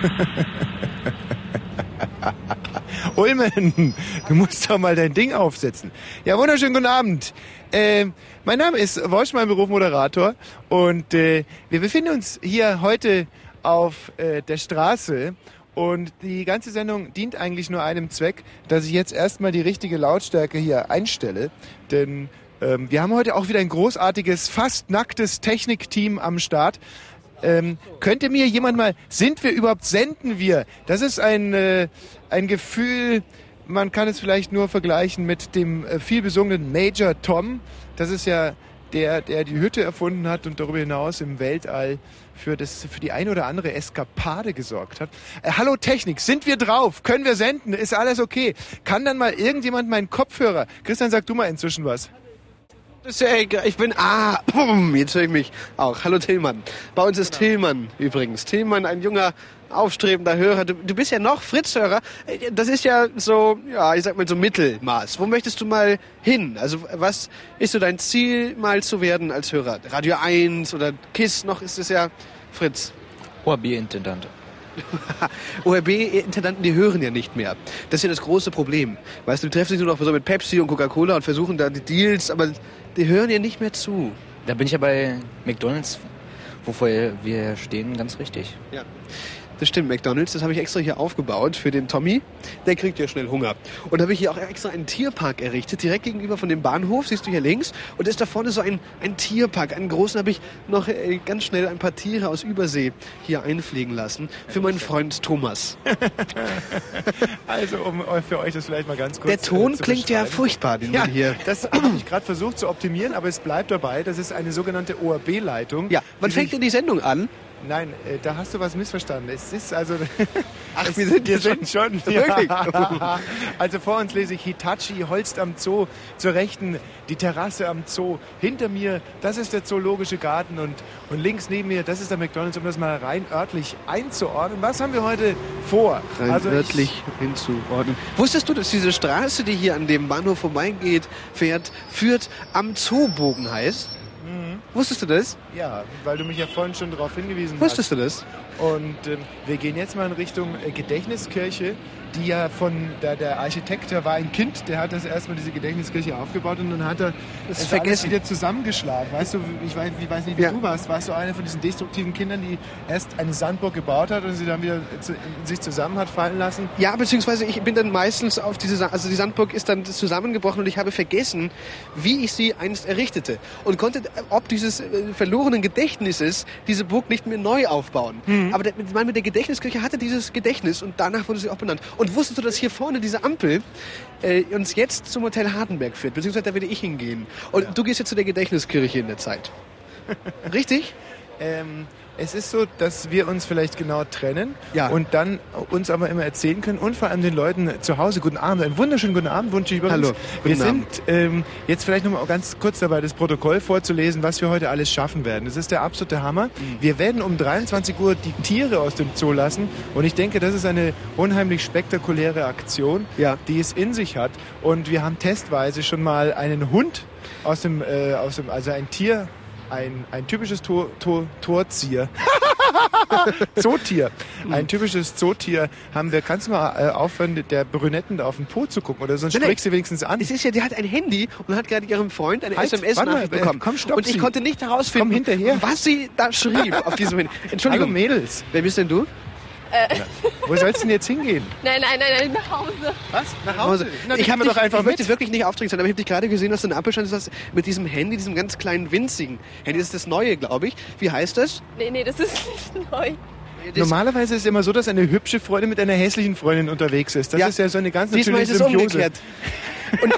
Ulmen, du musst doch mal dein Ding aufsetzen. Ja, wunderschönen guten Abend. Äh, mein Name ist Wosch, mein Beruf Moderator. Und äh, wir befinden uns hier heute auf äh, der Straße. Und die ganze Sendung dient eigentlich nur einem Zweck, dass ich jetzt erstmal die richtige Lautstärke hier einstelle. Denn ähm, wir haben heute auch wieder ein großartiges, fast nacktes Technikteam am Start. Ähm, könnte mir jemand mal, sind wir überhaupt, senden wir? Das ist ein, äh, ein Gefühl, man kann es vielleicht nur vergleichen mit dem äh, vielbesungenen Major Tom. Das ist ja der, der die Hütte erfunden hat und darüber hinaus im Weltall für, das, für die eine oder andere Eskapade gesorgt hat. Äh, hallo Technik, sind wir drauf? Können wir senden? Ist alles okay? Kann dann mal irgendjemand meinen Kopfhörer? Christian, sag du mal inzwischen was. Das ist ja egal. Ich bin. Ah, jetzt höre ich mich auch. Hallo Tillmann. Bei uns ist Tillmann übrigens. Tillmann, ein junger, aufstrebender Hörer. Du, du bist ja noch Fritz-Hörer. Das ist ja so, ja, ich sag mal so Mittelmaß. Wo möchtest du mal hin? Also, was ist so dein Ziel, mal zu werden als Hörer? Radio 1 oder KISS? Noch ist es ja Fritz. ORB-Intendant. ORB-Intendanten, die hören ja nicht mehr. Das ist ja das große Problem. Weißt du, die treffen sich nur noch so mit Pepsi und Coca-Cola und versuchen da die Deals, aber die hören ja nicht mehr zu. Da bin ich ja bei McDonalds, wovor wir stehen, ganz richtig. Ja. Das stimmt, McDonalds, das habe ich extra hier aufgebaut für den Tommy. Der kriegt ja schnell Hunger. Und habe ich hier auch extra einen Tierpark errichtet, direkt gegenüber von dem Bahnhof, siehst du hier links. Und ist da vorne so ein, ein Tierpark. Einen großen habe ich noch äh, ganz schnell ein paar Tiere aus Übersee hier einfliegen lassen. Für meinen Freund Thomas. also, um für euch das vielleicht mal ganz kurz Der Ton äh, klingt ja furchtbar, den ja, man hier... das habe ich gerade versucht zu optimieren, aber es bleibt dabei. Das ist eine sogenannte ORB-Leitung. Ja, wann fängt denn die Sendung an? Nein, äh, da hast du was missverstanden. Es ist also. Ach, wir sind, sind schon. schon ja. Also vor uns lese ich Hitachi, Holst am Zoo, zur Rechten die Terrasse am Zoo. Hinter mir, das ist der Zoologische Garten und, und links neben mir, das ist der McDonalds, um das mal rein örtlich einzuordnen. Was haben wir heute vor? Rein also örtlich hinzuordnen. Wusstest du, dass diese Straße, die hier an dem Bahnhof vorbeigeht, fährt, führt am Zoobogen heißt? Wusstest du das? Ja, weil du mich ja vorhin schon darauf hingewiesen Wusstest hast. Wusstest du das? Und ähm, wir gehen jetzt mal in Richtung äh, Gedächtniskirche die ja von der, der Architekt, der war ein Kind, der hat das erstmal diese Gedächtniskirche aufgebaut und dann hat er das vergessen. wieder zusammengeschlagen. Weißt du, ich weiß, ich weiß nicht, wie ja. du warst. Warst du einer von diesen destruktiven Kindern, die erst eine Sandburg gebaut hat und sie dann wieder zu, sich zusammen hat fallen lassen? Ja, beziehungsweise ich bin dann meistens auf diese, also die Sandburg ist dann zusammengebrochen und ich habe vergessen, wie ich sie einst errichtete und konnte ob dieses äh, verlorenen Gedächtnisses diese Burg nicht mehr neu aufbauen. Mhm. Aber der Mann mit der Gedächtniskirche hatte dieses Gedächtnis und danach wurde sie auch benannt. Und wusstest du, dass hier vorne diese Ampel äh, uns jetzt zum Hotel Hardenberg führt? Beziehungsweise da werde ich hingehen. Und ja. du gehst jetzt zu der Gedächtniskirche in der Zeit. Richtig? Ähm, es ist so, dass wir uns vielleicht genau trennen ja. und dann uns aber immer erzählen können und vor allem den Leuten zu Hause guten Abend, einen wunderschönen guten Abend wünsche ich übrigens. Hallo. Wir sind ähm, jetzt vielleicht noch mal ganz kurz dabei, das Protokoll vorzulesen, was wir heute alles schaffen werden. Das ist der absolute Hammer. Mhm. Wir werden um 23 Uhr die Tiere aus dem Zoo lassen und ich denke, das ist eine unheimlich spektakuläre Aktion, ja. die es in sich hat. Und wir haben testweise schon mal einen Hund aus dem, äh, aus dem also ein Tier ein, ein typisches Tor, Tor, Torzier. Zootier. Ein typisches Zootier haben wir. Kannst du mal äh, aufhören, der Brünetten da auf den Po zu gucken oder sonst nein, sprichst du wenigstens an. Es ist ja, die hat ein Handy und hat gerade ihrem Freund eine halt, SMS-Nachricht bekommen. Komm, stopp und ich sie. konnte nicht herausfinden, hinterher. was sie da schrieb auf diesem Handy. Entschuldigung. Hallo Mädels. Wer bist denn du? Äh. Wo sollst du denn jetzt hingehen? Nein, nein, nein, nein, nach Hause. Was? Nach Hause? Na, ich habe doch einfach ich möchte wirklich nicht aufdringlich sein, aber ich habe dich gerade gesehen, dass du eine Ampelstand hast mit diesem Handy, diesem ganz kleinen winzigen Handy. Das ist das neue, glaube ich. Wie heißt das? Nee, nee, das ist nicht neu. Normalerweise ist es immer so, dass eine hübsche Freundin mit einer hässlichen Freundin unterwegs ist. Das ja. ist ja so eine ganz natürliche Diesmal ist es umgekehrt. Und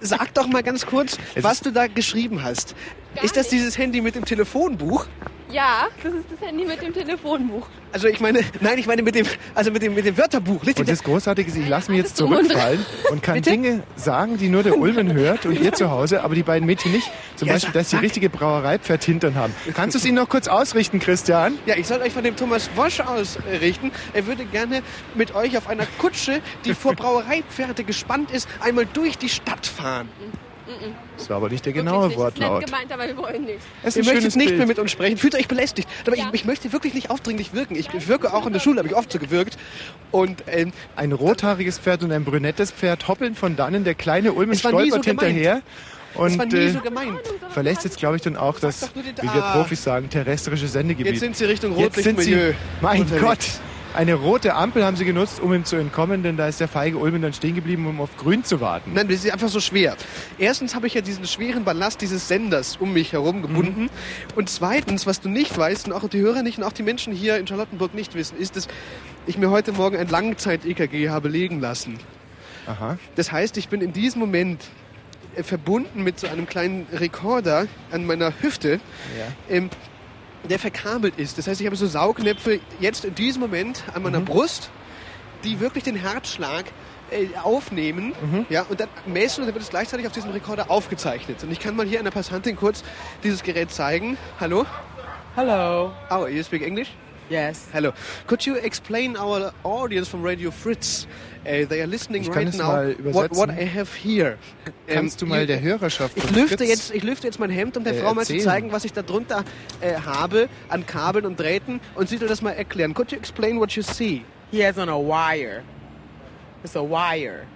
sag doch mal ganz kurz, es was du da geschrieben hast. Gar ist das nicht. dieses Handy mit dem Telefonbuch? Ja, das ist das Handy mit dem Telefonbuch. Also ich meine, nein, ich meine mit dem, also mit dem, mit dem Wörterbuch. Und das Großartige ist, ich lasse mich jetzt zurückfallen und kann Dinge sagen, die nur der Ulmen hört und ihr zu Hause, aber die beiden Mädchen nicht. Zum ja, Beispiel, dass sie richtige Brauereipferd hintern haben. Kannst du es ihnen noch kurz ausrichten, Christian? Ja, ich soll euch von dem Thomas Wosch ausrichten. Er würde gerne mit euch auf einer Kutsche, die vor Brauereipferde gespannt ist, einmal durch die Stadt fahren. Das war aber nicht der genaue nicht. Das ist Wortlaut. nett gemeint, aber wir wollen nicht. Es Ihr ist möchtet nicht Bild. mehr mit uns sprechen. Fühlt euch belästigt. Aber Ja. ich, ich möchte wirklich nicht aufdringlich wirken. Ich wirke auch in der Schule, habe ich oft so gewirkt. Und ähm, Ein rothaariges Pferd und ein brünettes Pferd hoppeln von dannen. Der kleine Ulmen nie stolpert so hinterher. Und das war nie äh, so gemeint. verlässt jetzt, glaube ich, dann auch das, wie wir Ah. Profis sagen, terrestrische Sendegebiet. Jetzt sind sie Richtung Jetzt sind sie, Rotlichtmilieu. mein unterwegs. Gott, eine rote Ampel haben sie genutzt, um ihm zu entkommen, denn da ist der feige Ulmen dann stehen geblieben, um auf grün zu warten. Nein, das ist einfach so schwer. Erstens habe ich ja diesen schweren Ballast dieses Senders um mich herum gebunden. Mhm. Und zweitens, was du nicht weißt und auch die Hörer nicht und auch die Menschen hier in Charlottenburg nicht wissen, ist, dass ich mir heute Morgen ein Langzeit-EKG habe legen lassen. Aha. Das heißt, ich bin in diesem Moment äh, verbunden mit so einem kleinen Rekorder an meiner Hüfte, Ja. ähm, der verkabelt ist. Das heißt, ich habe so Saugnäpfe jetzt in diesem Moment an meiner Brust, die wirklich den Herzschlag äh, aufnehmen ja, und dann messen und dann wird es gleichzeitig auf diesem Rekorder aufgezeichnet. Und ich kann mal hier einer Passantin kurz dieses Gerät zeigen. Hallo? Hello. Oh, you speak English? Yes. Hello. Could you explain our audience from Radio Fritz? Uh, they are listening Ich kann right es now. mal what, what übersetzen. I have here. Kannst Ähm, du mal der Hörerschaft ich lüfte, Fritz- jetzt, ich lüfte jetzt mein Hemd, um der äh, Frau mal zu erzählen? zeigen, was ich da drunter äh, habe an Kabeln und Drähten und sie soll das mal erklären. Could you explain what you see? He has on a wire. It's a wire.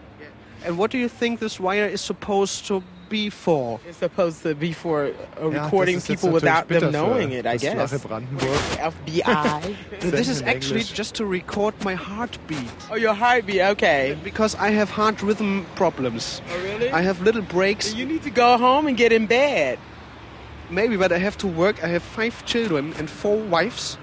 And what do you think this wire is supposed to be for? It's supposed to be for uh, recording das ist jetzt people without them knowing it, I guess. FBI. This is actually just to record my heartbeat oh, your heartbeat. Okay. because I have heart rhythm problems. Oh, really? I have little breaks you need to go home and get in bed. Maybe, but I have to work. I have five children and four wives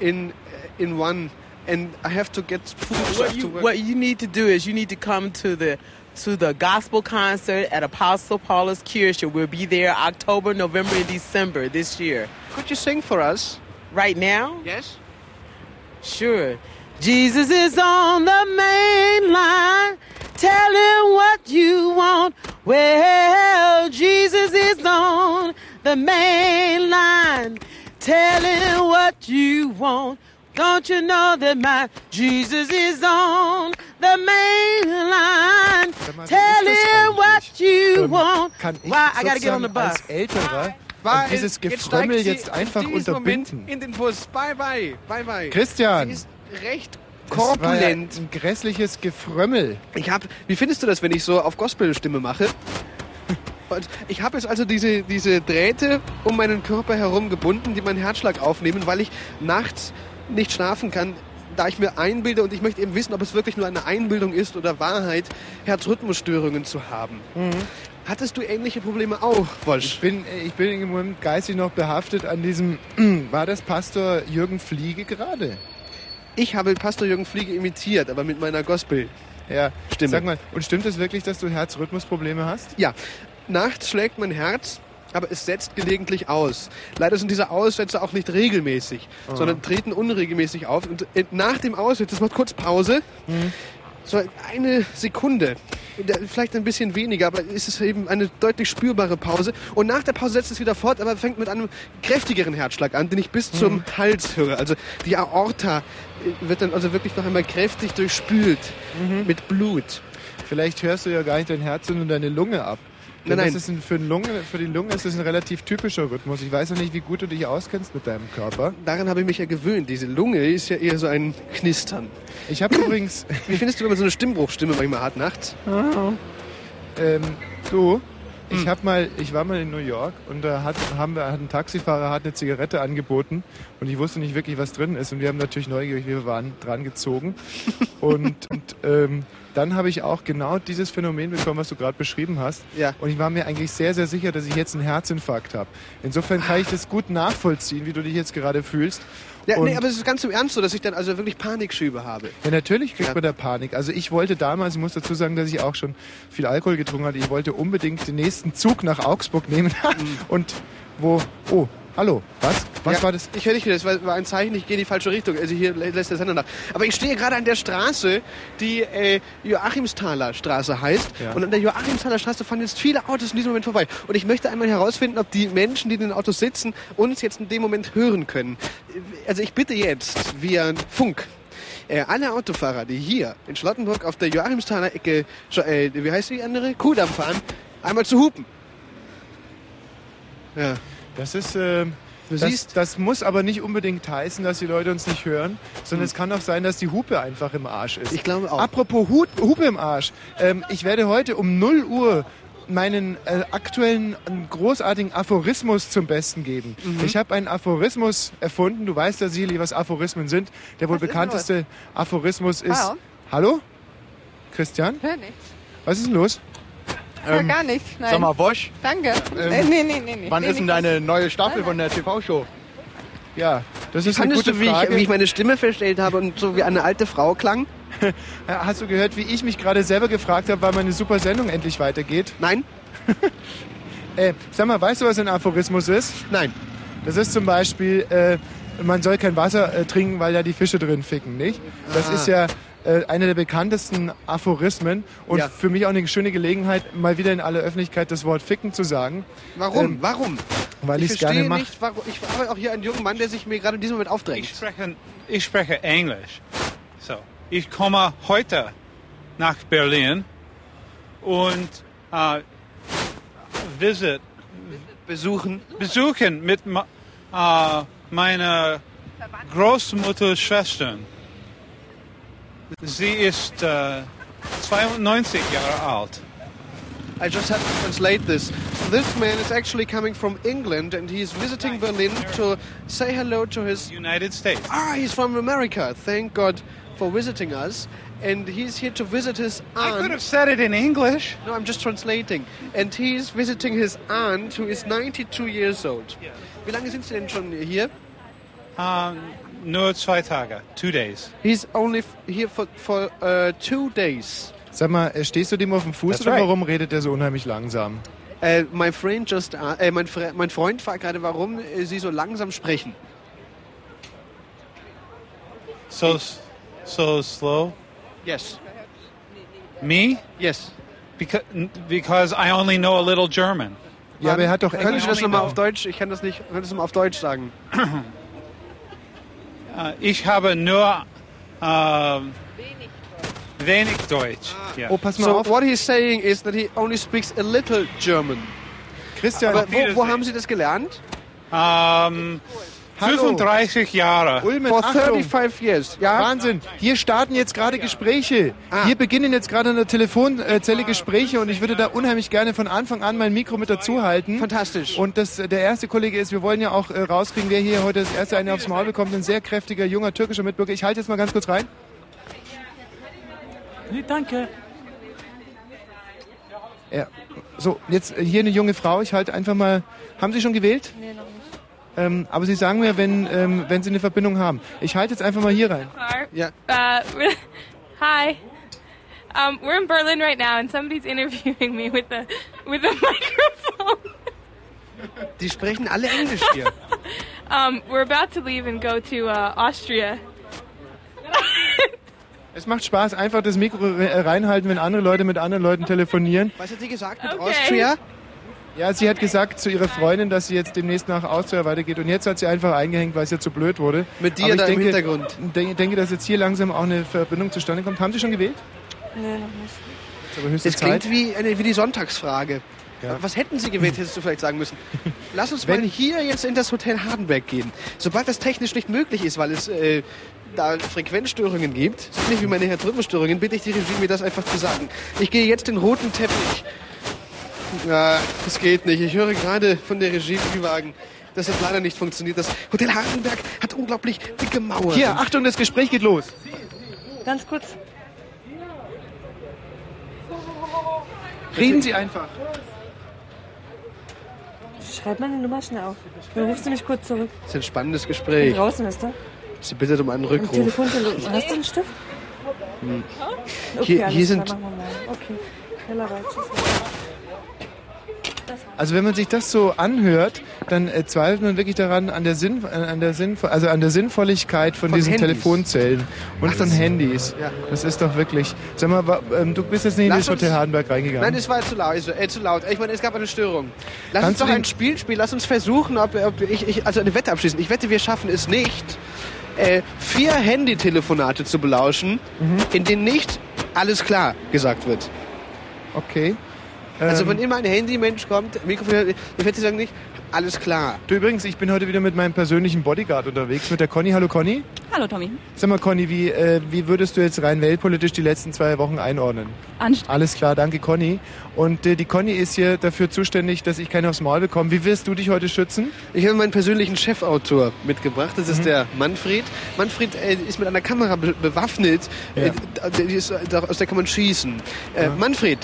in in one, and I have to get food What have you, to work. what you need to do is you need to come to the to the gospel concert at Apostle Paulus Kirche. We'll be there October, November, and December this year. Could you sing for us? Right now? Yes. Sure. Jesus is on the main line. Tell him what you want. Well, Jesus is on the main line. Tell him what you want. Don't you know that my Jesus is on the main line? Tell him what you Ähm, want. Kann ich Why, I gotta get on the bus. als Älterer Bye. und dieses Gefrömmel jetzt einfach in diesem Moment unterbinden? in den Bus. Bye bye. Bye bye. Christian, Sie ist recht war ja korpulent. ein grässliches Gefrömmel. Ich hab, wie findest du das, wenn ich so auf Gospelstimme mache? Und ich habe jetzt also diese, diese Drähte um meinen Körper herum gebunden, die meinen Herzschlag aufnehmen, weil ich nachts nicht schlafen kann, da ich mir einbilde und ich möchte eben wissen, ob es wirklich nur eine Einbildung ist oder Wahrheit, Herzrhythmusstörungen zu haben. Hattest du ähnliche Probleme auch, Ich Wolsch? bin, ich bin im Moment geistig noch behaftet an diesem, war das Pastor Jürgen Fliege gerade? Ich habe Pastor Jürgen Fliege imitiert, aber mit meiner Gospel. Ja, Stimme. Sag mal, und stimmt es wirklich, dass du Herzrhythmusprobleme hast? Ja, nachts schlägt mein Herz, aber es setzt gelegentlich aus. Leider sind diese Aussätze auch nicht regelmäßig, sondern treten unregelmäßig auf. Und äh, nach dem Aussetz, das macht kurz Pause, so eine Sekunde, vielleicht ein bisschen weniger, aber es ist eben eine deutlich spürbare Pause. Und nach der Pause setzt es wieder fort, aber fängt mit einem kräftigeren Herzschlag an, den ich bis zum Hals höre. Also die Aorta äh, wird dann also wirklich noch einmal kräftig durchspült mit Blut. Vielleicht hörst du ja gar nicht dein Herz, sondern deine Lunge ab. Denn Nein, nein. Das ist ein, für, eine Lunge, für die Lunge ist das ein relativ typischer Rhythmus. Ich weiß noch nicht, wie gut du dich auskennst mit deinem Körper. Daran habe ich mich ja gewöhnt. Diese Lunge ist ja eher so ein Knistern. Ich habe übrigens, Wie findest du, wenn man so eine Stimmbruchstimme manchmal hat nachts? ähm, du, ich habe mal, ich war mal in New York und da hat, haben wir, hat ein Taxifahrer hat eine Zigarette angeboten und ich wusste nicht wirklich, was drin ist und wir haben natürlich neugierig, wir waren dran gezogen und, und ähm, dann habe ich auch genau dieses Phänomen bekommen, was du gerade beschrieben hast. Ja. Und ich war mir eigentlich sehr, sehr sicher, dass ich jetzt einen Herzinfarkt habe. Insofern kann ich das gut nachvollziehen, wie du dich jetzt gerade fühlst. Ja, nee, aber es ist ganz im Ernst so, dass ich dann also wirklich Panikschübe habe. Ja, natürlich kriegt Ja. man da Panik. Also ich wollte damals, ich muss dazu sagen, dass ich auch schon viel Alkohol getrunken hatte, ich wollte unbedingt den nächsten Zug nach Augsburg nehmen. Und wo, oh, hallo, was? Was ja, war das? Ich höre dich wieder, das war, ein Zeichen, ich gehe in die falsche Richtung. Also hier lä- lässt der Sender nach. Aber ich stehe gerade an der Straße, die äh, Joachimsthaler Straße heißt. Ja. Und an der Joachimsthaler Straße fahren jetzt viele Autos in diesem Moment vorbei. Und ich möchte einmal herausfinden, ob die Menschen, die in den Autos sitzen, uns jetzt in dem Moment hören können. Also ich bitte jetzt via Funk. Äh, alle Autofahrer, die hier in Schlottenburg auf der Joachimsthaler Ecke, äh, wie heißt die andere? Kudamm fahren, einmal zu hupen. Ja. Das ist, äh, Du das, siehst, das muss aber nicht unbedingt heißen, dass die Leute uns nicht hören, sondern es kann auch sein, dass die Hupe einfach im Arsch ist. ich glaube auch. Apropos Hut, Hupe im Arsch. Ähm, ich werde heute um 0 Uhr meinen äh, aktuellen großartigen Aphorismus zum Besten geben. Mhm. Ich habe einen Aphorismus erfunden. Du weißt ja, Sili, was Aphorismen sind. Der wohl Was ist bekannteste Aphorismus ist... Hallo? Hallo? Christian? Hör nicht. Was ist denn los? Ähm, gar nicht. Nein. Sag mal, Wosch, Danke. ähm, äh, nee, nee, nee, nee. wann nee, ist denn deine neue Staffel von der TV-Show? Ja, das ist eine Fandest gute du, wie ich, Frage. wie ich meine Stimme verstellt habe und so wie eine alte Frau klang? Hast du gehört, wie ich mich gerade selber gefragt habe, wann meine super Sendung endlich weitergeht? Nein? Äh, sag mal, weißt du, was ein Aphorismus ist? Nein. Das ist zum Beispiel, äh, man soll kein Wasser äh, trinken, weil da die Fische drin ficken, nicht? Das Ah. ist ja äh, einer der bekanntesten Aphorismen und Ja. für mich auch eine schöne Gelegenheit, mal wieder in aller Öffentlichkeit das Wort ficken zu sagen, Warum? Ähm, warum? weil ich es verstehe gerne mache. nicht, warum. Ich habe auch hier einen jungen Mann, der sich mir gerade in diesem Moment aufdrängt. Ich spreche, ich spreche Englisch. So, ich komme heute nach Berlin und äh, visit, Besuchen. besuchen mit äh, meiner Großmutters Schwestern. Sie ist äh, 92 Jahre alt. I just had to translate this. This man is actually coming from England and he's visiting Berlin to say hello to his. United States. Ah, he's from America. Thank God for visiting us. And he's here to visit his aunt. I could have said it in English. No, I'm just translating. And he's visiting his aunt who is 92 years old. Wie lange sind Sie denn schon hier? Um, nur zwei Tage, two days. He's only f- here for, for uh, two days. Sag mal, äh, stehst du dem auf dem Fuß That's oder right. warum redet der so unheimlich langsam? Äh, my friend just, äh, mein, Fre mein Freund fragt gerade, warum äh, Sie so langsam sprechen. So, s- so slow. Yes. Me? Yes. Because, because I only know a little German. Ja, aber er hat doch Können Englisch. Sie das nochmal know. auf Deutsch? Ich kann das nicht, kann das nochmal auf Deutsch sagen. Äh, ich habe nur ähm, wenig Deutsch. Ja. Oh, pass mal So auf. what he's saying is that he only speaks a little German. Christian, wo, wo haben Sie das gelernt? Ähm, Hallo. 35 Jahre. Ulmen, For Achtung. 35 years. Ja? Wahnsinn. Hier starten jetzt gerade Gespräche. Ah. Hier beginnen jetzt gerade in der Telefonzelle Gespräche und ich würde da unheimlich gerne von Anfang an mein Mikro mit dazu halten. Fantastisch. Und das, der erste Kollege ist, wir wollen ja auch äh, rauskriegen, wer hier heute das erste eine aufs Maul bekommt. Ein sehr kräftiger, junger türkischer Mitbürger. Ich halte jetzt mal ganz kurz rein. Danke. Ja. So, jetzt äh, hier eine junge Frau. Ich halte einfach mal. Haben Sie schon gewählt? Nee, noch nicht. Ähm, aber Sie sagen mir, wenn, ähm, wenn Sie eine Verbindung haben. Ich halte jetzt einfach mal hier rein. Ja. Uh, hi. Um, we're in Berlin right now, and somebody's interviewing me with a with a microphone. Die sprechen alle Englisch hier. Um, we're about to leave and go to uh, Austria. Es macht Spaß, einfach das Mikro re- reinhalten, wenn andere Leute mit anderen Leuten telefonieren. Was hat sie gesagt mit Okay. Austria? Ja, sie hat gesagt zu ihrer Freundin, dass sie jetzt demnächst nach Austria weitergeht. Und jetzt hat sie einfach eingehängt, weil es ihr zu blöd wurde. Mit dir ich da im denke, Hintergrund. denke, denke, dass jetzt hier langsam auch eine Verbindung zustande kommt. Haben Sie schon gewählt? Nee, noch nicht. Ist aber höchste Das klingt wie, eine, wie die Sonntagsfrage. Ja. Was hätten Sie gewählt, hättest du vielleicht sagen müssen. Lass uns Wenn- mal hier jetzt in das Hotel Hardenberg gehen. Sobald das technisch nicht möglich ist, weil es äh, da Frequenzstörungen gibt, so ähnlich wie meine Herzrhythmusstörungen, bitte ich die Regie, mir das einfach zu sagen. Ich gehe jetzt den roten Teppich. Ja, das geht nicht. Ich höre gerade von der Regie Wagen, dass das leider nicht funktioniert. Das Hotel Hardenberg hat unglaublich dicke Mauern. Hier, Achtung, das Gespräch geht los. Ganz kurz. Reden Sie einfach. Schreib mal die Nummer schnell auf. Dann rufst du mich kurz zurück. Das ist ein spannendes Bin Gespräch. draußen ist er. Sie bittet um einen Rückruf. Telefon. Hast du einen Stift? Okay, Hier- hier sind-. Okay. Schneller weiter. Also wenn man sich das so anhört, dann äh, zweifelt man wirklich daran an der Sinn, äh, an der Sinnvo also an der Sinnvolligkeit von, Von diesen Handys. Telefonzellen und Ach, von Handys. Ja. Das ist doch wirklich. Sag mal, wa- ähm, du bist jetzt nicht in Lass das Hotel Hardenberg reingegangen. Nein, es war zu laut. Äh, zu laut. Ich meine, es gab eine Störung. Lass Kannst uns doch ein Spiel spielen. Lass uns versuchen, ob, ob ich, ich, also eine Wette abschließen. Ich wette, wir schaffen es nicht, äh, vier Handy-Telefonate zu belauschen, Mhm. in denen nicht alles klar gesagt wird. Okay. Also Ähm, wenn immer ein Handymensch kommt, Mikrofon, dann wird sie sagen nicht, alles klar. Du übrigens, ich bin heute wieder mit meinem persönlichen Bodyguard unterwegs, mit der Conny. Hallo Conny. Hallo Tommy. Sag mal Conny, wie, äh, wie würdest du jetzt rein weltpolitisch die letzten zwei Wochen einordnen? Anstrengend. Alles klar, danke Conny. Und äh, die Conny ist hier dafür zuständig, dass ich keine aufs Maul bekomme. Wie wirst du dich heute schützen? Ich habe meinen persönlichen Chefautor mitgebracht. Das Mhm. ist der Manfred. Manfred äh, ist mit einer Kamera be bewaffnet. Ja. Äh, äh, aus der kann man schießen. Äh, Manfred,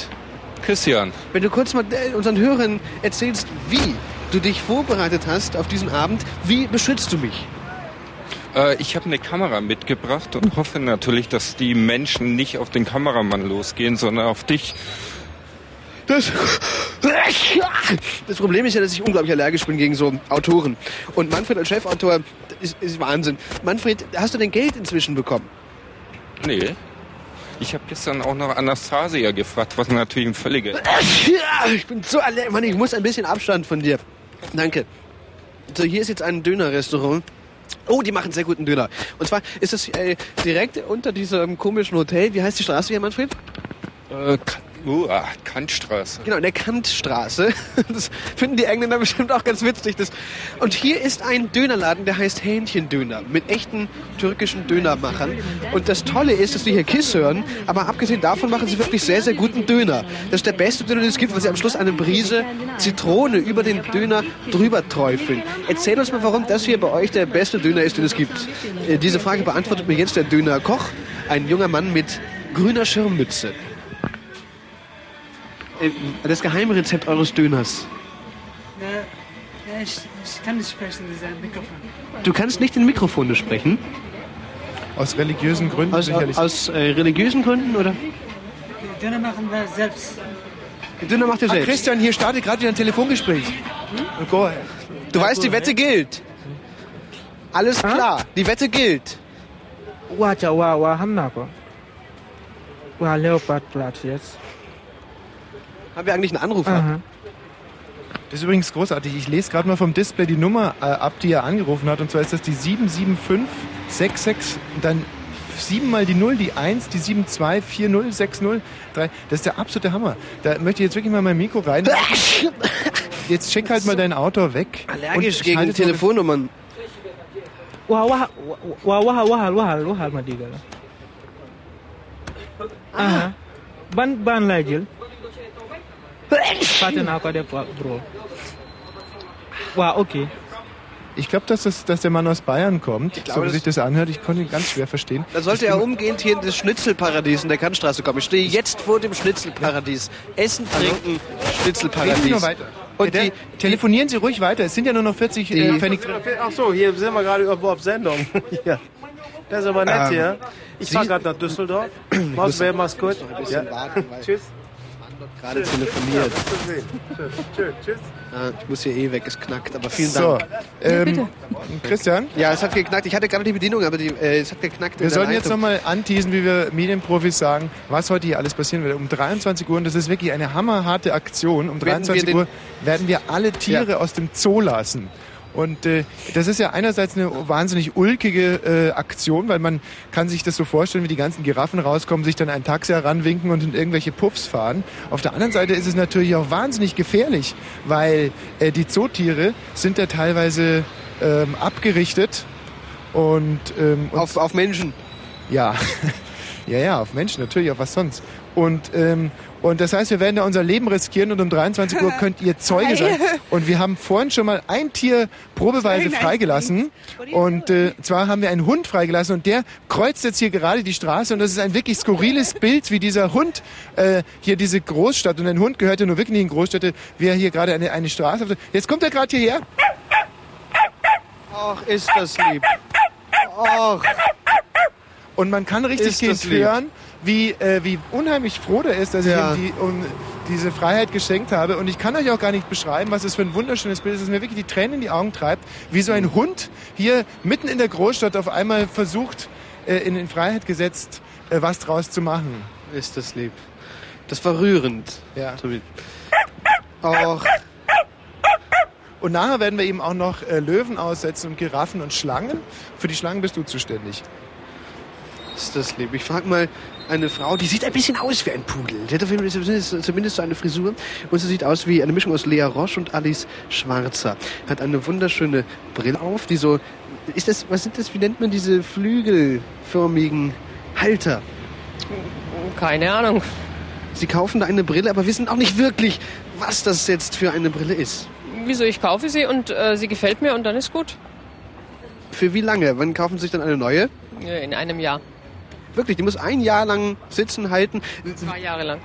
Christian, wenn du kurz mal äh, unseren Hörern erzählst, wie du dich vorbereitet hast auf diesen Abend, wie beschützt du mich? äh, ich habe eine Kamera mitgebracht und hoffe natürlich, dass die Menschen nicht auf den Kameramann losgehen, sondern auf dich. Das, das Problem ist ja, dass ich unglaublich allergisch bin gegen so Autoren. Und Manfred als Chefautor ist, ist Wahnsinn. Manfred, hast du denn Geld inzwischen bekommen? Nee. Ich habe gestern auch noch Anastasia gefragt, was natürlich ein völliger... Ja, ich bin so allergisch. Mann, ich muss ein bisschen Abstand von dir. Danke. So, hier ist jetzt ein Dönerrestaurant. Oh, die machen sehr guten Döner. Und zwar ist es äh, direkt unter diesem komischen Hotel. Wie heißt die Straße hier, Manfred? Äh, Ka- uh, Kantstraße. Genau, in der Kantstraße. Das finden die Engländer bestimmt auch ganz witzig. Das. Und hier ist ein Dönerladen, der heißt Hähnchendöner, mit echten türkischen Dönermachern. Und das Tolle ist, dass wir hier Kiss hören, aber abgesehen davon machen sie wirklich sehr, sehr guten Döner. Das ist der beste Döner, den es gibt, weil sie am Schluss eine Brise Zitrone über den Döner drüber träufeln. Erzähl uns mal, warum das hier bei euch der beste Döner ist, den es gibt. Äh, Diese Frage beantwortet mir jetzt der Dönerkoch, ein junger Mann mit grüner Schirmmütze. Äh, Das Geheimrezept eures Döners. Ja, ich, ich kann nicht sprechen, dieser Mikrofon. Du kannst nicht in Mikrofone sprechen? Aus religiösen Gründen Aus, sicherlich. aus äh, religiösen Gründen, oder? Die Döner machen wir selbst. Die Döner macht ihr Ah, selbst. Christian, hier startet gerade wieder ein Telefongespräch. Go ahead. Du weißt, die Wette gilt. Alles klar, die Wette gilt. Wacha wa wa Hamnako. Wa Leopard jetzt. Haben wir eigentlich einen Anruf? Das ist übrigens großartig. Ich lese gerade mal vom Display die Nummer äh, ab, die er angerufen hat. Und zwar ist das die 77566 und dann 7 mal die 0, die 1, die 7, Das ist der absolute Hammer. Da möchte ich jetzt wirklich mal mein Mikro rein. Jetzt schick halt mal dein Autor weg. Allergisch gegen Telefonnummern. Wahal, wahal, wahal, wahal, wahal, Madiga. Aha. Ban, ban, Lajil. Bro. Wa okay. Ich glaube, dass, das, dass der Mann aus Bayern kommt, glaube, so wie das- sich das anhört. Ich konnte ihn ganz schwer verstehen. Da sollte er umgehend hier in das Schnitzelparadies in der Kantstraße kommen. Ich stehe jetzt vor dem Schnitzelparadies. Essen, trinken, Reden Sie Schnitzelparadies. nur weiter. Und Ja, die, telefonieren Sie ruhig weiter. Es sind ja nur noch 40 äh, Pfennig. Ach so, hier sind wir gerade irgendwo auf Sendung. ja. Das ist aber nett Ähm, hier. Ich fahre gerade nach Düsseldorf. Mach's gut. Ja. warten, weil Tschüss. gerade telefoniert. Tschüss. Tschüss. Tschüss. Ah, ich muss hier eh weg, es knackt, aber vielen So, Dank. ähm, Christian, Ja, es hat geknackt. Ich hatte gerade die Bedienung, aber die, äh, es hat geknackt. wir sollten jetzt nochmal anteasen, wie wir Medienprofis sagen, was heute hier alles passieren wird. Um 23 Uhr, und das ist wirklich eine hammerharte Aktion, um Werden wir 23 den- Uhr werden wir alle Tiere aus dem Zoo lassen. Und äh, das ist ja einerseits eine wahnsinnig ulkige äh, Aktion, weil man kann sich das so vorstellen, wie die ganzen Giraffen rauskommen, sich dann ein Taxi heranwinken und in irgendwelche Puffs fahren. Auf der anderen Seite ist es natürlich auch wahnsinnig gefährlich, weil äh, die Zootiere sind ja teilweise ähm, abgerichtet und, ähm, und Auf, auf Menschen. ja, ja, ja, auf Menschen natürlich, auf was sonst. Und, ähm, und das heißt, wir werden da unser Leben riskieren und um 23 Uhr könnt ihr Zeuge sein. Und wir haben vorhin schon mal ein Tier probeweise freigelassen. Und äh, zwar haben wir einen Hund freigelassen und der kreuzt jetzt hier gerade die Straße und das ist ein wirklich skurriles Bild, wie dieser Hund äh, hier diese Großstadt und ein Hund gehört ja nur wirklich nicht in Großstädte, wie er hier gerade eine, eine Straße. Jetzt kommt er gerade hierher. Ach, ist das lieb. Ach, Und man kann richtig gehend lieb. hören, wie, äh, wie unheimlich froh der ist, dass Ja. ich ihm die, um, diese Freiheit geschenkt habe. Und ich kann euch auch gar nicht beschreiben, was es für ein wunderschönes Bild ist, dass mir wirklich die Tränen in die Augen treibt, wie so ein Hund hier mitten in der Großstadt auf einmal versucht, äh, in, in Freiheit gesetzt, äh, was draus zu machen. ist das lieb. Das war rührend. Ja. Ach, Und nachher werden wir eben auch noch äh, Löwen aussetzen und Giraffen und Schlangen. Für die Schlangen bist du zuständig. Ist das lieb. Ich frage mal eine Frau, die sieht ein bisschen aus wie ein Pudel. Die hat auf jeden Fall zumindest, so eine Frisur. Und sie sieht aus wie eine Mischung aus Lea Roche und Alice Schwarzer. Hat eine wunderschöne Brille auf, die so... Ist das, was sind das, wie nennt man diese flügelförmigen Halter? Keine Ahnung. Sie kaufen da eine Brille, aber wissen auch nicht wirklich, was das jetzt für eine Brille ist. Wieso, ich kaufe sie und äh, sie gefällt mir und dann ist gut. Für wie lange? Wann kaufen Sie sich dann eine neue? Ja, In einem Jahr. Wirklich, die muss ein Jahr lang sitzen, halten. Zwei Jahre lang.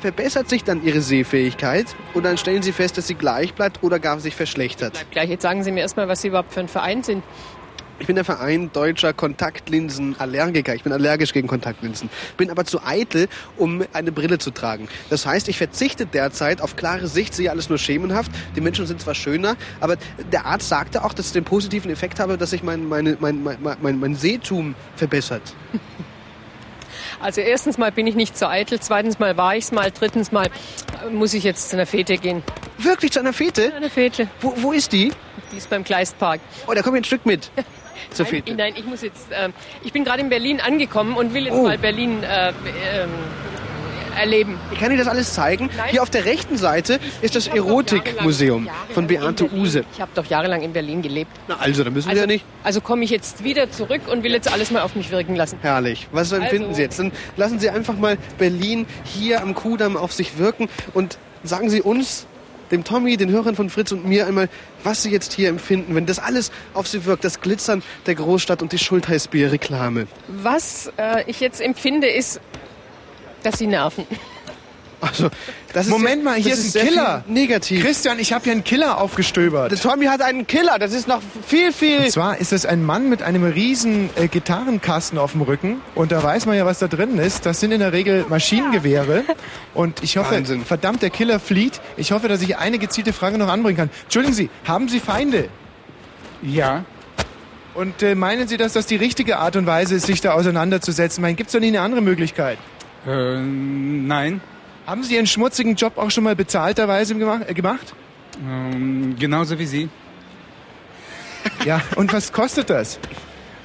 Verbessert sich dann Ihre Sehfähigkeit und dann stellen Sie fest, dass sie gleich bleibt oder gar sich verschlechtert? Gleich, jetzt sagen Sie mir erstmal, was Sie überhaupt für ein Verein sind. Ich bin der Verein deutscher Kontaktlinsenallergiker. Ich bin allergisch gegen Kontaktlinsen. Bin aber zu eitel, um eine Brille zu tragen. Das heißt, ich verzichte derzeit auf klare Sicht, sehe alles nur schemenhaft. Die Menschen sind zwar schöner, aber der Arzt sagte auch, dass es den positiven Effekt habe, dass sich mein, meine, mein, mein, mein, mein Sehtum verbessert. Also erstens mal bin ich nicht so eitel, zweitens mal war ich's mal, drittens mal äh, muss ich jetzt zu einer Fete gehen. Wirklich zu einer Fete? Eine Fete. Wo, wo ist die? Die ist beim Kleistpark. Oh, da komme ich ein Stück mit. Zur Nein, Fete. nein, ich muss jetzt. ähm, ich bin gerade in Berlin angekommen und will jetzt Oh. mal Berlin äh, ähm, erleben. Ich kann Ihnen das alles zeigen. Hier auf der rechten Seite ist das Erotikmuseum von Beate Use. Ich habe doch jahrelang in Berlin gelebt. Na, also, da müssen wir ja nicht. Also komme ich jetzt wieder zurück und will jetzt alles mal auf mich wirken lassen. Herrlich. Was empfinden Also- Sie jetzt? Dann lassen Sie einfach mal Berlin hier am Kudamm auf sich wirken und sagen Sie uns, dem Tommy, den Hörern von Fritz und mir einmal, was Sie jetzt hier empfinden, wenn das alles auf Sie wirkt, das Glitzern der Großstadt und die Schultheißbier-Reklame. Was äh, ich jetzt empfinde, ist, dass sie nerven. Also, das ist Moment mal, hier ist ein Killer. Negativ. Christian, ich habe hier einen Killer aufgestöbert. Der Tommy hat einen Killer, das ist noch viel, viel... Und zwar ist es ein Mann mit einem riesen äh, Gitarrenkasten auf dem Rücken. Und da weiß man ja, was da drin ist. Das sind in der Regel Maschinengewehre. Und ich hoffe, Wahnsinn. verdammt, der Killer flieht. Ich hoffe, dass ich eine gezielte Frage noch anbringen kann. Entschuldigen Sie, haben Sie Feinde? Ja. Und äh, meinen Sie, dass das die richtige Art und Weise ist, sich da auseinanderzusetzen? Gibt es doch nicht eine andere Möglichkeit? Äh, nein. Haben Sie Ihren schmutzigen Job auch schon mal bezahlterweise gemacht? Äh, gemacht? Ähm, genauso wie Sie. Ja, und was kostet das?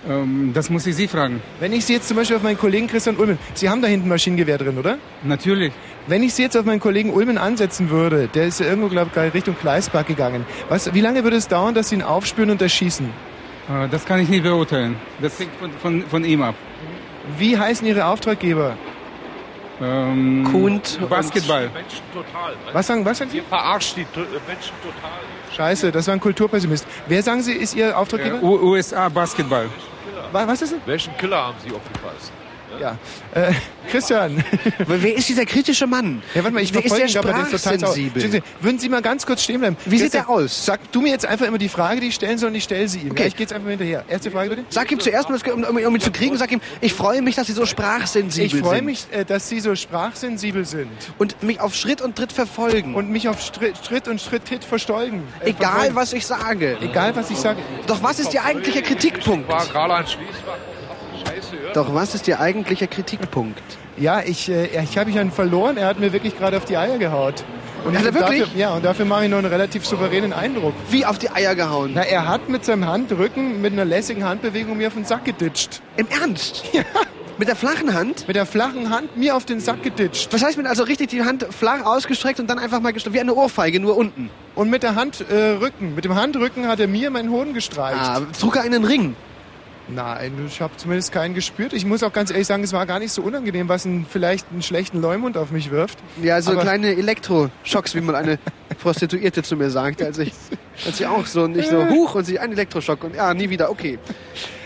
Ähm, das muss ich Sie fragen. Wenn ich Sie jetzt zum Beispiel auf meinen Kollegen Christian Ulmen, Sie haben da hinten Maschinengewehr drin, oder? Natürlich. Wenn ich Sie jetzt auf meinen Kollegen Ulmen ansetzen würde, der ist ja irgendwo, glaube ich, Richtung Gleispark gegangen. Was, wie lange würde es dauern, dass Sie ihn aufspüren und erschießen? Äh, das kann ich nicht beurteilen. Das hängt von, von, von ihm ab. Wie heißen Ihre Auftraggeber? Ähm, Kuhnt und- Basketball. Menschen total. Was sagen, was sagen Sie? Ihr verarscht die to- Menschen total. Scheiße, das war ein Kulturpessimist. Wer sagen Sie, ist Ihr Auftraggeber? Äh, USA Basketball. Wa- Was ist es? Welchen Killer haben Sie aufgefasst? Ja. Äh, Christian. Wer ist dieser kritische Mann? Ja, warte mal, ich Wer ist verfolge ihn der gerade, der ist total Würden Sie mal ganz kurz stehen bleiben? Wie sieht Christian, der aus? Sag du mir jetzt einfach immer die Frage, die ich stellen soll, und ich stelle sie ihm. Okay. Ja, ich gehe jetzt einfach hinterher. Erste Frage bitte. Sag ihm zuerst, mal, um, um, um ihn zu kriegen, sag ihm, ich freue mich, dass Sie so sprachsensibel Ich sind. freue mich, äh, dass Sie so sprachsensibel sind. Und mich auf Schritt und Tritt verfolgen. Und mich auf Schritt, Schritt und Schritt Hit verstolgen. Äh, Egal, verfolgen. was ich sage. Egal, was ich sage. Doch was ist Ihr eigentlicher Kritikpunkt? War Karl-Heinz Schließbach. Doch was ist Ihr eigentlicher Kritikpunkt? Ja, ich, äh, ich habe ihn verloren. Er hat mir wirklich gerade auf die Eier gehaut. Und Hat er ich- wirklich? Dafür, ja, und dafür mache ich noch einen relativ souveränen Eindruck. Wie auf die Eier gehauen? Na, er hat mit seinem Handrücken, mit einer lässigen Handbewegung mir auf den Sack geditscht. Im Ernst? Ja. Mit der flachen Hand? Mit der flachen Hand mir auf den Sack geditscht. Was heißt mit also richtig die Hand flach ausgestreckt und dann einfach mal gestreckt? Wie eine Ohrfeige, nur unten. Und mit der Handrücken, äh, Rücken, mit dem Handrücken hat er mir meinen Hoden gestreicht. Ah, trug er einen Ring? Nein, ich habe zumindest keinen gespürt. Ich muss auch ganz ehrlich sagen, es war gar nicht so unangenehm, was einen, vielleicht einen schlechten Leumund auf mich wirft. Ja, so Aber- kleine Elektroschocks, wie mal eine Prostituierte zu mir sagte, als ich, als ich auch so nicht so huch und sie ein Elektroschock und ja, nie wieder, okay.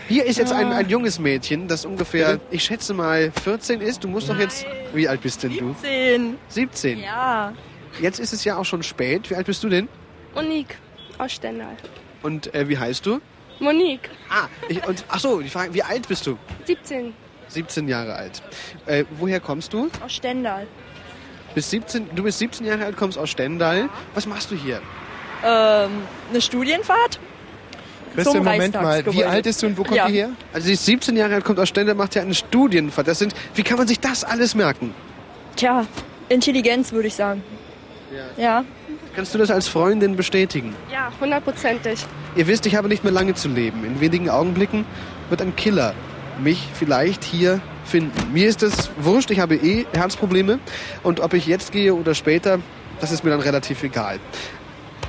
Hier ist jetzt ein, ein junges Mädchen, das ungefähr, ich schätze mal 14 ist. Du musst doch jetzt, wie alt bist denn du? 17. 17. Ja. Jetzt ist es ja auch schon spät. Wie alt bist du denn? Monique aus Stendal. Und äh, wie heißt du? Monique, Ah, ich, und ach so, die Frage, wie alt bist du? 17 17 Jahre alt. Äh, woher kommst du? aus Stendal. Bist 17, du bist 17 Jahre alt, kommst aus Stendal. Was machst du hier? Ähm, eine Studienfahrt? Christian, Zum Moment mal, wie alt ist du und wo kommt Ja. ihr her? Also sie ist 17 Jahre alt, kommt aus Stendal, macht ja eine Studienfahrt. Das sind, wie kann man sich das alles merken? Tja, Intelligenz würde ich sagen. Ja. Kannst du das als Freundin bestätigen? Ja, hundertprozentig. Ihr wisst, ich habe nicht mehr lange zu leben. In wenigen Augenblicken wird ein Killer mich vielleicht hier finden. Mir ist das wurscht, ich habe eh Herzprobleme und ob ich jetzt gehe oder später, das ist mir dann relativ egal.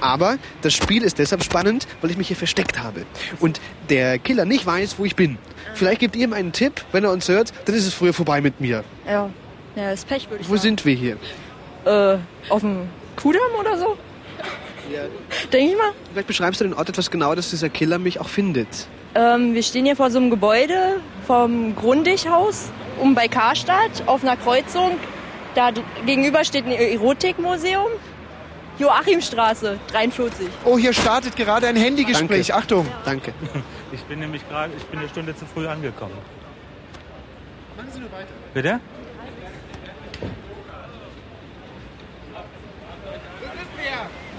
Aber das Spiel ist deshalb spannend, weil ich mich hier versteckt habe. Und der Killer nicht weiß, wo ich bin. Vielleicht gebt ihr ihm einen Tipp, wenn er uns hört, dann ist es früher vorbei mit mir. Ja, ja ist Pech, würde ich Wo sind wir hier? sagen. Äh, auf dem Kudamm oder so? Denke ich mal. Vielleicht beschreibst du den Ort etwas genauer, dass dieser Killer mich auch findet. Ähm, wir stehen hier vor so einem Gebäude vom Grundighaus, um bei Karstadt, auf einer Kreuzung. Da gegenüber steht ein Erotikmuseum. Joachimstraße, 43. Oh, hier startet gerade ein Handygespräch. Danke. Achtung. Danke. Ich bin nämlich gerade, ich bin eine Stunde zu früh angekommen. Machen Sie nur weiter. Bitte?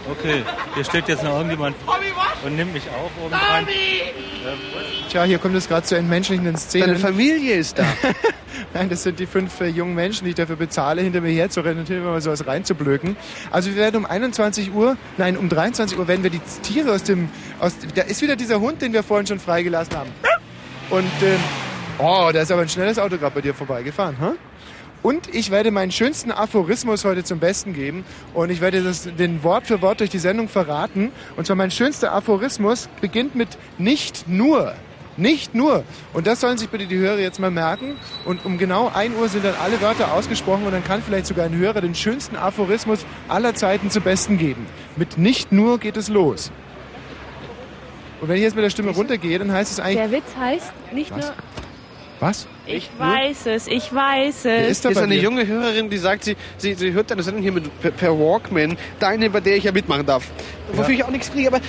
Okay, hier steht jetzt noch irgendjemand und nimmt mich auf oben dran. Tja, hier kommt es gerade zu entmenschlichenden Szenen. Deine Familie ist da. Nein, das sind die fünf äh, jungen Menschen, die ich dafür bezahle, hinter mir herzurennen und hinter mir mal sowas reinzublöken. Also wir werden um 21 Uhr, nein, um 23 Uhr werden wir die Tiere aus dem, aus, da ist wieder dieser Hund, den wir vorhin schon freigelassen haben. Und, ähm, oh, da ist aber ein schnelles Auto gerade bei dir vorbeigefahren, hä? Und ich werde meinen schönsten Aphorismus heute zum Besten geben. Und ich werde das, den Wort für Wort durch die Sendung verraten. Und zwar mein schönster Aphorismus beginnt mit nicht nur. Nicht nur. Und das sollen sich bitte die Hörer jetzt mal merken. Und um genau 1 Uhr sind dann alle Wörter ausgesprochen und dann kann vielleicht sogar ein Hörer den schönsten Aphorismus aller Zeiten zum Besten geben. Mit nicht nur geht es los. Und wenn ich jetzt mit der Stimme runtergehe, dann heißt es eigentlich... Der Witz heißt nicht Was? nur. Was? Ich weiß es, ich weiß es. ist, ist eine junge Hörerin, die sagt, sie, sie, sie hört deine Sendung hier mit, per, per Walkman, deine, bei der ich ja mitmachen darf. Wofür ich auch nichts kriege. Aber äh,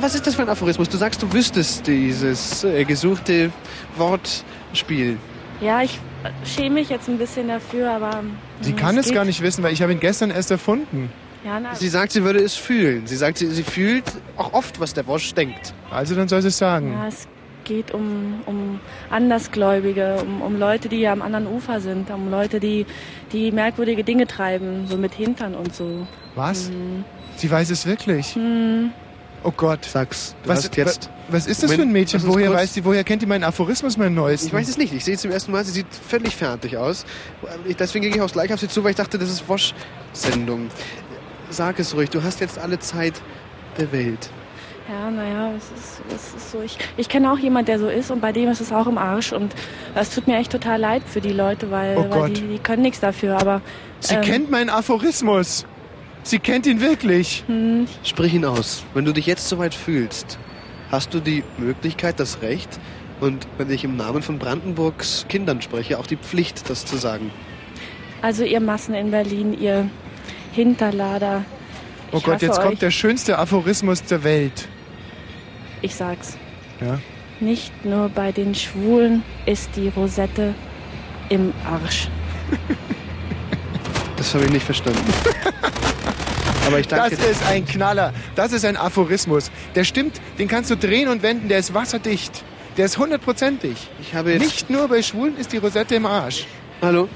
was ist das für ein Aphorismus? Du sagst, du wüsstest dieses äh, gesuchte Wortspiel. Ja, ich schäme mich jetzt ein bisschen dafür, aber. Sie hm, kann es geht. gar nicht wissen, weil ich habe ihn gestern erst erfunden. Ja, na, Sie sagt, sie würde es fühlen. Sie sagt, sie, sie fühlt auch oft, was der Wosch denkt. Also dann soll sie es sagen. ja, es geht um, um Andersgläubige, um, um Leute, die am anderen Ufer sind, um Leute, die, die merkwürdige Dinge treiben, so mit Hintern und so. Was? Hm. Sie weiß es wirklich. Hm. Oh Gott. Sag's. Du Was, hast jetzt. wa- was ist das für ein Mädchen? Woher weiß sie, woher kennt die meinen Aphorismus, meinen neuesten? Ich weiß es nicht. Ich sehe zum ersten Mal. Sie sieht völlig fertig aus. Ich, deswegen gehe ich auch gleich auf sie zu, weil ich dachte, das ist Wosch-Sendung. Sag es ruhig. Du hast jetzt alle Zeit der Welt. Ja, naja, es ist, es ist so. Ich, ich kenne auch jemand, der so ist und bei dem ist es auch im Arsch. Und es tut mir echt total leid für die Leute, weil, Oh weil Gott. die, die können nichts dafür. Aber Sie ähm, kennt meinen Aphorismus. Sie kennt ihn wirklich. hm, Sprich ihn aus. Wenn du dich jetzt soweit fühlst, hast du die Möglichkeit, das Recht und wenn ich im Namen von Brandenburgs Kindern spreche, auch die Pflicht, das zu sagen. Also ihr Massen in Berlin, ihr Hinterlader. Oh Ich Gott, hasse jetzt euch. kommt der schönste Aphorismus der Welt. Ich sag's. Ja. Nicht nur bei den Schwulen ist die Rosette im Arsch. Das habe ich nicht verstanden. Aber ich danke Das ist ein Knaller. Das ist ein Aphorismus. Der stimmt, den kannst du drehen und wenden, der ist wasserdicht. Der ist hundertprozentig. Ich habe jetzt- Nicht nur bei Schwulen ist die Rosette im Arsch. Hallo.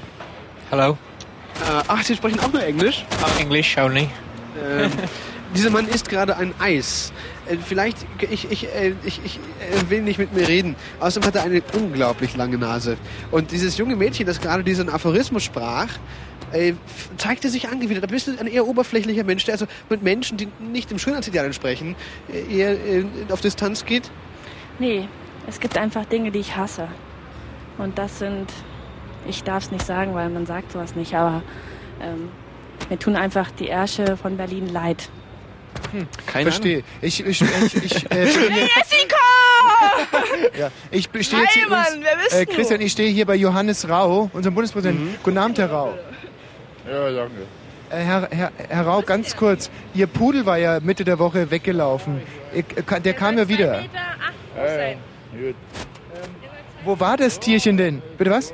Hello. Äh, ach, Sie sprechen auch nur Englisch? English only. Ähm, dieser Mann isst gerade ein Eis. Äh, vielleicht, ich, ich, äh, ich, ich äh, will nicht mit mir reden. Außerdem hat er eine unglaublich lange Nase. Und dieses junge Mädchen, das gerade diesen Aphorismus sprach, äh, zeigte sich angewidert. Da bist du ein eher oberflächlicher Mensch, der also mit Menschen, die nicht dem Schönheitsideal entsprechen, äh, eher äh, auf Distanz geht. Nee, es gibt einfach Dinge, die ich hasse. Und das sind, ich darf es nicht sagen, weil man sagt sowas nicht, aber ähm, mir tun einfach die Ärsche von Berlin leid. Keine Verstehe. Ich, ich, ich, ich, äh, Jessica! ja, ich stehe jetzt hier Hi, Mann, übrigens- wer bist äh, du? Christian, ich stehe hier bei Johannes Rau, unserem Bundespräsidenten. Mhm. Guten Abend, Herr Rau. Ja, danke. Äh, Herr, Herr, Herr Rau, ganz kurz. Ihr Pudel war ja Mitte der Woche weggelaufen. Ich, äh, der kam ja wieder. Wo war das Tierchen denn? Bitte was?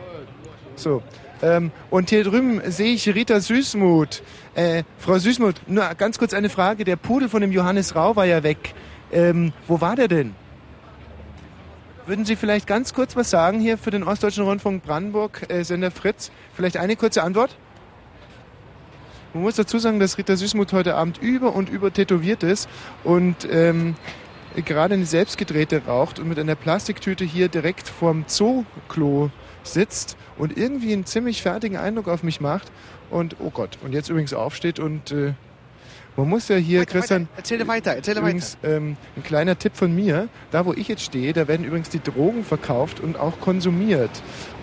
So. Ähm, und hier drüben sehe ich Rita Süßmuth. Äh, Frau Süßmuth, nur ganz kurz eine Frage. Der Pudel von dem Johannes Rau war ja weg. Ähm, wo war der denn? Würden Sie vielleicht ganz kurz was sagen hier für den Ostdeutschen Rundfunk Brandenburg, äh, Sender Fritz? Vielleicht eine kurze Antwort? Man muss dazu sagen, dass Rita Süßmuth heute Abend über und über tätowiert ist und ähm, gerade eine selbstgedrehte raucht und mit einer Plastiktüte hier direkt vorm Zooklo sitzt und irgendwie einen ziemlich fertigen Eindruck auf mich macht. Und oh Gott, und jetzt übrigens aufsteht und äh, man muss ja hier, Christian, Erzähle weiter, erzähle übrigens ähm, ein kleiner Tipp von mir, da wo ich jetzt stehe, da werden übrigens die Drogen verkauft und auch konsumiert.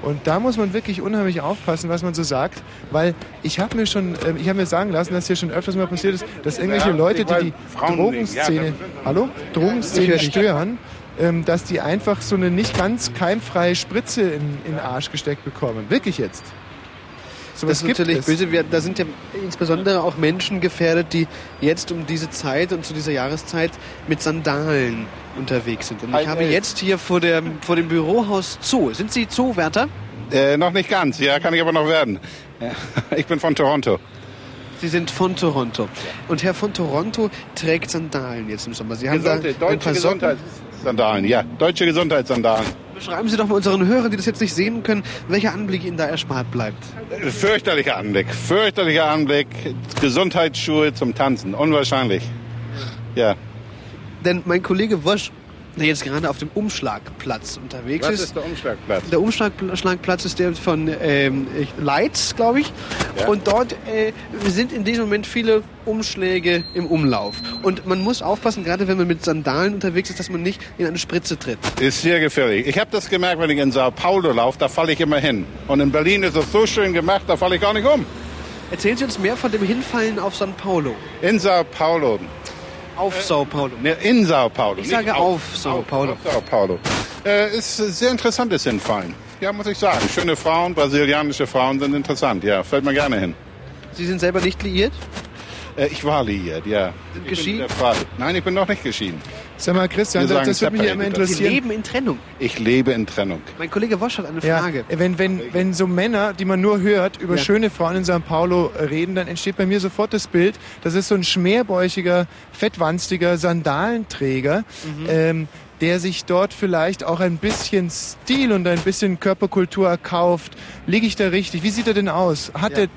Und da muss man wirklich unheimlich aufpassen, was man so sagt, weil ich habe mir schon, ähm, ich habe mir sagen lassen, dass hier schon öfters mal passiert ist, dass irgendwelche Leute, die die Drogenszene, hallo, Drogenszene stören, ähm, dass die einfach so eine nicht ganz keimfreie Spritze in, in den Arsch gesteckt bekommen. Wirklich jetzt. Sowas das ist gibt natürlich es. böse. Wir, da sind ja insbesondere auch Menschen gefährdet, die jetzt um diese Zeit und zu dieser Jahreszeit mit Sandalen unterwegs sind. Und ich habe jetzt hier vor, der, vor dem Bürohaus Zoo. Sind Sie Zoowärter? Äh, noch nicht ganz, ja, kann ich aber noch werden. Ja. Ich bin von Toronto. Sie sind von Toronto. Und Herr von Toronto trägt Sandalen jetzt im Sommer. Sie haben Gesunde, da ein deutsche paar Socken. Gesundheitssandalen, ja, deutsche Gesundheitssandalen. Beschreiben Sie doch mal unseren Hörern, die das jetzt nicht sehen können, welcher Anblick Ihnen da erspart bleibt. Fürchterlicher Anblick, fürchterlicher Anblick. Gesundheitsschuhe zum Tanzen, unwahrscheinlich. Ja. Denn mein Kollege Wosch, der jetzt gerade auf dem Umschlagplatz unterwegs Was ist. ist der Umschlagplatz? Der Umschlagplatz ist der von ähm, Leitz, glaube ich. Ja. Und dort äh, sind in diesem Moment viele Umschläge im Umlauf. Und man muss aufpassen, gerade wenn man mit Sandalen unterwegs ist, dass man nicht in eine Spritze tritt. Ist sehr gefährlich. Ich habe das gemerkt, wenn ich in Sao Paulo laufe, da falle ich immer hin. Und in Berlin ist es so schön gemacht, da falle ich gar nicht um. Erzählen Sie uns mehr von dem Hinfallen auf San Paulo. In Sao Paulo. Auf Sao Paulo. Ne, in Sao Paulo. Ich sage auf Sao Paulo. Auf Sao Paulo. Äh, ist ein sehr interessantes Hinfallen. Ja, muss ich sagen. Schöne Frauen, brasilianische Frauen sind interessant. Ja, fällt mir gerne hin. Sie sind selber nicht liiert? Äh, ich war liiert, ja. Sind Ich geschieden? Nein, ich bin noch nicht geschieden. Sag mal, Christian, Wir das, das würde mich ja immer separated. Sie interessieren. leben in Trennung. Ich lebe in Trennung. Mein Kollege Wosch hat eine Ja, Frage. wenn, wenn, wenn so Männer, die man nur hört, über Ja. schöne Frauen in Sao Paulo äh, reden, dann entsteht bei mir sofort das Bild, das ist so ein schmerbäuchiger, fettwanstiger Sandalenträger, Mhm. ähm, der sich dort vielleicht auch ein bisschen Stil und ein bisschen Körperkultur erkauft. Liege ich da richtig? Wie sieht er denn aus? Hat Ja. er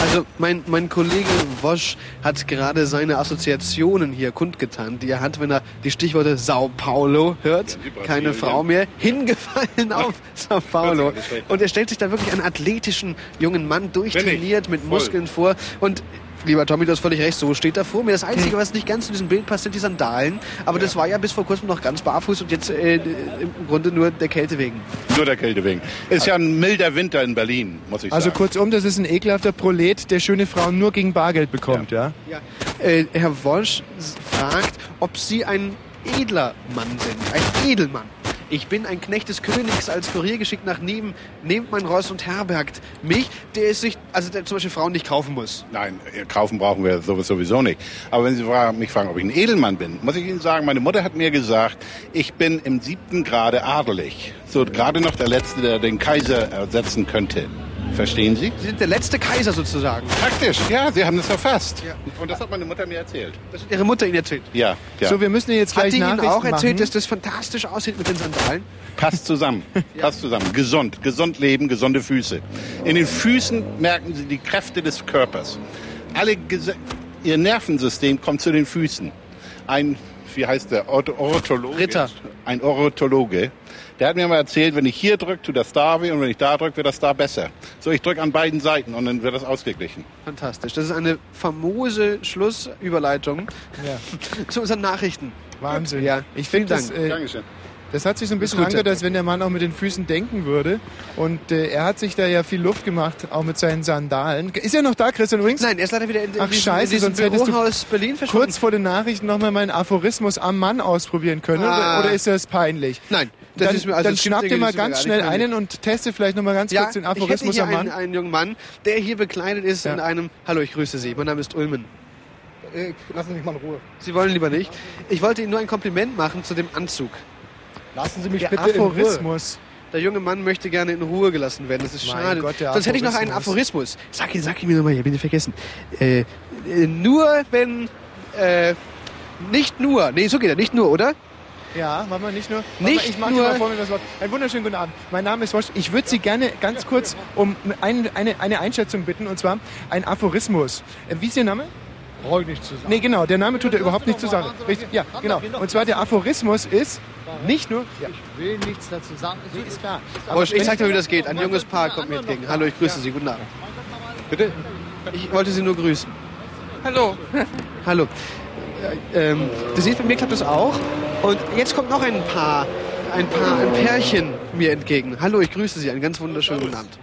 Also mein, mein Kollege Wosch hat gerade seine Assoziationen hier kundgetan, die er hat, wenn er die Stichworte Sao Paulo hört. Keine Frau mehr. Hingefallen auf Sao Paulo. Und er stellt sich da wirklich einen athletischen jungen Mann durchtrainiert mit. Muskeln vor. Und Lieber Tommy, du hast völlig recht, so steht er vor mir. Das Einzige, was nicht ganz zu diesem Bild passt, sind die Sandalen. Aber das war ja bis vor kurzem noch ganz barfuß und jetzt äh, im Grunde nur der Kälte wegen. Nur der Kälte wegen. Ist ja ein milder Winter in Berlin, muss ich also sagen. kurzum, das ist ein ekelhafter Prolet, der schöne Frauen nur gegen Bargeld bekommt, ja? Ja. Äh, Herr Wosch s- fragt, ob Sie ein edler Mann sind. Ein Edelmann. Ich bin ein Knecht des Königs als Kurier geschickt nach Neben. Nehmt mein Ross und herbergt mich, der es sich, also der zum Beispiel Frauen nicht kaufen muss. Nein, äh, kaufen brauchen wir sowieso nicht. Aber wenn Sie mich fragen, ob ich ein Edelmann bin, muss ich Ihnen sagen, meine Mutter hat mir gesagt, ich bin im siebten Grade adelig. So gerade noch der Letzte, der den Kaiser ersetzen könnte. Verstehen Sie? Sie sind der letzte Kaiser sozusagen. Praktisch, ja, Sie haben es erfasst. Und das hat meine Mutter mir erzählt. Das hat Ihre Mutter Ihnen erzählt. Ja, ja. So, wir müssen jetzt Hat gleich die Ihnen auch erzählt, machen. dass das fantastisch aussieht mit den Sandalen? Passt zusammen. Passt zusammen. Gesund. Gesund leben, gesunde Füße. In den Füßen merken Sie die Kräfte des Körpers. Alle Ihr Nervensystem kommt zu den Füßen. Ein, wie heißt der, Orto- Ornithologe? Ritter. Ein Ornithologe. Der hat mir mal erzählt, wenn ich hier drücke, tut das da weh und wenn ich da drücke, wird das da besser. So, ich drücke an beiden Seiten und dann wird das ausgeglichen. Fantastisch. Das ist eine famose Schlussüberleitung zu unseren Nachrichten. Wahnsinn. Ja, Ich finde das, Dank. äh, Dankeschön. Das hat sich so ein bisschen angehört, als wenn der Mann auch mit den Füßen denken würde. Und äh, er hat sich da ja viel Luft gemacht, auch mit seinen Sandalen. Ist er noch da, Christian übrigens? Nein, er ist leider wieder in, in Ach diesem, scheiße, in diesem sonst hättest du Bürohaus Berlin verschwunden. kurz vor den Nachrichten nochmal meinen Aphorismus am Mann ausprobieren können. Ah. Oder, oder ist das peinlich? Nein, das dann, ist mir also dann schnapp dir mal ganz schnell einen und teste vielleicht nochmal ganz Ja, kurz den ich hätte Aphorismus hier am Mann. einen, einen jungen Mann, der hier bekleidet ist Ja. in einem... Hallo, ich grüße Sie. Mein Name ist Ulmen. Äh, Lassen Sie mich mal in Ruhe. Sie wollen lieber nicht. Ich wollte Ihnen nur ein Kompliment machen zu dem Anzug. Lassen Sie mich Der bitte. Aphorismus. Der junge Mann möchte gerne in Ruhe gelassen werden. Das ist Mein schade. Gott, Sonst hätte ich noch einen Aphorismus. Sag ihn, sag ihn mir nochmal hier, bitte vergessen. Äh, äh, nur wenn... Äh, nicht nur. Nee, so geht er. Nicht nur, oder? Ja, machen wir nicht nur. Nicht mal, ich mache nur- mal vor mir das Wort. Einen wunderschönen guten Abend. Mein Name ist Wosch. Ich würde Sie gerne ganz kurz um ein, eine, eine Einschätzung bitten, und zwar ein Aphorismus. Äh, Wie ist Ihr Name? Brauche ich nicht zu sagen. Nee, genau, der Name tut ja überhaupt nicht zur Sache. Richtig, ja, genau. Und zwar der Aphorismus ist nicht nur... Ja. Ich will nichts dazu sagen. Nee, ist klar. Aber ich zeig dir, wie das geht. Ein junges Paar kommt mir entgegen. Hallo, ich grüße Sie. Guten Abend. Bitte? Ich wollte Sie nur grüßen. Hallo. Hallo. Äh, Ähm, du siehst, bei mir klappt das auch. Und jetzt kommt noch ein Paar, ein Paar, ein Pärchen mir entgegen. Hallo, ich grüße Sie. Einen ganz wunderschönen guten Abend.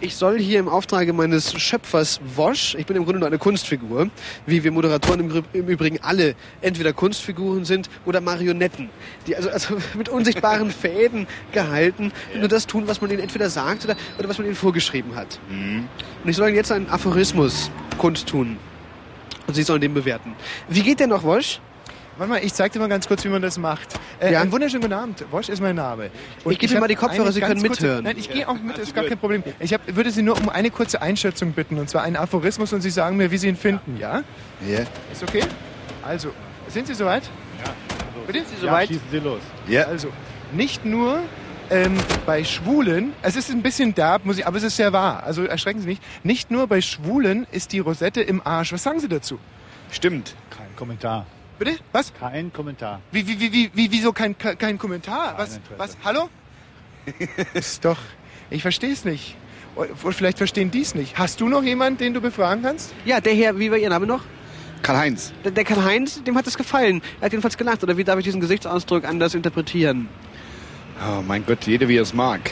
Ich soll hier im Auftrage meines Schöpfers Wosch, ich bin im Grunde nur eine Kunstfigur, wie wir Moderatoren im, im Übrigen alle entweder Kunstfiguren sind oder Marionetten, die also, also mit unsichtbaren Fäden gehalten nur das tun, was man ihnen entweder sagt oder, oder was man ihnen vorgeschrieben hat. Und ich soll ihnen jetzt einen Aphorismus kundtun. Und Sie sollen den bewerten. Wie geht der noch, Wosch? Warte mal, ich zeig dir mal ganz kurz, wie man das macht. Äh, Ja. Einen wunderschönen guten Abend. Wosch ist mein Name. Ich gebe Ihnen mal die Kopfhörer, Sie können kurze- mithören. Nein, ich gehe auch mit, ist gar kein Problem. Ich hab, würde Sie nur um eine kurze Einschätzung bitten, und zwar einen Aphorismus, und Sie sagen mir, wie Sie ihn finden, ja? Ja. Ist okay? Also, sind Sie soweit? Ja. Bitte? Sind Sie Ja, soweit? schießen Sie los. Ja. Also, nicht nur ähm, bei Schwulen, es ist ein bisschen derb, muss ich, aber es ist sehr wahr, also erschrecken Sie nicht, nicht nur bei Schwulen ist die Rosette im Arsch. Was sagen Sie dazu? Stimmt. Kein Kommentar. Bitte? Was? Kein Kommentar. Wie, wie, wie, wie, wie wieso kein, kein kein Kommentar? Was, Interesse. was, hallo? ist doch, ich verstehe es nicht. Vielleicht verstehen die es nicht. Hast du noch jemanden, den du befragen kannst? Ja, der Herr, wie war Ihr Name noch? Karl-Heinz. Der, der Karl-Heinz, dem hat es gefallen. Er hat jedenfalls gelacht. Oder wie darf ich diesen Gesichtsausdruck anders interpretieren? Oh mein Gott, jeder wie er es mag.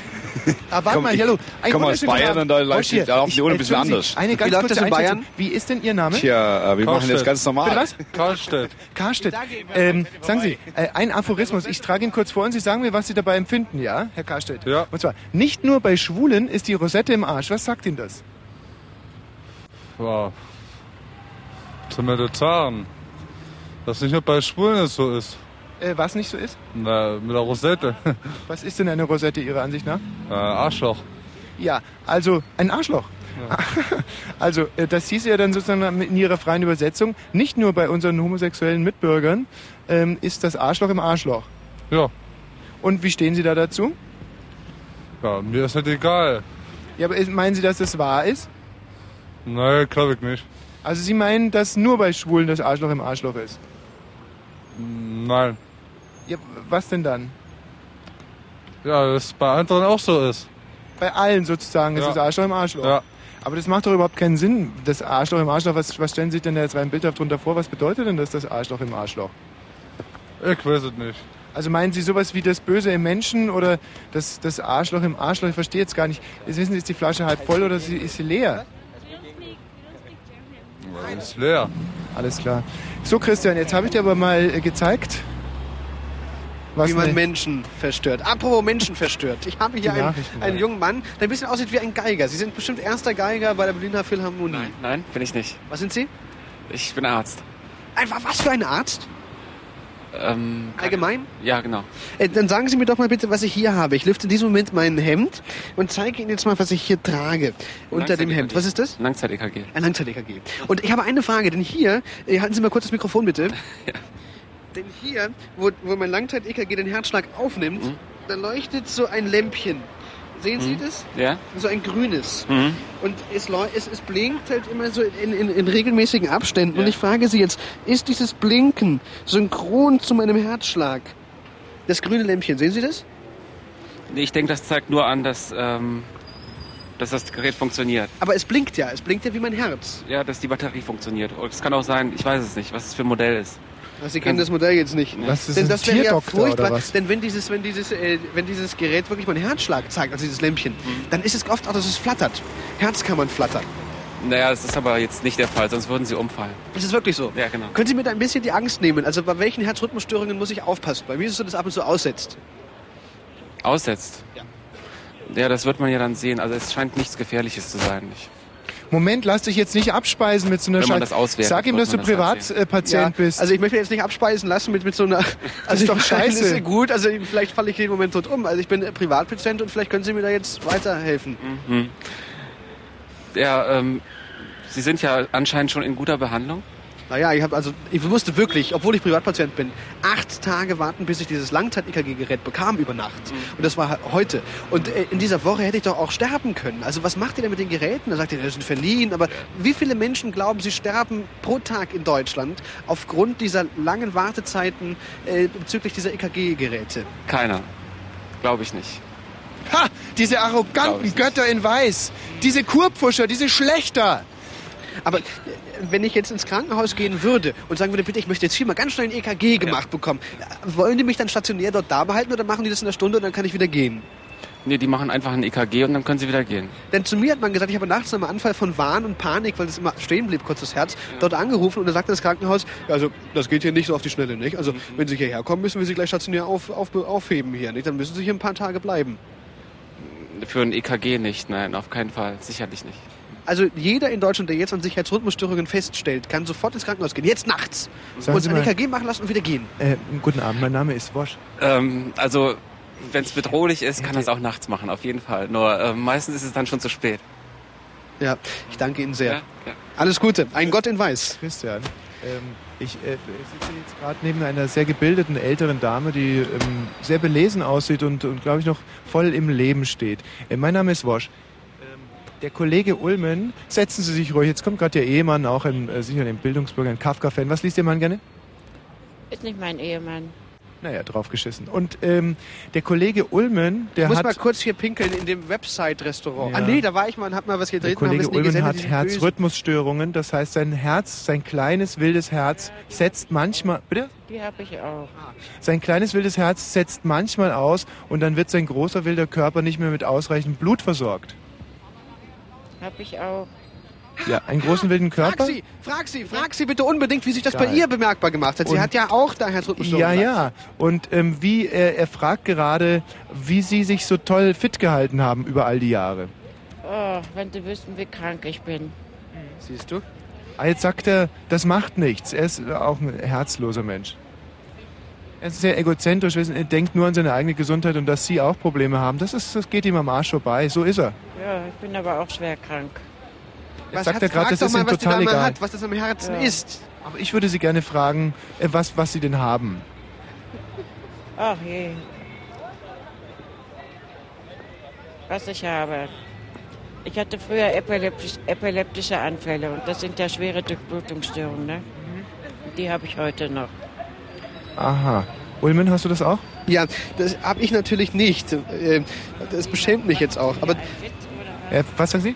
Ah, warte Komm, mal, ich hallo. Ein komme aus Bayern und da läuft die- da laufen die Ich- Uhren ein bisschen anders. Eine Wie ganz läuft kurze das in Bayern? Wie ist denn Ihr Name? Tja, äh, wir machen das ganz normal. Bitte was? Karlstedt. Karstedt. Ähm, sagen Sie, äh, ein Aphorismus. Ich trage ihn kurz vor und Sie sagen mir, was Sie dabei empfinden, ja, Herr Karstedt? Ja. Und zwar, nicht nur bei Schwulen ist die Rosette im Arsch. Was sagt Ihnen das? Ja. Zum mir sagen. Dass nicht nur bei Schwulen es so ist. Äh, was nicht so ist? Na, mit der Rosette. Was ist denn eine Rosette Ihrer Ansicht nach? Äh, Arschloch. Ja, also ein Arschloch. Also, äh, das hieß ja dann sozusagen in ihrer freien Übersetzung, nicht nur bei unseren homosexuellen Mitbürgern ähm, ist das Arschloch im Arschloch. Ja. Und wie stehen Sie da dazu? Ja, mir ist halt egal. Ja, aber meinen Sie, dass das wahr ist? Nein, glaube ich nicht. Also Sie meinen, dass nur bei Schwulen das Arschloch im Arschloch ist? Nein. Ja, was denn dann? Ja, das bei anderen auch so ist. Bei allen sozusagen ist Ja. das Arschloch im Arschloch. Ja. Aber das macht doch überhaupt keinen Sinn. Das Arschloch im Arschloch, was, was stellen Sie sich denn da jetzt rein bildhaft drunter vor? Was bedeutet denn das, das Arschloch im Arschloch? Ich weiß es nicht. Also meinen Sie sowas wie das Böse im Menschen oder das, das Arschloch im Arschloch? Ich verstehe jetzt gar nicht. Jetzt wissen Sie, ist die Flasche halb voll oder sie- ist sie leer? Das ist leer. Alles klar. So, Christian, jetzt habe ich dir aber mal äh, gezeigt, was wie man eine- Menschen verstört. Apropos Menschen verstört. Ich habe hier einen, einen ja. jungen Mann, der ein bisschen aussieht wie ein Geiger. Sie sind bestimmt erster Geiger bei der Berliner Philharmonie. Nein, nein, bin ich nicht. Was sind Sie? Ich bin Arzt. Einfach was für ein Arzt? Ähm, Allgemein? ja, genau. Äh, dann sagen Sie mir doch mal bitte, was ich hier habe. Ich lüfte in diesem Moment mein Hemd und zeige Ihnen jetzt mal, was ich hier trage unter dem Hemd. Was ist das? Langzeit-EKG. Ein Langzeit-EKG. Und ich habe eine Frage, denn hier, äh, halten Sie mal kurz das Mikrofon bitte. Denn hier, wo, wo mein Langzeit-EKG den Herzschlag aufnimmt, da leuchtet so ein Lämpchen. Sehen Sie Mhm. das? Ja? So ein grünes. Mhm. Und es, es, es blinkt halt immer so in, in, in regelmäßigen Abständen. Und ich frage Sie jetzt, ist dieses Blinken synchron zu meinem Herzschlag? Das grüne Lämpchen, sehen Sie das? Nee, ich denke, das zeigt nur an, dass, ähm, dass das Gerät funktioniert. Aber es blinkt ja, es blinkt ja wie mein Herz. Ja, dass die Batterie funktioniert. Es kann auch sein, ich weiß es nicht, was es für ein Modell ist. Also Sie kennen das Modell jetzt nicht. Was, ist denn das das wäre ja furchtbar. Denn wenn dieses, wenn dieses, äh, wenn dieses Gerät wirklich meinen Herzschlag zeigt, also dieses Lämpchen, Mhm. dann ist es oft auch, dass es flattert. Herzkammern flattern. Naja, das ist aber jetzt nicht der Fall, sonst würden sie umfallen. Ist es wirklich so? Ja, genau. Können Sie mir da ein bisschen die Angst nehmen? Also bei welchen Herzrhythmusstörungen muss ich aufpassen? Bei mir ist es so, dass ab und zu aussetzt. Aussetzt? Ja. Ja, das wird man ja dann sehen. Also es scheint nichts Gefährliches zu sein. Ich, Moment, lass dich jetzt nicht abspeisen mit so einer Scheiße. das Sag ihm, dass du das halt. Privatpatient Ja, bist. Also ich möchte jetzt nicht abspeisen lassen mit, mit so einer... Also ist doch ich- scheiße. Das ist gut, also vielleicht falle ich jeden Moment tot um. Also ich bin äh, Privatpatient und vielleicht können Sie mir da jetzt weiterhelfen. mhm. Ja, ähm, Sie sind ja anscheinend schon in guter Behandlung. Naja, ich habe also, ich musste wirklich, obwohl ich Privatpatient bin, acht Tage warten, bis ich dieses Langzeit-EKG-Gerät bekam über Nacht. Und das war heute. Und äh, in dieser Woche hätte ich doch auch sterben können. Also was macht ihr denn mit den Geräten? Da sagt ihr, das sind verliehen. Aber wie viele Menschen glauben, sie sterben pro Tag in Deutschland aufgrund dieser langen Wartezeiten äh, bezüglich dieser EKG-Geräte? Keiner. Glaube ich nicht. Ha! Diese arroganten Götter in Weiß. Diese Kurpfuscher, diese Schlechter. Aber wenn ich jetzt ins Krankenhaus gehen würde und sagen würde, bitte, ich möchte jetzt hier mal ganz schnell ein EKG gemacht bekommen, äh, wollen die mich dann stationär dort da behalten oder machen die das in einer Stunde und dann kann ich wieder gehen? Nee, die machen einfach ein EKG und dann können sie wieder gehen. Denn zu mir hat man gesagt, ich habe nachts einen Anfall von Wahn und Panik, weil das immer stehen blieb, kurz das Herz, dort angerufen und da sagte das Krankenhaus, ja, also das geht hier nicht so auf die Schnelle, nicht? Also wenn Sie hierher kommen, müssen wir Sie gleich stationär auf, auf, aufheben hier, nicht? Dann müssen Sie hier ein paar Tage bleiben. Für ein EKG nicht, nein, auf keinen Fall. Sicherlich nicht. Also jeder in Deutschland, der jetzt an sich Herzrhythmusstörungen feststellt, kann sofort ins Krankenhaus gehen, jetzt nachts, Sagen und Sie ein EKG machen lassen und wieder gehen. Äh, guten Abend, mein Name ist Wosch. Ähm, also, wenn es bedrohlich ist, kann das auch nachts machen, auf jeden Fall. Nur ähm, meistens ist es dann schon zu spät. Ja, ich danke Ihnen sehr. Ja, ja. Alles Gute. Ein Gott in Weiß. Christian, ähm, ich äh, sitze jetzt gerade neben einer sehr gebildeten älteren Dame, die ähm, sehr belesen aussieht und, und glaube ich, noch voll im Leben steht. Äh, mein Name ist Wosch. Der Kollege Ulmen, setzen Sie sich ruhig. Jetzt kommt gerade Ihr Ehemann, auch ein, äh, sicher ein Bildungsbürger, ein Kafka-Fan. Was liest Ihr Mann gerne? Ist nicht mein Ehemann. Naja, draufgeschissen. Und ähm, der Kollege Ulmen, der ich muss hat... mal kurz hier pinkeln in dem Website-Restaurant. Ja. Ah nee, da war ich mal und hab mal was Der gedreht. und Kollege Ulmen gesendet, hat. Herzrhythmusstörungen, das heißt, sein Herz, sein kleines wildes Herz setzt manchmal, bitte? Die habe ich auch. Sein kleines wildes Herz setzt manchmal aus und dann wird sein großer wilder Körper nicht mehr mit ausreichend Blut versorgt. Habe ich auch. Ja, einen großen wilden Frag Körper? sie, frag sie, frag sie bitte unbedingt, wie sich das bei Geil. ihr bemerkbar gemacht hat. Sie Und- hat ja auch da Herzrhythmusstörungen. Ja, ja. Und ähm, wie äh, er fragt gerade, wie Sie sich so toll fit gehalten haben über all die Jahre. Oh, wenn Sie wüssten, wie krank ich bin. Siehst du? Ah, jetzt sagt er, das macht nichts. Er ist auch ein herzloser Mensch. Er ist sehr egozentrisch, er denkt nur an seine eigene Gesundheit und dass Sie auch Probleme haben, das, ist, das geht ihm am Arsch vorbei. So ist er. Ja, ich bin aber auch schwer krank. Jetzt Was sagt er gerade, das ist mal, ihm total egal. hat, was das am Herzen Ja. ist. Aber ich würde Sie gerne fragen, äh, was, was Sie denn haben. Ach je. Was ich habe. Ich hatte früher epileptisch, epileptische Anfälle und das sind ja schwere Durchblutungsstörungen. Ne? Und Die habe ich heute noch. Aha. Ulmen, hast du das auch? Ja, das habe ich natürlich nicht. Äh, Das beschämt mich jetzt auch. Aber Äh, was sagen Sie?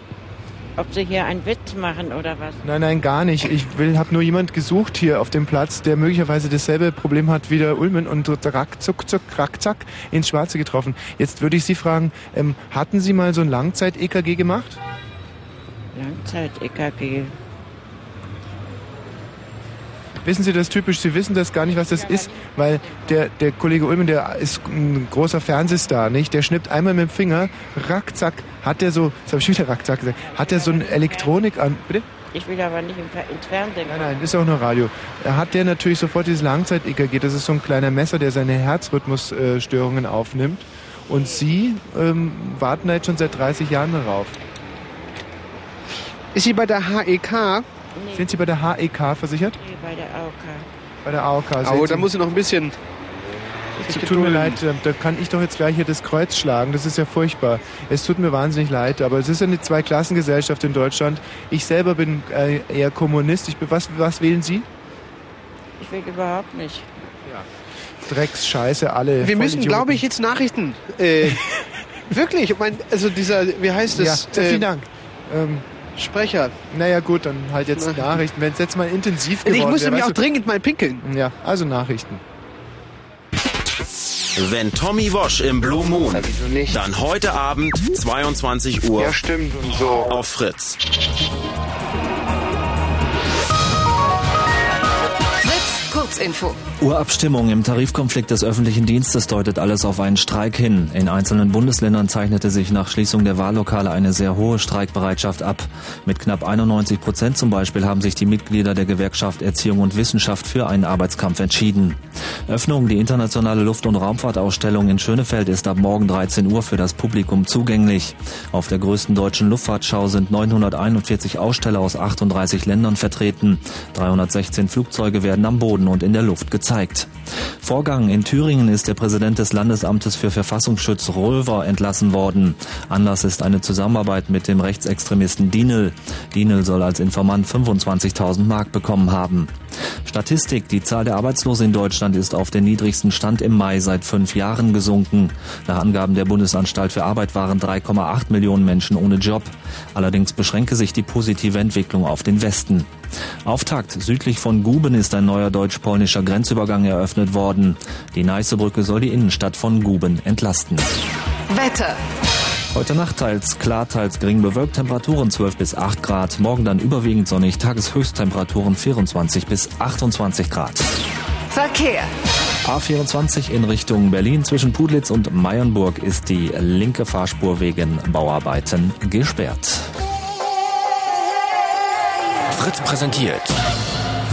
Ob Sie hier einen Witz machen oder was? Nein, nein, gar nicht. Ich will, habe nur jemand gesucht hier auf dem Platz, der möglicherweise dasselbe Problem hat wie der Ulmen und rack, zuck, zuck, rack, zack ins Schwarze getroffen. Jetzt würde ich Sie fragen, ähm, hatten Sie mal so ein Langzeit-EKG gemacht? Langzeit-EKG. Wissen Sie das typisch? Sie wissen das gar nicht, was das ist, weil der, der Kollege Ulmen, der ist ein großer Fernsehstar, nicht? Der schnippt einmal mit dem Finger, rack, zack, hat der so, das habe ich wieder rack, zack gesagt, hat der so eine Elektronik an, bitte? Ich will aber nicht im ins Fernsehen. Nein, nein, ist auch nur Radio. Da hat der natürlich sofort dieses Langzeit-EKG. Das ist so ein kleiner Messer, der seine Herzrhythmusstörungen aufnimmt. Und Sie ähm, warten da jetzt schon seit 30 Jahren darauf. ist sie bei der HEK? Sind Sie bei der HEK versichert? Nee, bei der AOK. Bei der AOK. Oh, Sehen da Sie- muss sie noch ein bisschen. Es tut mir leid, da- da kann ich doch jetzt gleich hier das Kreuz schlagen. Das ist ja furchtbar. Es tut mir wahnsinnig leid, aber es ist eine Zweiklassengesellschaft in Deutschland. Ich selber bin äh, eher Kommunist. Ich bin, was, was wählen Sie? Ich will überhaupt nicht. Drecks, Scheiße, alle. Wir müssen, glaube ich, jetzt Nachrichten. Äh, wirklich, ich mein, also dieser, wie heißt Ja, es? vielen Dank. Ähm, Sprecher. Naja gut, dann halt jetzt Nachrichten. Wenn es jetzt mal intensiv geworden Ich muss wäre, nämlich auch du- dringend mal pinkeln. Ja, also Nachrichten. Wenn Tommy Wosch im Blue Moon, dann heute Abend 22 Uhr. Ja, stimmt und so. Auf Fritz. Kurzinfo. Urabstimmung im Tarifkonflikt des öffentlichen Dienstes deutet alles auf einen Streik hin. In einzelnen Bundesländern zeichnete sich nach Schließung der Wahllokale eine sehr hohe Streikbereitschaft ab. Mit knapp 91 Prozent zum Beispiel haben sich die Mitglieder der Gewerkschaft Erziehung und Wissenschaft für einen Arbeitskampf entschieden. Öffnung die internationale Luft- und Raumfahrtausstellung in Schönefeld ist ab morgen 13 Uhr für das Publikum zugänglich. Auf der größten deutschen Luftfahrtschau sind 941 Aussteller aus 38 Ländern vertreten. 316 Flugzeuge werden am Boden und in der Luft gezeigt. Vorgang in Thüringen ist der Präsident des Landesamtes für Verfassungsschutz Röver entlassen worden. Anlass ist eine Zusammenarbeit mit dem Rechtsextremisten Dienel. Dienel soll als Informant 25.000 Mark bekommen haben. Statistik. Die Zahl der Arbeitslosen in Deutschland ist auf den niedrigsten Stand im Mai seit fünf Jahren gesunken. Nach Angaben der Bundesanstalt für Arbeit waren 3,8 Millionen Menschen ohne Job. Allerdings beschränke sich die positive Entwicklung auf den Westen. Auftakt. Südlich von Guben ist ein neuer deutsch-polnischer Grenzübergang eröffnet worden. Die Neißebrücke soll die Innenstadt von Guben entlasten. Wetter. Heute Nacht teils klar, teils gering bewölkt, Temperaturen 12 bis 8 Grad. Morgen dann überwiegend sonnig, Tageshöchsttemperaturen 24 bis 28 Grad. Verkehr. A24 in Richtung Berlin zwischen Pudlitz und Meiernburg ist die linke Fahrspur wegen Bauarbeiten gesperrt. Fritz präsentiert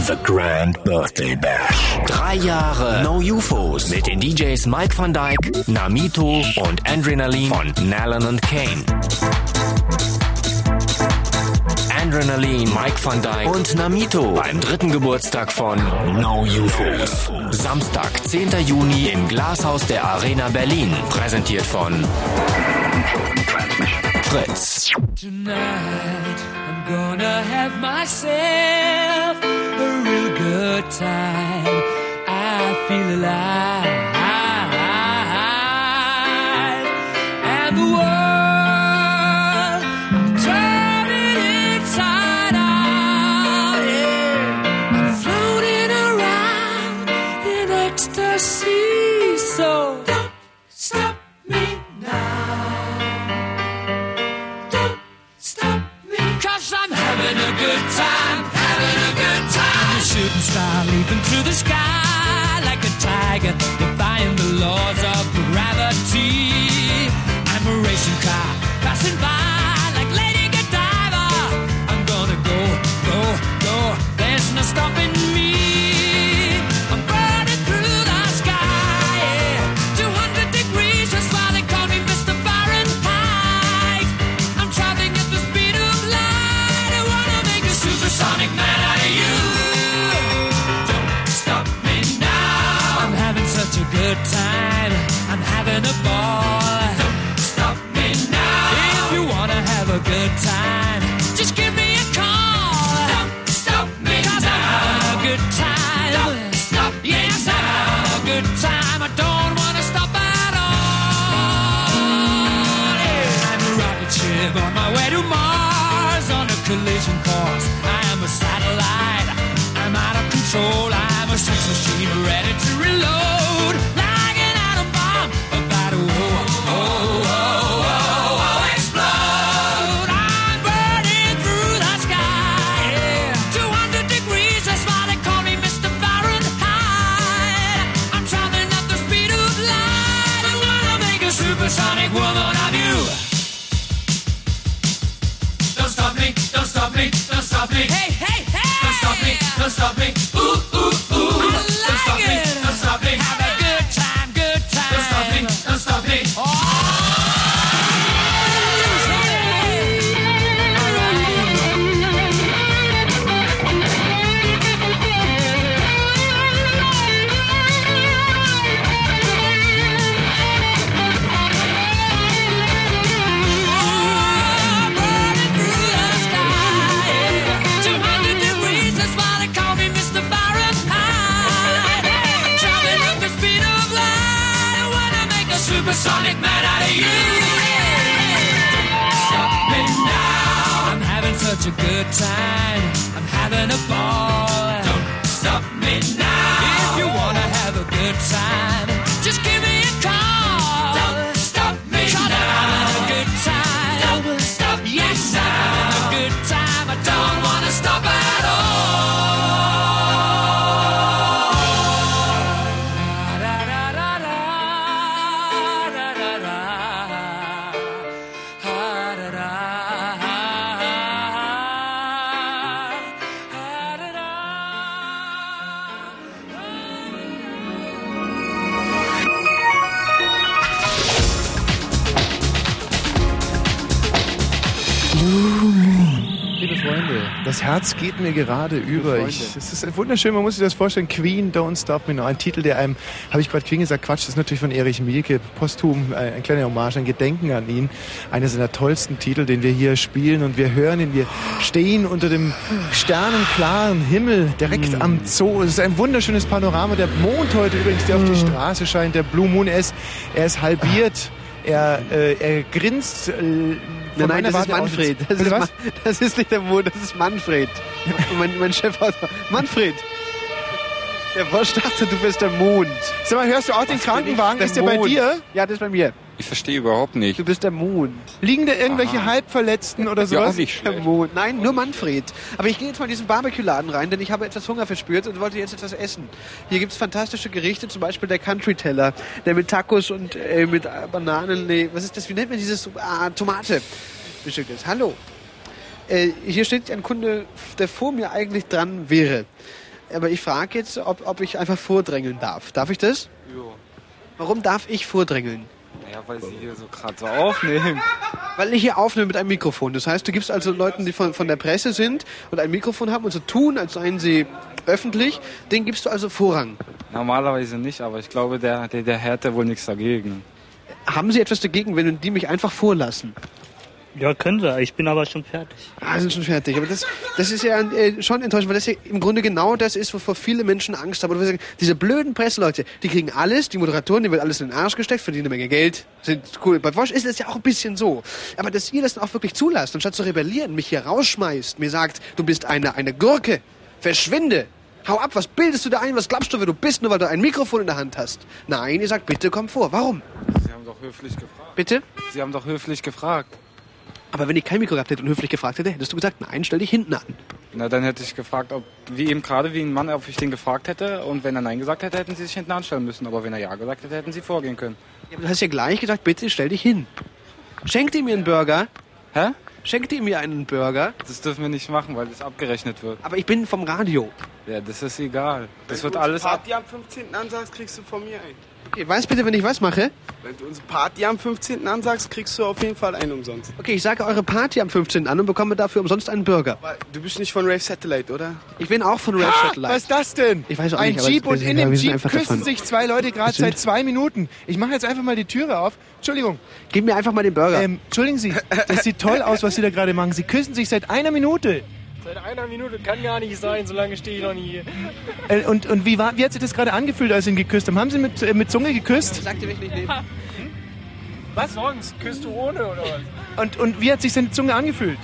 The Grand Birthday Bash. Drei Jahre No UFOs mit den DJs Mike van Dyke, Namito und Adrenaline von Nallen und Kane. Adrenaline, Mike van Dyke und Namito beim dritten Geburtstag von No UFOs. Samstag, 10. Juni im Glashaus der Arena Berlin. Präsentiert von Fritz. Tonight Gonna have myself a real good time. I feel alive. And the world, I'm turning inside out. I'm floating around in ecstasy. Star leaping through the sky like a tiger, defying the laws of gravity. I'm a racing car passing by like Lady Godiva. I'm gonna go, go, go. There's no stopping me. Mir gerade über. Ich, es ist wunderschön, man muss sich das vorstellen. Queen, Don't Stop Me Now. Ein Titel, der einem, habe ich gerade Queen gesagt, Quatsch, das ist natürlich von Erich Mielke, posthum, äh, ein kleiner Hommage, ein Gedenken an ihn. Einer seiner tollsten Titel, den wir hier spielen und wir hören ihn. Wir stehen unter dem sternenklaren Himmel direkt am Zoo. Es ist ein wunderschönes Panorama. Der Mond heute übrigens, der auf die Straße scheint, der Blue Moon, ist, er ist halbiert. Er, äh, er grinst. Äh, Nein, nein, das ist Manfred. Das ist, was? Ma- das ist nicht der Mond, das ist Manfred. mein, mein Chefautor. Manfred! Der Wosch dachte, du bist der Mond. Sag mal, hörst du auch den Krankenwagen? Ist der bei dir? Ja, das ist bei mir. Ich verstehe überhaupt nicht. Du bist der Mond. Liegen da irgendwelche Aha. Halbverletzten oder Ja, sowas? auch nicht Der. Mond. Nein, nur Manfred. Aber ich gehe jetzt mal in diesen Barbecue-Laden rein, denn ich habe etwas Hunger verspürt und wollte jetzt etwas essen. Hier gibt's fantastische Gerichte, zum Beispiel der Country-Teller, der mit Tacos und äh, mit Bananen, nee, was ist das, wie nennt man dieses, ah, Tomate bestückt ist. Hallo. Äh, hier steht ein Kunde, der vor mir eigentlich dran wäre. Aber ich frage jetzt, ob, ob ich einfach vordrängeln darf. Darf ich das? Jo. Warum darf ich vordrängeln? Ja, weil sie hier so gerade so aufnehmen. Weil ich hier aufnehme mit einem Mikrofon. Das heißt, du gibst also Leuten, die von, von der Presse sind und ein Mikrofon haben und so tun, als seien sie öffentlich, denen gibst du also Vorrang. Normalerweise nicht, aber ich glaube, der, der, der Herr hat wohl nichts dagegen. Haben sie etwas dagegen, wenn die mich einfach vorlassen? Ja, können sie. Ich bin aber schon fertig. Ah, sind schon fertig. Aber das, das ist ja äh, schon enttäuschend, weil das ja im Grunde genau das ist, wovor viele Menschen Angst haben. Wir sagen, diese blöden Presseleute, die kriegen alles, die Moderatoren, die wird alles in den Arsch gesteckt, verdienen eine Menge Geld, sind cool. Bei Wosch ist es ja auch ein bisschen so. Aber dass ihr das dann auch wirklich zulasst, anstatt zu rebellieren, mich hier rausschmeißt, mir sagt, du bist eine, eine Gurke, verschwinde. Hau ab, was bildest du da ein? Was glaubst du, wer du bist, nur weil du ein Mikrofon in der Hand hast? Nein, ihr sagt, bitte komm vor. Warum? Sie haben doch höflich gefragt. Bitte? Sie haben doch höflich gefragt. Aber wenn ich kein Mikro gehabt hätte und höflich gefragt hätte, hättest du gesagt, nein, stell dich hinten an. Na, dann hätte ich gefragt, ob, wie eben gerade wie ein Mann, ob ich den gefragt hätte. Und wenn er Nein gesagt hätte, hätten sie sich hinten anstellen müssen. Aber wenn er Ja gesagt hätte, hätten sie vorgehen können. Ja, aber du hast ja gleich gesagt, bitte stell dich hin. Schenkt ihr mir einen Burger? Hä? Schenkt ihr mir einen Burger? Das dürfen wir nicht machen, weil das abgerechnet wird. Aber ich bin vom Radio. Ja, das ist egal. Das Wenn wird du alles unsere ab. Party am 15. ansagst, kriegst du von mir ein. Okay, weiß bitte, wenn ich was mache? Wenn du unsere Party am 15. ansagst, kriegst du auf jeden Fall einen umsonst. Okay, ich sage eure Party am 15. an und bekomme dafür umsonst einen Burger. Weil Du bist nicht von Rave Satellite, oder? Ich bin auch von Red Ah, Satellite. was ist das denn? Ich weiß auch Ein nicht, aber Jeep und in dem Jeep küssen davon. sich zwei Leute gerade seit zwei Minuten. Ich mache jetzt einfach mal die Türe auf. Entschuldigung. Gib mir einfach mal den Burger. Ähm, entschuldigen Sie, das sieht toll aus, was Sie da gerade machen. Sie küssen sich seit einer Minute. Seit einer Minute kann gar nicht sein, so lange stehe ich noch nie hier. Äh, und und wie, war, wie hat sich das gerade angefühlt, als Sie ihn geküsst haben? Haben Sie mit, äh, mit Zunge geküsst? Sagt ihr mich nicht neben? Was sonst? Küsst du ohne oder was? Und, und wie hat sich seine Zunge angefühlt?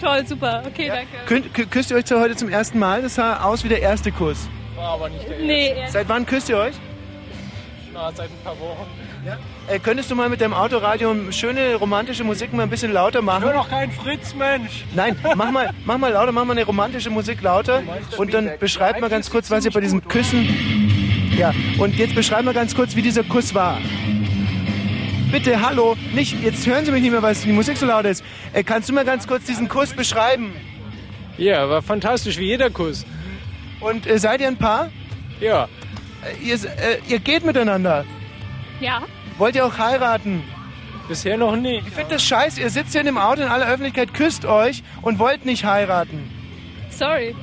Toll, super. Okay, danke. Könnt, kü- küsst ihr euch zwar heute zum ersten Mal? Das sah aus wie der erste Kuss. War aber nicht der Nee, erste. Seit wann küsst ihr euch? Na, seit ein paar Wochen. Äh, könntest du mal mit deinem Autoradio schöne romantische Musik mal ein bisschen lauter machen? Ich höre doch kein Fritz, Mensch. Nein, mach mal, mach mal lauter, mach mal eine romantische Musik lauter und dann beschreib mal ganz kurz, was ihr bei diesem Küssen. Ja, und jetzt beschreib mal ganz kurz, wie dieser Kuss war. Bitte, hallo, nicht, jetzt hören Sie mich nicht mehr, weil die Musik so laut ist. Äh, kannst du mal ganz kurz diesen Kuss beschreiben? Ja, war fantastisch, wie jeder Kuss. Und äh, seid ihr ein Paar? Ja. Äh, ihr, äh, ihr geht miteinander. Ja. Wollt ihr auch heiraten? Bisher noch nicht. Ich finde das scheiße, ihr sitzt hier in dem Auto in aller Öffentlichkeit, küsst euch und wollt nicht heiraten. Sorry.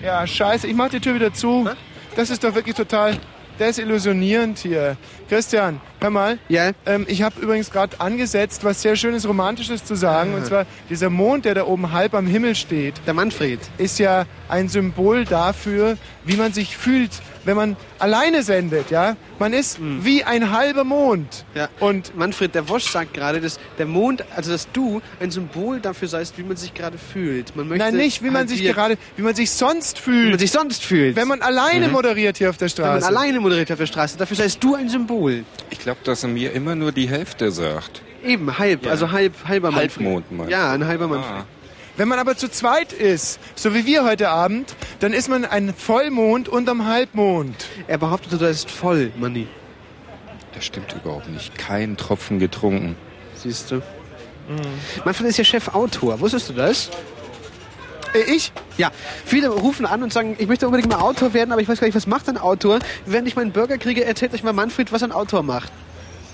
Ja, scheiße, ich mach die Tür wieder zu. Das ist doch wirklich total desillusionierend hier. Christian, hör mal. Ja. Ähm, ich habe übrigens gerade angesetzt, was sehr schönes Romantisches zu sagen. Ah. Und zwar dieser Mond, der da oben halb am Himmel steht. Der Manfred. Ist ja ein Symbol dafür, wie man sich fühlt, wenn man alleine sendet. Ja, man ist wie ein halber Mond. Ja. Und Manfred, der Wosch sagt gerade, dass der Mond, also dass du ein Symbol dafür seist, wie man sich gerade fühlt. Man möchte Nein, nicht, wie man halt sich gerade, wie man sich sonst fühlt. Wie man sich sonst fühlt. Wenn man alleine Mhm. moderiert hier auf der Wenn man Straße. alleine moderiert auf der Straße, dafür seist du ein Symbol. Ich glaube, dass er mir immer nur die Hälfte sagt. Eben, halb, Ja. also halb, halber Manfred. Halbmond, du? Ja, ein halber Manfred. Ah. Wenn man aber zu zweit ist, so wie wir heute Abend, dann ist man ein Vollmond unterm Halbmond. Er behauptet, du ist voll, Manni. Das stimmt überhaupt nicht. Kein Tropfen getrunken. Siehst du? Manfred ist ja Chefautor. Wusstest du das? Äh, ich? Ja. Viele rufen an und sagen, ich möchte unbedingt mal Autor werden, aber ich weiß gar nicht, was macht ein Autor. Während ich meinen Burger kriege, erzählt euch mal Manfred, was ein Autor macht.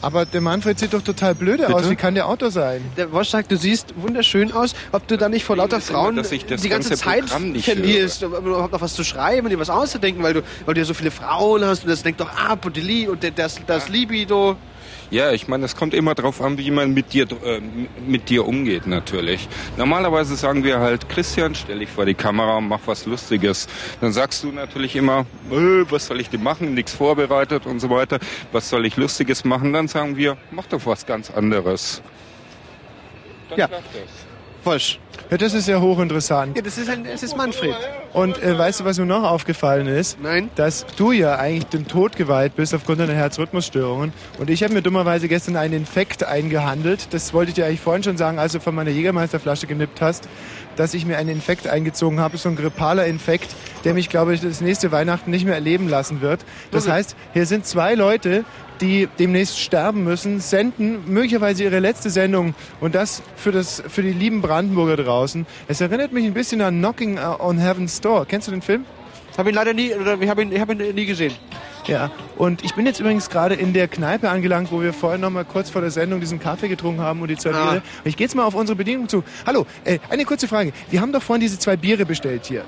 Aber der Manfred sieht doch total blöde Bitte? aus. Wie kann der Auto sein? Der Wosch sagt, du siehst wunderschön aus. Ob du da nicht vor lauter immer, Frauen dass ich das die ganze ganze Zeit verlierst, um überhaupt noch was zu schreiben und dir was auszudenken, weil du, weil du ja so viele Frauen hast und das lenkt doch ab und die Li und das, das Libido. Ja, ich meine, es kommt immer drauf an, wie man mit dir, äh, mit dir umgeht, natürlich. Normalerweise sagen wir halt, Christian, stell dich vor die Kamera und mach was Lustiges. Dann sagst du natürlich immer, äh, was soll ich denn machen? Nichts vorbereitet und so weiter. Was soll ich Lustiges machen? Dann sagen wir, mach doch was ganz anderes. Dann Ja. klappt das. Wosch. Ja, das ist ja hochinteressant. Ja, das ist, ein, das ist Manfred. Und äh, weißt du, was mir noch aufgefallen ist? Nein. Dass du ja eigentlich dem Tod geweiht bist aufgrund deiner Herzrhythmusstörungen. Und ich habe mir dummerweise gestern einen Infekt eingehandelt. Das wollte ich dir eigentlich vorhin schon sagen, als du von meiner Jägermeisterflasche genippt hast, dass ich mir einen Infekt eingezogen habe. So ein grippaler Infekt, der mich, glaube ich, das nächste Weihnachten nicht mehr erleben lassen wird. Das heißt, hier sind zwei Leute, die demnächst sterben müssen, senden möglicherweise ihre letzte Sendung und das für, das für die lieben Brandenburger draußen. Es erinnert mich ein bisschen an Knocking on Heaven's Door. Kennst du den Film? Habe ihn leider nie, oder ich habe ihn, ich hab ihn nie gesehen. Ja, und ich bin jetzt übrigens gerade in der Kneipe angelangt, wo wir vorhin noch mal kurz vor der Sendung diesen Kaffee getrunken haben und die zwei Ah. Biere. Ich gehe jetzt mal auf unsere Bedienung zu. Hallo, äh, eine kurze Frage. Wir haben doch vorhin diese zwei Biere bestellt hier.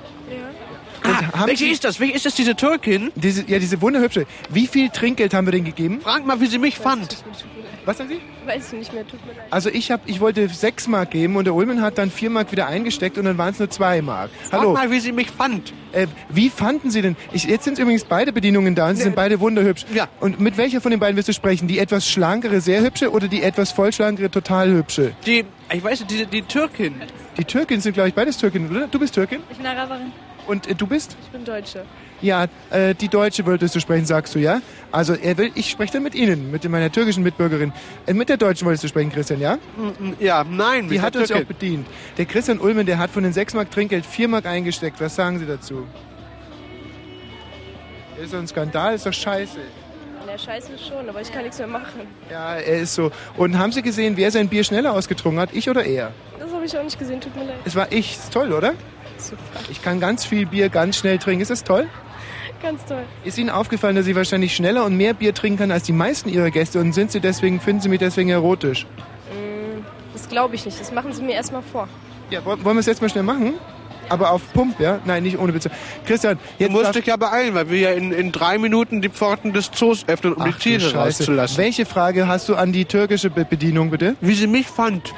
Ah, welche ist das? Welche ist das, diese Türkin? Diese, ja, diese wunderhübsche. Wie viel Trinkgeld haben wir denn gegeben? Frag mal, wie sie mich fand. Was sagen Sie? Weiß ich nicht mehr, tut mir leid. Also ich hab, ich wollte sechs Mark geben und der Ulmen hat dann vier Mark wieder eingesteckt und dann waren es nur zwei Mark. Hallo. Frag mal, wie sie mich fand. Äh, wie fanden Sie denn? Ich, jetzt sind übrigens beide Bedienungen da und sie sind beide wunderhübsch. Ja. Und mit welcher von den beiden wirst du sprechen? Die etwas schlankere, sehr hübsche oder die etwas vollschlankere, total hübsche? Die, ich weiß nicht, die, die Türkin. Die Türkin sind, glaube ich, beides Türkin, oder? Du bist Türkin? Ich bin Araberin. Und äh, du bist? Ich bin Deutsche. Ja, äh, die Deutsche wolltest du sprechen, sagst du, ja? Also er will, ich spreche dann mit Ihnen, mit meiner türkischen Mitbürgerin. Äh, mit der Deutschen wolltest du sprechen, Christian, ja? Ja, nein, mit Die der hat uns ja auch Türkin. bedient. Der Christian Ulmen, der hat von den 6 Mark Trinkgeld 4 Mark eingesteckt. Was sagen Sie dazu? Ist doch ein Skandal, ist doch scheiße. Ja, scheiße schon, aber ich kann nichts mehr machen. Ja, er ist so. Und haben Sie gesehen, wer sein Bier schneller ausgetrunken hat? Ich oder er? Das habe ich auch nicht gesehen, tut mir leid. Es war ich. Ist toll, oder? Super. Ich kann ganz viel Bier ganz schnell trinken. Ist das toll? Ganz toll. Ist Ihnen aufgefallen, dass Sie wahrscheinlich schneller und mehr Bier trinken kann als die meisten Ihrer Gäste und sind Sie deswegen, finden Sie mich deswegen erotisch? Mm, Das glaube ich nicht. Das machen Sie mir erstmal vor. Ja, wollen wir es jetzt mal schnell machen? Aber auf Pump, ja? Nein, nicht ohne Witze. Christian, jetzt Du musst dich ja beeilen, weil wir ja in, in drei Minuten die Pforten des Zoos öffnen, um Ach, die Tiere rauszulassen. Welche Frage hast du an die türkische Be Bedienung, bitte? Wie sie mich fand.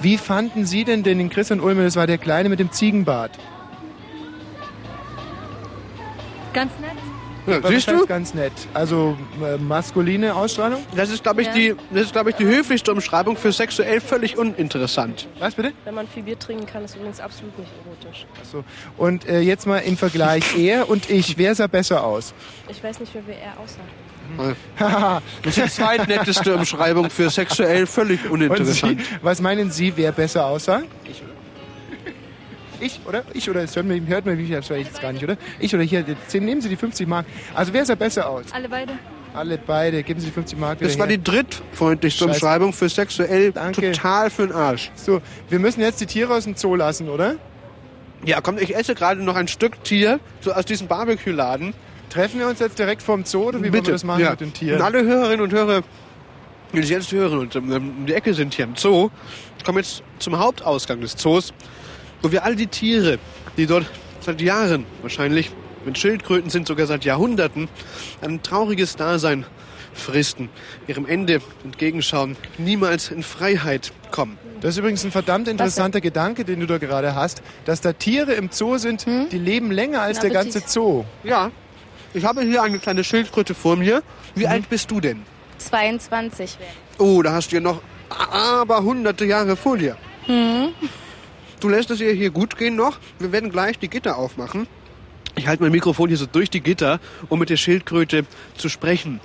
Wie fanden Sie denn den Christian Ulmer? Das war der Kleine mit dem Ziegenbart. Ganz nett. Ja, siehst du? Ganz nett. Also äh, maskuline Ausstrahlung? Das ist, glaube ich, Ja. die, das ist, glaube ich, die höflichste Umschreibung für sexuell völlig uninteressant. Was bitte? Wenn man viel Bier trinken kann, ist übrigens absolut nicht erotisch. So. Und äh, jetzt mal im Vergleich er und ich. Wer sah besser aus? Ich weiß nicht wer er aussah. Das ist die zweitnetteste Umschreibung für sexuell völlig und Sie, uninteressant. was meinen Sie, wer besser aussah? Ich, oder? Ich, oder? Ich, oder? Das hört man, hört man mich ja vielleicht jetzt gar nicht, oder? Ich, oder? Hier, jetzt nehmen Sie die 50 Mark. Also wer sah besser aus? Alle beide? Alle beide. Geben Sie die 50 Mark Das war her. die drittfreundlichste Scheiße. Umschreibung für sexuell Danke. total für den Arsch. So, wir müssen jetzt die Tiere aus dem Zoo lassen, oder? Ja, komm, ich esse gerade noch ein Stück Tier so aus diesem Barbecue-Laden. Treffen wir uns jetzt direkt vorm Zoo oder wie wollen wir das machen ja. mit den Tieren? Und alle Hörerinnen und Hörer, die das jetzt hören und ähm, um die Ecke sind hier im Zoo, kommen jetzt zum Hauptausgang des Zoos, wo wir all die Tiere, die dort seit Jahren wahrscheinlich, wenn Schildkröten sind sogar seit Jahrhunderten, ein trauriges Dasein fristen, ihrem Ende entgegenschauen, niemals in Freiheit kommen. Das ist übrigens ein verdammt interessanter Gedanke, den du da gerade hast, dass da Tiere im Zoo sind, die leben länger als der Hm? Ganze Zoo. Ja, ich habe hier eine kleine Schildkröte vor mir. Wie Mhm. alt bist du denn? 22 wäre Oh, da hast du ja noch aber hunderte Jahre vor dir. hm. Du lässt es ihr hier gut gehen noch. Wir werden gleich die Gitter aufmachen. Ich halte mein Mikrofon hier so durch die Gitter, um mit der Schildkröte zu sprechen.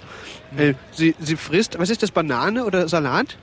Äh, sie, sie frisst, was ist das, Banane oder Salat?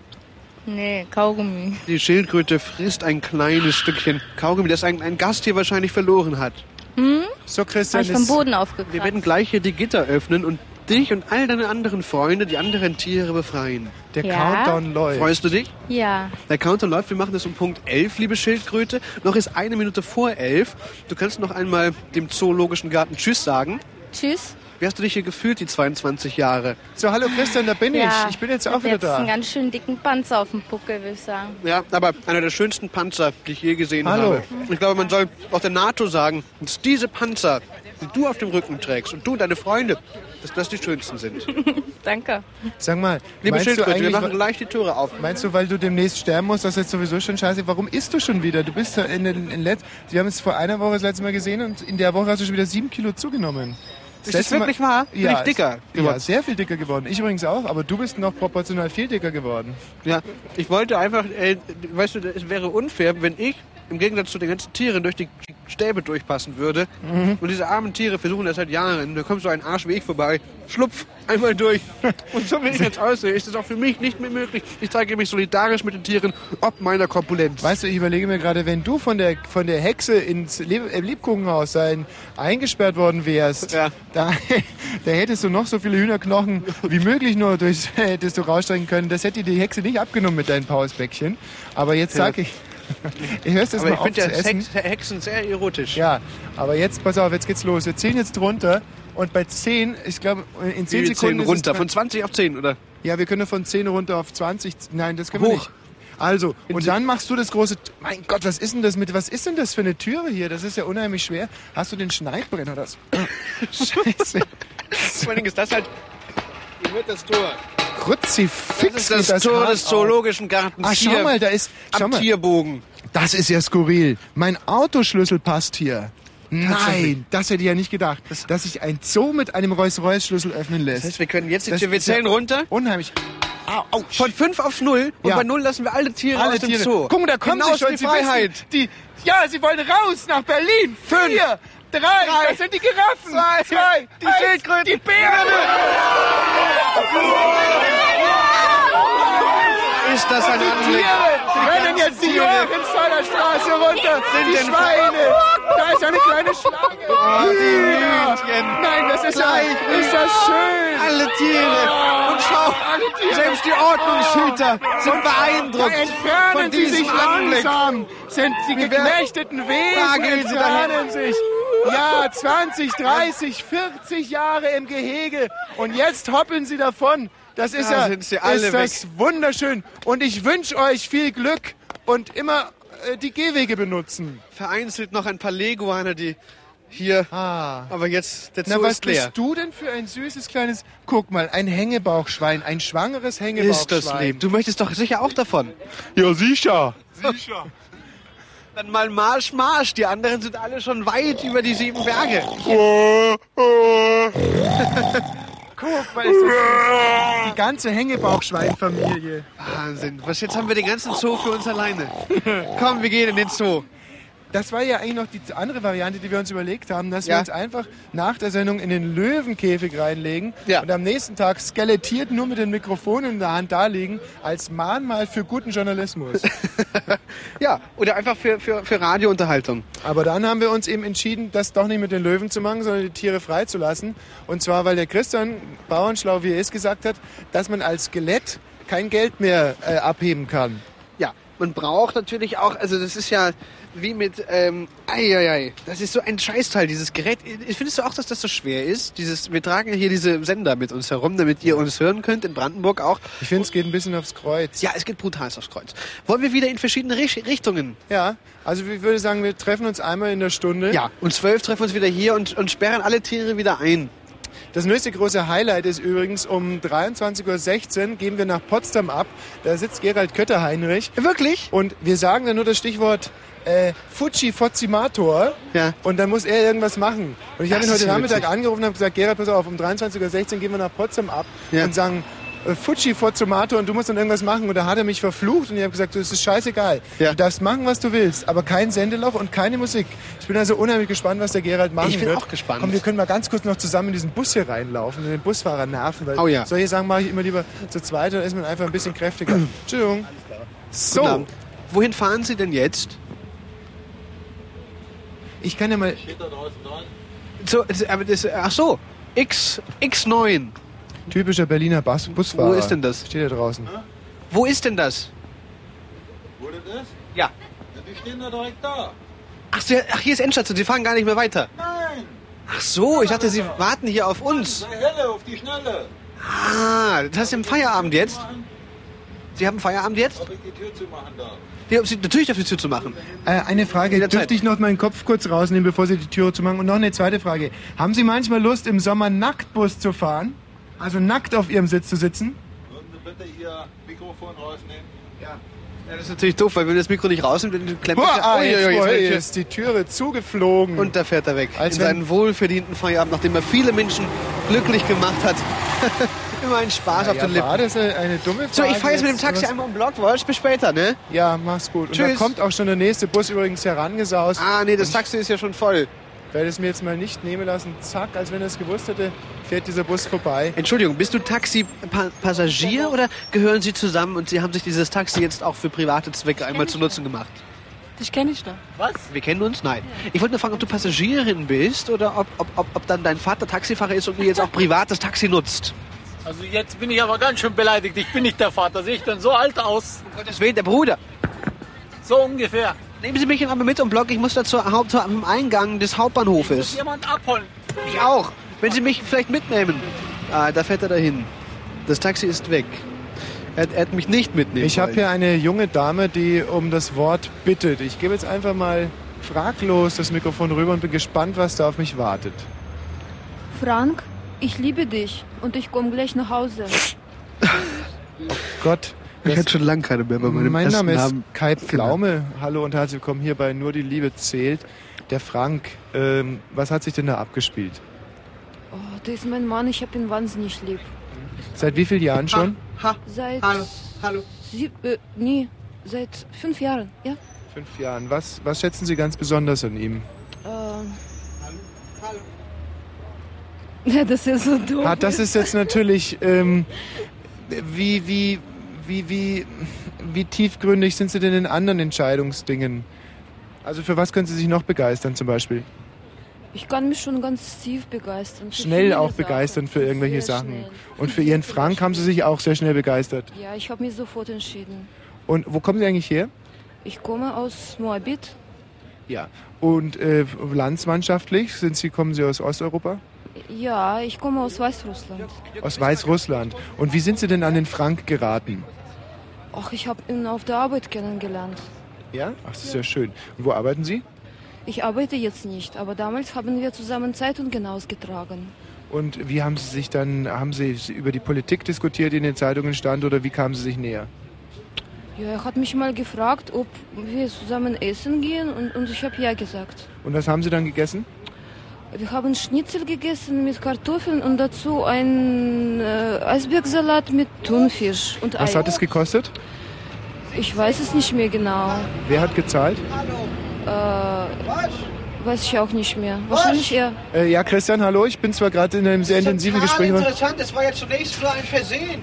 Nee, Kaugummi. Die Schildkröte frisst ein kleines Stückchen Kaugummi, das ein, ein Gast hier wahrscheinlich verloren hat. Hm? So, Christian, ich vom Boden Wir aufgekratzt. werden gleich hier die Gitter öffnen und dich und all deine anderen Freunde, die anderen Tiere befreien. der Ja? Countdown läuft. Freust du dich? Ja. Der Counter läuft, wir machen das um Punkt 11, liebe Schildkröte. Noch ist eine Minute vor 11. Du kannst noch einmal dem Zoologischen Garten Tschüss sagen. Tschüss. Wie hast du dich hier gefühlt, die 22 Jahre? So, hallo Christian, da bin Ja, ich. Ich bin jetzt auch wieder jetzt einen da. ganz schön dicken Panzer auf dem Buckel, würde ich sagen. Ja, aber einer der schönsten Panzer, die ich je gesehen Hallo. habe. Ich glaube, man soll auch der NATO sagen, dass diese Panzer, die du auf dem Rücken trägst und du und deine Freunde, dass das die schönsten sind. Danke. Sag mal, Liebe meinst du Schildkröte, wir machen gleich die Türe auf. Meinst du, weil du demnächst sterben musst, das ist jetzt sowieso schon scheiße? Warum isst du schon wieder? Du bist ja in den in letzt, Wir haben es vor einer Woche das letzte Mal gesehen und in der Woche hast du schon wieder sieben Kilo zugenommen. Ist das wirklich wahr? Bin ich dicker Ja, geworden? sehr viel dicker geworden. Ich übrigens auch, aber du bist noch proportional viel dicker geworden. Ja, ich wollte einfach, äh, weißt du, es wäre unfair, wenn ich im Gegensatz zu den ganzen Tieren durch die Stäbe durchpassen würde. Mhm. Und diese armen Tiere versuchen das seit Jahren. Da kommt so ein Arsch wie ich vorbei, schlupf einmal durch. Und so wie ich jetzt aussehe, ist es auch für mich nicht mehr möglich. Ich zeige mich solidarisch mit den Tieren, ob meiner Korpulenz. Weißt du, ich überlege mir gerade, wenn du von der, von der Hexe ins Leb äh, Lebkuchenhaus sein, eingesperrt worden wärst, da, da hättest du noch so viele Hühnerknochen wie möglich nur durch, hättest du rausstrecken können. Das hätte die Hexe nicht abgenommen mit deinen Pausbäckchen. Aber jetzt Ja. sag ich, ich hörst das Aber mal ich auf finde essen. Hex, Hexen sehr erotisch. Ja, aber jetzt, pass auf, jetzt geht's los. Wir zählen jetzt runter und bei 10, ich glaube, in 10 Wie wir Sekunden. zählen ist es runter, dran. von 20 auf 10, oder? Ja, wir können von 10 runter auf 20. Nein, das können wir Hoch. nicht. Also, und dann machst du das große. Mein Gott, was ist denn das mit. Was ist denn das für eine Türe hier? Das ist ja unheimlich schwer. Hast du den Schneidbrenner? Das. Scheiße. Vor allen Dingen ist das halt. Hier wird das Tor. Kruzifix. Das ist das, das Tor Haar des Zoologischen Gartens. Ach, schau mal, da ist schau mal. Tierbogen. Das ist ja skurril. Mein Autoschlüssel passt hier. Nein, das hätte ich ja nicht gedacht, dass sich ein Zoo mit einem Rolls-Royce-Schlüssel öffnen lässt. Das heißt, wir können jetzt, die Tür, wir zählen ja runter. Unheimlich. Au, au. Von 5 auf 0 und ja. bei 0 lassen wir alle Tiere alle aus dem Tiere. Zoo. Guck mal, da kommen genau sie schon, die Freiheit. Die, ja, sie wollen raus nach Berlin. 5, drei, Drei. das sind die Giraffen. Zwei. Zwei, Die eins, Schildkröten. Die Bären. Ist das ein Die Anblick? Tiere rennen jetzt die Johannsheimer Straße runter. Sind die Schweine. Da ist eine kleine Schlange. Oh, die Ja. Hühnchen. Nein, das ist ja, Gleich ist das schön. Alle Tiere. Und schau, Tiere. selbst die Ordnungshüter sind Da beeindruckt entfernen von sie sich diesem Anblick. langsam. Sind die geknechteten Da Wesen entfernen sich. Ja, 20, 30, 40 Jahre im Gehege und jetzt hoppeln sie davon. Das ist Da ja sind sie alle ist das wunderschön. Und ich wünsche euch viel Glück und immer äh, die Gehwege benutzen. Vereinzelt noch ein paar Leguane, die hier. Ah. Aber jetzt, der Zoo Na, was ist leer. bist du denn für ein süßes kleines... Guck mal, ein Hängebauchschwein, ein schwangeres Hängebauchschwein. Ist das lieb. Du möchtest doch sicher auch davon. Ja, sicher. Dann mal Marsch, Marsch. Die anderen sind alle schon weit über die sieben Berge. Guck mal, ist das. Die ganze Hängebauchschweinfamilie. Wahnsinn. Was, jetzt haben wir den ganzen Zoo für uns alleine. Komm, wir gehen in den Zoo. Das war ja eigentlich noch die andere Variante, die wir uns überlegt haben, dass Ja. wir uns einfach nach der Sendung in den Löwenkäfig reinlegen Ja. und am nächsten Tag skelettiert nur mit den Mikrofonen in der Hand da liegen, als Mahnmal für guten Journalismus. Ja, oder einfach für, für, für Radiounterhaltung. Aber dann haben wir uns eben entschieden, das doch nicht mit den Löwen zu machen, sondern die Tiere freizulassen. Und zwar, weil der Christian, bauernschlau wie er ist, gesagt hat, dass man als Skelett kein Geld mehr äh, abheben kann. Ja, man braucht natürlich auch, also das ist ja wie mit, ähm, ei, das ist so ein Scheißteil, dieses Gerät. Findest du auch, dass das so schwer ist? Dieses, wir tragen ja hier diese Sender mit uns herum, damit ihr uns hören könnt, in Brandenburg auch. Ich finde, es geht ein bisschen aufs Kreuz. Ja, es geht brutal aufs Kreuz. Wollen wir wieder in verschiedene Richt- Richtungen? Ja, also ich würde sagen, wir treffen uns einmal in der Stunde. Ja, und zwölf treffen wir uns wieder hier und, und sperren alle Tiere wieder ein. Das nächste große Highlight ist übrigens um 23.16 Uhr gehen wir nach Potsdam ab. Da sitzt Gerald Kötter-Heinrich. Wirklich? Und wir sagen dann nur das Stichwort äh, Fuji Fozzimator. Ja. Und dann muss er irgendwas machen. Und ich habe ihn heute Nachmittag witzig. angerufen und habe gesagt, Gerald, pass auf, um 23.16 Uhr gehen wir nach Potsdam ab Ja. und sagen, äh, Fuji Fozzimator und du musst dann irgendwas machen. Und da hat er mich verflucht und ich habe gesagt, du, es ist scheißegal. Ja. Du darfst machen, was du willst, aber kein Sendeloch und keine Musik. Ich bin also unheimlich gespannt, was der Gerald machen Ich bin wird. auch gespannt. Komm, wir können mal ganz kurz noch zusammen in diesen Bus hier reinlaufen und den Busfahrer nerven. Weil Oh ja. Solche Sachen mache ich immer lieber zu zweit, dann ist man einfach ein bisschen kräftiger. Entschuldigung. So. Wohin fahren Sie denn jetzt? ich kann ja mal... So, aber das, ach so, X, X9. Typischer Berliner Bus Busfahrer. Wo ist denn das? Steht da draußen. Wo ist denn das? Wo das ist? Ja. Ja, Die stehen da direkt da. Ach, Sie, ach hier ist Endstation, Sie fahren gar nicht mehr weiter. Nein! Ach so, ich dachte, Sie warten hier auf uns. Helle, auf die Schnelle. Ah, das heißt, Sie haben Feierabend jetzt? Sie haben Feierabend jetzt? Ob ich die Tür darf? Ja, Sie, natürlich darf die Tür zu machen. Äh, eine Frage, dürfte ich noch meinen Kopf kurz rausnehmen, bevor Sie die Türe zu machen? Und noch eine zweite Frage. Haben Sie manchmal Lust, im Sommer nackt Bus zu fahren? Also nackt auf Ihrem Sitz zu sitzen? Würden Sie bitte Ihr Mikrofon rausnehmen? Ja. Ja, das ist natürlich doof, weil wenn wir das Mikro nicht rausnehmen, dann klemmt Boah, es ah, jetzt, boah, jetzt jetzt ist die Türe zugeflogen. Und da fährt er weg. Als in seinen wohlverdienten Feierabend, nachdem er viele Menschen glücklich gemacht hat. Immer einen Spaß auf ja, den Lippen. war das eine, dumme Frage? So, ich fahre jetzt mit dem Taxi einmal um Block, Wolsch, bis später, ne? Ja, mach's gut. Und Tschüss. da kommt auch schon der nächste Bus übrigens herangesaust. Ah, nee, das Taxi ist ja schon voll. Werde es mir jetzt mal nicht nehmen lassen. Zack, als wenn er es gewusst hätte, fährt dieser Bus vorbei. Entschuldigung, bist du Taxi-Passagier oder gehören Sie zusammen und Sie haben sich dieses Taxi jetzt auch für private Zwecke einmal zu Nutzen gemacht? Dich kenne ich doch. Was? Wir kennen uns? Nein. Ich wollte nur fragen, ob du Passagierin bist oder ob, ob, ob, ob dann dein Vater Taxifahrer ist und du jetzt auch privat das Taxi nutzt. Also jetzt bin ich aber ganz schön beleidigt. Ich bin nicht der Vater. Sehe ich denn so alt aus? Um Gottes Willen, der Bruder. So ungefähr. Nehmen Sie mich einmal mit um Block. Ich muss da zur Haupt zum Eingang des Muss Hauptbahnhofes. jemand abholen. Ich auch. Wenn Sie mich vielleicht mitnehmen. Ah, da fährt er dahin. Das Taxi ist weg. Er, er hat mich nicht mitnehmen Ich habe hier eine junge Dame, die um das Wort bittet. Ich gebe jetzt einfach mal fraglos das Mikrofon rüber und bin gespannt, was da auf mich wartet. Frank, ich liebe dich und ich komme gleich nach Hause. Gott. Ich hatte schon lange keine mehr bei meinem mein Name ist Namen. Kai Pflaume. Hallo und herzlich willkommen hier bei Nur die Liebe zählt. Der Frank, ähm, was hat sich denn da abgespielt? Oh, der ist mein Mann, ich habe ihn wahnsinnig lieb. Seit wie vielen Jahren schon? Ha, Seit. Hallo, hallo. Sie, äh, nee, seit fünf Jahren, ja? Fünf Jahren. Was, was schätzen Sie ganz besonders an ihm? Ähm. Ja, das ist so doof. Ah, das ist jetzt natürlich, ähm, wie, wie, wie, wie, wie tiefgründig sind Sie denn in anderen Entscheidungsdingen? Also für was können Sie sich noch begeistern zum Beispiel? Ich kann mich schon ganz tief begeistern. Schnell auch Sachen. begeistern für irgendwelche Sehr Sachen. schnell. Und für Ihren Frank haben Sie sich auch sehr schnell begeistert. Ja, ich habe mich sofort entschieden. Und wo kommen Sie eigentlich her? Ich komme aus Moabit. Ja. Und äh, landsmannschaftlich sind Sie, kommen Sie aus Osteuropa? Ja, ich komme aus Weißrussland. Aus Weißrussland. Und wie sind Sie denn an den Frank geraten? Ach, ich habe ihn auf der Arbeit kennengelernt. Ja? Ach, das ist ja schön. Und wo arbeiten Sie? Ich arbeite jetzt nicht, aber damals haben wir zusammen Zeitungen ausgetragen. Und wie haben Sie sich dann, haben Sie über die Politik diskutiert, die in den Zeitungen stand, oder wie kamen Sie sich näher? Ja, er hat mich mal gefragt, ob wir zusammen essen gehen und, und ich habe ja gesagt. Und was haben Sie dann gegessen? Wir haben Schnitzel gegessen mit Kartoffeln und dazu einen äh, Eisbergsalat mit Thunfisch und Was Ei. hat es gekostet? Ich weiß es nicht mehr genau. Wer hat gezahlt? Äh, weiß ich auch nicht mehr. Wahrscheinlich er. Äh, ja, Christian, hallo. Ich bin zwar gerade in einem sehr intensiven Gespräch. interessant, es war ja zunächst nur ein Versehen.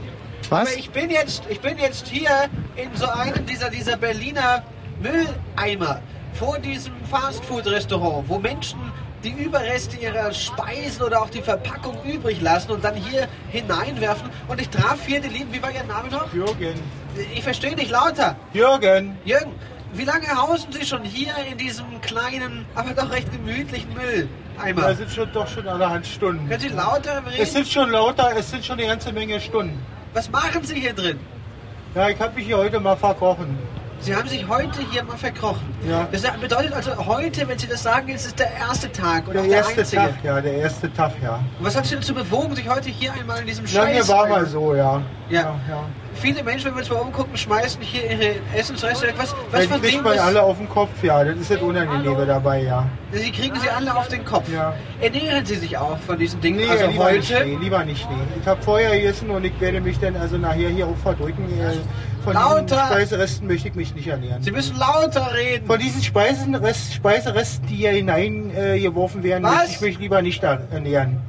Was? Aber ich bin jetzt, ich bin jetzt hier in so einem dieser, dieser Berliner Mülleimer vor diesem Fastfood-Restaurant, wo Menschen die Überreste ihrer Speisen oder auch die Verpackung übrig lassen und dann hier hineinwerfen. Und ich traf hier die Lieben, wie war Ihr Name noch? Jürgen. Ich verstehe nicht lauter. Jürgen. Jürgen, wie lange hausen Sie schon hier in diesem kleinen, aber doch recht gemütlichen Mülleimer? Das sind schon, doch schon allerhand Stunden. Können Sie lauter reden? Es sind schon lauter, es sind schon eine ganze Menge Stunden. Was machen Sie hier drin? Ja, ich habe mich hier heute mal verkochen. Sie haben sich heute hier mal verkrochen. Ja. Das bedeutet also heute, wenn Sie das sagen, ist es der erste Tag oder Der der erste einzige. Tag, ja, der erste Tag, ja. Und was hat Sie dazu bewogen, sich heute hier einmal in diesem Scheiß... war mal so, ja. Ja. ja, ja. Viele Menschen, wenn wir uns mal umgucken, schmeißen hier ihre Essensreste weg. Was, was von kriegt man alle auf den Kopf, ja. Das ist das Unangenehme dabei, ja. Sie kriegen sie alle auf den Kopf. Ja. Ernähren Sie sich auch von diesen Dingen? Nee, also lieber nicht, heute... nee, lieber nicht, nee. Ich habe vorher gegessen und ich werde mich dann also nachher hier auch verdrücken. Äh, Von Lauter! diesen Speiseresten möchte ich mich nicht ernähren. Sie müssen lauter reden. Von diesen Speiseresten, die hier hineingeworfen äh, geworfen werden, Was? möchte ich mich lieber nicht ernähren.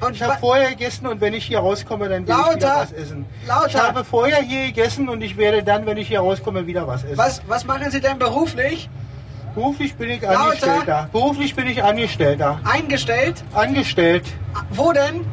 Und ich habe vorher gegessen und wenn ich hier rauskomme, dann will ich wieder was essen. Lauter! Ich habe vorher hier gegessen und ich werde dann, wenn ich hier rauskomme, wieder was essen. Was, was machen Sie denn beruflich? Beruflich bin ich Lauter! Angestellter. Beruflich bin ich Angestellter. Eingestellt? Angestellt. Wo denn?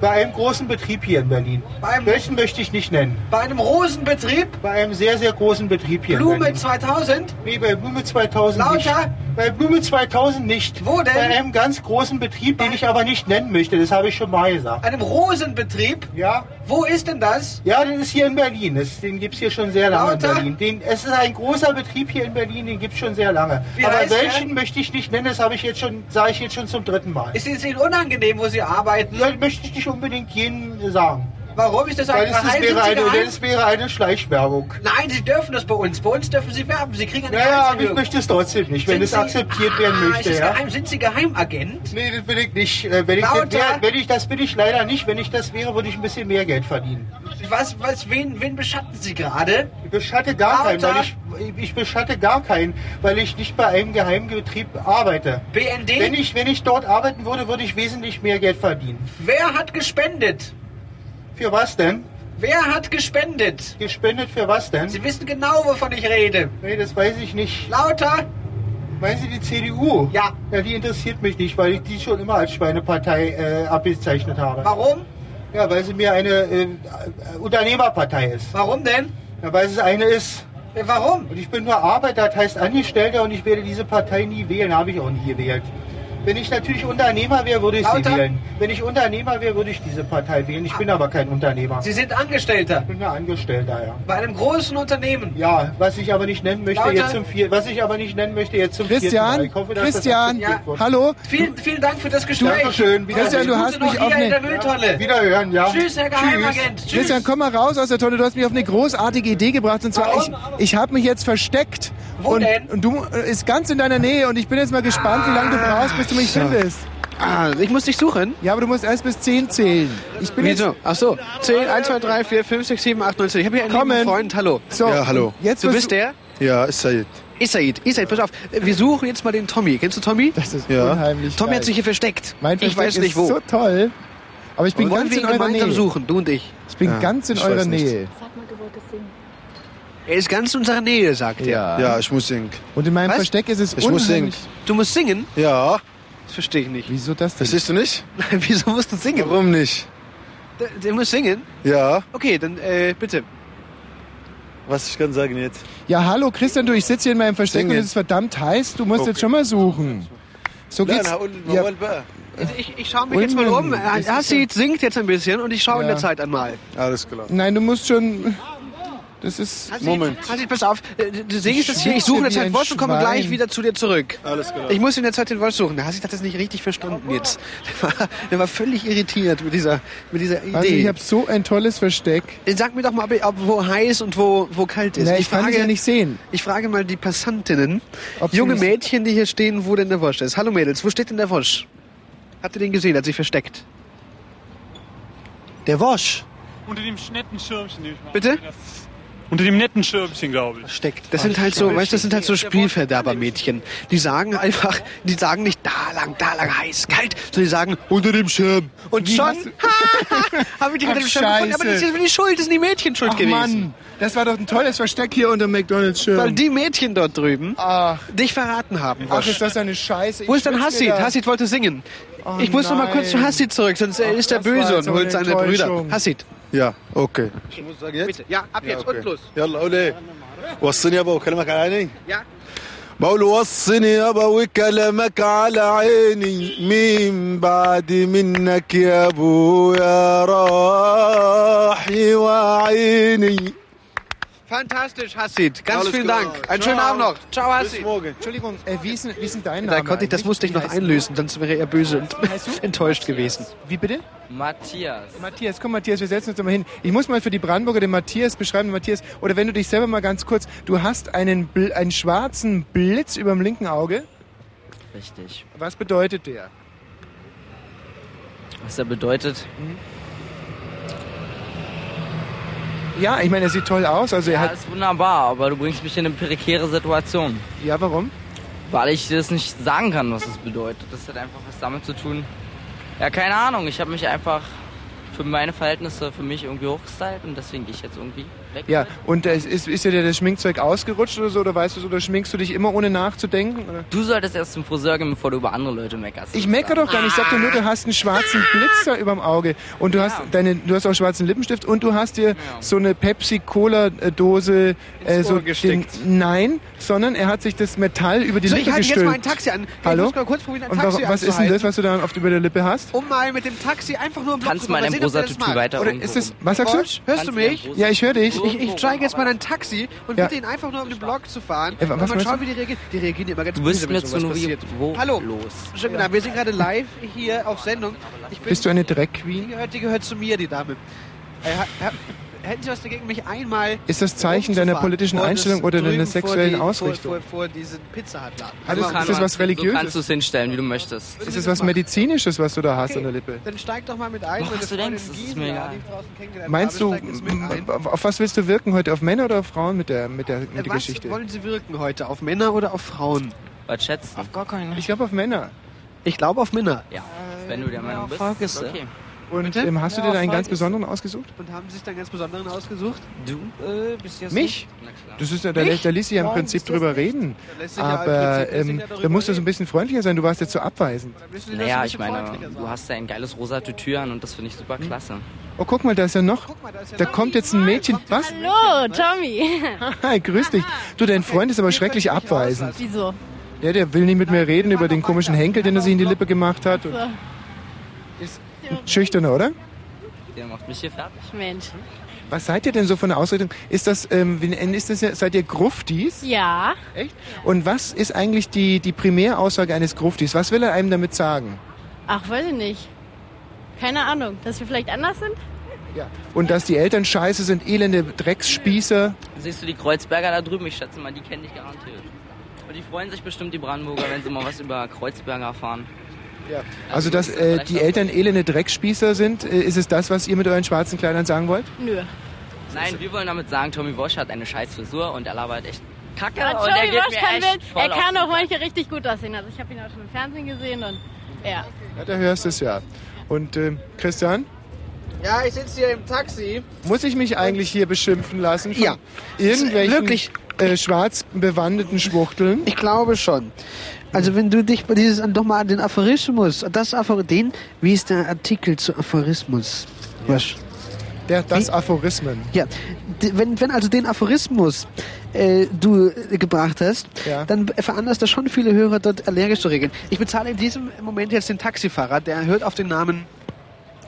Bei einem großen Betrieb hier in Berlin. Bei einem- Welchen möchte ich nicht nennen? Bei einem Rosenbetrieb? Bei einem sehr, sehr großen Betrieb hier in Blume Berlin. 2000? Nee, bei Blume 2000 Lauter! nicht. Bei Blume 2000 nicht. Wo denn? Bei einem ganz großen Betrieb, den ich aber nicht nennen möchte. Das habe ich schon mal gesagt. Einem Rosenbetrieb? Ja. Wo ist denn das? Ja, das ist hier in Berlin. Das, den gibt es hier schon sehr lange Lauter? in Berlin. Den, es ist ein großer Betrieb hier in Berlin, den gibt es schon sehr lange. Wie aber welchen der? möchte ich nicht nennen, das habe ich jetzt schon, sage ich jetzt schon zum dritten Mal. Ist es Ihnen unangenehm, wo Sie arbeiten? Ja, möchte ich nicht unbedingt jedem sagen. Warum ist das Weil das, Geheim? wäre eine, geheim? das wäre eine Schleichwerbung. Nein, Sie dürfen das bei uns. Bei uns dürfen Sie werben. Sie kriegen eine Ja, ja, aber ich möchte es trotzdem nicht, wenn es akzeptiert werden Ah, möchte. Ja. geheim? Sind Sie Geheimagent? Nee, das bin ich nicht. Äh, Wenn ich, das wär, wenn ich das bin ich leider nicht. Wenn ich das wäre, würde ich ein bisschen mehr Geld verdienen. Was, was, wen, wen beschatten Sie gerade? Ich beschatte gar keinen, Lauter? weil ich, ich beschatte gar keinen, weil ich nicht bei einem Geheimbetrieb arbeite. BND? Wenn ich, wenn ich dort arbeiten würde, würde ich wesentlich mehr Geld verdienen. Wer hat gespendet? Für was denn? Wer hat gespendet? Gespendet für was denn? Sie wissen genau, wovon ich rede. Nee, das weiß ich nicht. Lauter? Meinen Sie die CDU? Ja. Ja, die interessiert mich nicht, weil ich die schon immer als Schweinepartei äh, abgezeichnet habe. Warum? Ja, weil sie mir eine äh, Unternehmerpartei ist. Warum denn? Ja, weil es eine ist. Äh, Warum? Und ich bin nur Arbeiter, das heißt Angestellter und ich werde diese Partei nie wählen, habe ich auch nie gewählt. Wenn ich natürlich Unternehmer wäre, würde ich sie Lauter? wählen. Wenn ich Unternehmer wäre, würde ich diese Partei wählen. Ich bin aber kein Unternehmer. Sie sind Angestellter Ich bin ein Angestellter, ja. bei einem großen Unternehmen. Ja, was ich aber nicht nennen möchte Lauter? jetzt zum vier, was ich aber nicht nennen möchte jetzt zum vierten Mal. Christian, Ich hoffe, Christian, wird. hallo? Vielen, vielen Dank für das Gespräch. Dankeschön. Christian, du hast mich auf in der eine... Mülltonne. Wiederhören, ja. Tschüss, Herr Geheimagent. Tschüss. Christian, komm mal raus aus der Tonne. Du hast mich auf eine großartige Idee gebracht. Und zwar, ich, ich habe mich jetzt versteckt. Wo und, denn? Und du äh, ist ganz in deiner Nähe. Und ich bin jetzt mal gespannt, wie lange du brauchst, bis du mich findest. Ah, ich muss dich suchen. Ja, aber du musst erst bis 10 zählen. Ich bin. Wieso? Ach so. 10, 1, 2, 3, 4, 5, 6, 7, 8, 9, 10. Ich habe hier einen Kommen. lieben Freund. Hallo. So, Ja, hallo. Jetzt Du bist der? Ja, ist Said. Isaid. Isaid, pass auf. Wir suchen jetzt mal den Tommy. Kennst du Tommy? Das ist Ja. unheimlich Tommy geil. hat sich hier versteckt. Mein ich weiß nicht ist wo. so toll. Aber ich bin Wollen ganz wir in ihn eurer gemeinsam Nähe. suchen, du und ich. Ich bin Ja, ganz in eurer weiß nicht. Nähe. Er ist ganz in unserer Nähe, sagt er. Ja. Ja, ich muss singen. Und in meinem Was? Versteck ist es Ich muss unheimlich... Du musst singen? Ja, das verstehe ich nicht. Wieso das denn? Verstehst du nicht? Wieso musst du singen? Warum nicht? Der, der muss singen? Ja. Okay, dann äh, bitte. Was ich kann sagen jetzt? Ja, hallo Christian, du, ich sitze hier in meinem Versteck singen. und es ist verdammt heiß. Du musst okay. jetzt schon mal suchen. So geht's. Ja. Also ich, ich schaue mich und jetzt mal um. Äh, Hassid singt jetzt ein bisschen und ich schaue ja. in der Zeit einmal. Alles klar. Nein, du musst schon. Das ist... Hassid, Moment. Hassid, pass auf. Äh, Du singst das hier. Ich suche Zeit ein Wosch und komme Schwein. gleich wieder zu dir zurück. Alles klar. Ich muss in der Zeit den Wosch suchen. Der Hassid hat das nicht richtig verstanden jetzt. Der war, der war völlig irritiert mit dieser, mit dieser Also ich Idee. habe so ein tolles Versteck. Sag mir doch mal, ob, ob wo heiß und wo, wo kalt ist. Na, ich kann es ja nicht sehen. Ich frage mal die Passantinnen, Ob junge Mädchen, die hier stehen, wo denn der Wosch ist. Hallo Mädels, wo steht denn der Wosch? Habt ihr den gesehen? Hat sich versteckt. Der Wosch. Unter dem netten Schirmchen. den ich mache. Bitte? Unter dem netten Schirmchen, glaube ich. Versteckt. Das sind halt so, weißt du, das sind halt so Spielverderber-Mädchen. Die sagen einfach, die sagen nicht da lang, da lang heiß, kalt, sondern die sagen unter dem Schirm. Und Wie schon habe ich die unter dem Schirm gefunden. Aber das ist die Schuld, das sind die Mädchen schuld Ach gewesen. Mann, das war doch ein tolles Versteck hier unter McDonalds Schirm. Weil die Mädchen dort drüben Ach, dich verraten haben. ach, ist das eine Scheiße. Wo Ich ist denn Hassid? Hassid wollte singen. Oh ich muss noch mal kurz zu nein. Hassid zurück, sonst Ach, ist er böse und holt eine seine Brüder. Hassid, يا أوكي شنو الزاجيت؟ يا ابيض اطلس يلا قول إيه؟ وصني يابا وكلمك على عيني؟ يا بقول وصني يابا وكلامك على عيني مين بعد منك يا ابويا راح وعيني Fantastisch, Hassid. Ganz Alles vielen klar. Dank. Einen Ciao. schönen Abend noch. Ciao, Bis Hassid. morgen. Entschuldigung, äh, wie, ist, wie ist denn dein Name? Da konnte ich, das musste ich noch einlösen, sonst wäre er böse und enttäuscht gewesen. Wie bitte? Matthias. Matthias, komm Matthias, wir setzen uns doch mal hin. Ich muss mal für die Brandenburger den Matthias beschreiben. Matthias, oder wenn du dich selber mal ganz kurz, du hast einen, Bl einen schwarzen Blitz über dem linken Auge. Richtig. Was bedeutet der? Was er bedeutet? Ja, ich meine, er sieht toll aus. Also er Ja, hat. ist wunderbar, aber du bringst mich in eine prekäre Situation. Ja, warum? Weil ich das nicht sagen kann, was es bedeutet. Das hat einfach was damit zu tun. Ja, keine Ahnung. Ich habe mich einfach für meine Verhältnisse für mich irgendwie hochgestylt und deswegen gehe ich jetzt irgendwie Ja, und äh, ist, ist dir das Schminkzeug ausgerutscht oder so, oder weißt du so, oder schminkst du dich immer ohne nachzudenken? Oder? Du solltest erst zum Friseur gehen, bevor du über andere Leute meckerst. Ich mecker doch gar nicht, ich sag dir nur, du hast einen schwarzen Blitzer überm Auge und du hast deine, du hast auch schwarzen Lippenstift und du hast dir so eine Pepsi-Cola-Dose äh, so den, gesteckt. Nein, sondern er hat sich das Metall über die So, Lippe ich halte jetzt gestülpt. mal ein Taxi an. Hallo? Ich mal kurz probieren, ein und Taxi was ist denn das, was du da oft über der Lippe hast? Um mal mit dem Taxi einfach nur im Block Tanz zu mal dein rosa mag. weiter Oder ist es, was sagst du? Hörst du mich? Ja, ich höre dich. Ich, ich steige jetzt mal in ein Taxi und Ja. bitte ihn einfach nur um den Block zu fahren. Was und mal schauen, du? wie die reagieren. Die reagieren immer ganz Du bist mir zu nur wie passiert. wo Hallo. los. Genau. Wir sind gerade live hier auf Sendung. Ich bin, Bist du eine die Drag-Queen? gehört, die gehört zu mir, die Dame. Äh, hätten Sie was dagegen, mich einmal Ist das Zeichen deiner politischen Einstellung oder deiner sexuellen die, Ausrichtung? Vor, vor, vor diesen Pizza Hut Laden. Das- Einmal ist das was So Religiöses? kannst du es hinstellen, wie du möchtest. Ist das was Medizinisches, was du da hast an der Lippe? Dann steig doch mal mit ein. Meine was du denkst, das ist mir egal. die ich draußen kennengelernt Meinst du, mit auf was willst du wirken heute? Auf Männer oder auf Frauen mit der, mit der, mit der Was Geschichte? wollen Sie wirken heute? Auf Männer oder auf Frauen? Was schätzt du? Auf gar keinen. Ich glaube auf Männer. Ich glaube auf Männer. Ja, wenn du der Meinung bist. Okay. Und ähm, hast du Ja, dir da einen ganz besonderen ausgesucht? Und haben Sie sich dann ganz besonderen ausgesucht? Du? Äh, bis jetzt Mich? Na klar. Das ist ja, da, Mich? da ließ sich ja im Prinzip drüber reden. Da lässt ja Aber lässt ja da musst du so ein bisschen freundlicher sein. Du warst jetzt so abweisend. Naja, ich meine, du hast ja ein geiles rosa Tütü an und das finde ich super Hm? klasse. Oh, guck mal, da ist ja noch. Da kommt jetzt ein Mädchen. Was? Hallo, Tommy. Hi, grüß dich. Du, dein Freund ist aber schrecklich abweisend. Wieso? Ja, der will nicht mit mir reden über den komischen Henkel, den er sich in die Lippe gemacht hat. Ist schüchterner, oder? Der macht mich hier fertig. Mensch. Was seid ihr denn so von der Ausrichtung? Ist das, ähm, wie ist das, ja- seid ihr Gruftis? Ja. Echt? Und was ist eigentlich die, die Primäraussage eines Gruftis? Was will er einem damit sagen? Ach, weiß ich nicht. Keine Ahnung. Dass wir vielleicht anders sind? Ja. Und dass die Eltern scheiße sind, elende Drecksspießer. Siehst du die Kreuzberger da drüben? Ich schätze mal, die kennen dich garantiert. Und die freuen sich bestimmt, die Brandenburger, wenn sie mal was über Kreuzberger erfahren. Ja. Also, dass äh, die Eltern elende Drecksspießer sind, äh, ist es das, was ihr mit euren schwarzen Kleidern sagen wollt? Nö. Nein, wir wollen damit sagen, Tommy Walsh hat eine scheiß Frisur und er labert echt kacke. Ja, und er Joey geht Walsh kann echt Er kann auch manche richtig gut aussehen. Also ich habe ihn auch schon im Fernsehen gesehen und ja. Ja, da hörst du es ja. Und äh, Christian, Ja, ich sitze hier im Taxi. muss ich mich eigentlich hier beschimpfen lassen? Von Ja. Irgendwelchen Wirklich. Äh, schwarz bewandeten Schwuchteln? Ich glaube schon. Also wenn du dich bei dieses doch mal an den Aphorismus, das Aphor den, wie ist der Artikel zu Aphorismus? Was? Der, das Aphorismen. Ja, wenn, wenn also den Aphorismus äh, du äh, gebracht hast, Ja. dann veranlasst das schon viele Hörer dort allergisch zu regeln. Ich bezahle in diesem Moment jetzt den Taxifahrer, der hört auf den Namen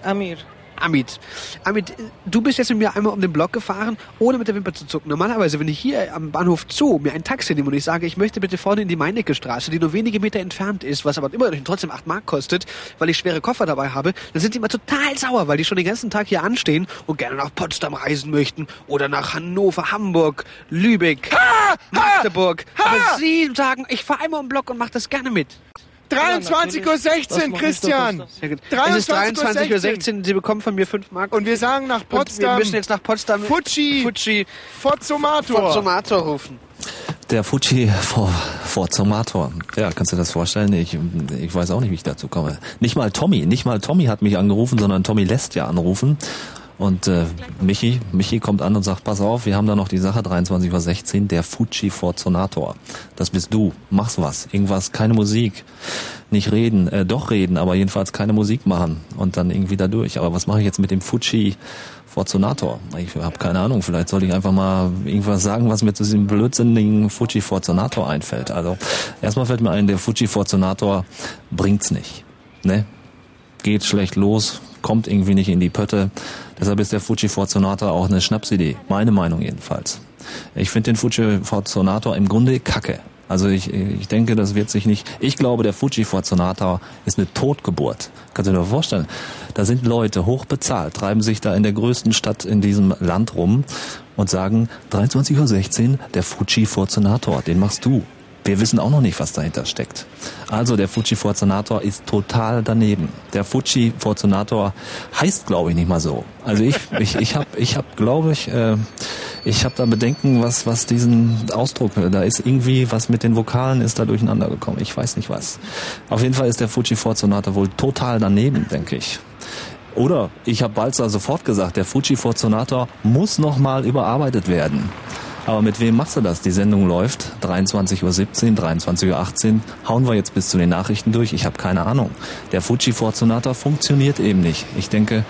Amir. Amit. Amit, du bist jetzt mit mir einmal um den Block gefahren, ohne mit der Wimper zu zucken. Normalerweise, wenn ich hier am Bahnhof Zoo mir ein Taxi nehme und ich sage, ich möchte bitte vorne in die Meinecke Straße, die nur wenige Meter entfernt ist, was aber immer trotzdem 8 Mark kostet, weil ich schwere Koffer dabei habe, dann sind die immer total sauer, weil die schon den ganzen Tag hier anstehen und gerne nach Potsdam reisen möchten oder nach Hannover, Hamburg, Lübeck, Magdeburg. Aber sie sagen, ich fahre einmal um den Block und mache das gerne mit. 23.16 Uhr, Christian! Sehr gut. Es ist 23.16 23.16 Uhr. Sie bekommen von mir 5 Mark. Und wir sagen nach Und wir Potsdam. müssen jetzt nach Potsdam Fuji, Fuji Forzomator. Forzomator rufen. Der Fuji vor, Forzomator. Ja, kannst du dir das vorstellen? Ich, ich weiß auch nicht, wie ich dazu komme. Nicht mal Tommy, nicht mal Tommy hat mich angerufen, sondern Tommy lässt ja anrufen. Und äh, Michi, Michi kommt an und sagt, pass auf, wir haben da noch die Sache 23.16 Uhr, der Fuji Fortunator. Das bist du. Mach's was. Irgendwas, keine Musik. Nicht reden, äh, doch reden, aber jedenfalls keine Musik machen. Und dann irgendwie da durch. Aber was mache ich jetzt mit dem Fuji Fortunator? Ich habe keine Ahnung, vielleicht sollte ich einfach mal irgendwas sagen, was mir zu diesem blödsinnigen Fuji Fortunator einfällt. Also erstmal fällt mir ein, der Fuji Fortunator bringt's nicht. Ne? Geht schlecht los, kommt irgendwie nicht in die Pötte. Deshalb ist der Fuji Fortunator auch eine Schnapsidee. Meine Meinung jedenfalls. Ich finde den Fuji Fortunator im Grunde kacke. Also ich, ich denke, das wird sich nicht. Ich glaube, der Fuji Fortunator ist eine Totgeburt. Kannst du dir vorstellen? Da sind Leute hochbezahlt, treiben sich da in der größten Stadt in diesem Land rum und sagen 23.16 Uhr, der Fuji Fortunator, den machst du. Wir wissen auch noch nicht, was dahinter steckt. Also der Fuji Fortunator ist total daneben. Der Fuji Fortunator heißt, glaube ich, nicht mal so. Also ich, ich, ich habe, ich hab, glaube ich, äh, ich habe da Bedenken, was, was diesen Ausdruck, da ist irgendwie was mit den Vokalen ist da durcheinander gekommen. Ich weiß nicht was. Auf jeden Fall ist der Fuji Fortunator wohl total daneben, denke ich. Oder ich habe Balzer sofort gesagt, der Fuji Fortunator muss nochmal überarbeitet werden. Aber mit wem machst du das? Die Sendung läuft 23.17 Uhr, 23.18 Uhr. Hauen wir jetzt bis zu den Nachrichten durch? Ich habe keine Ahnung. Der Fuji Fortunator funktioniert eben nicht. Ich denke,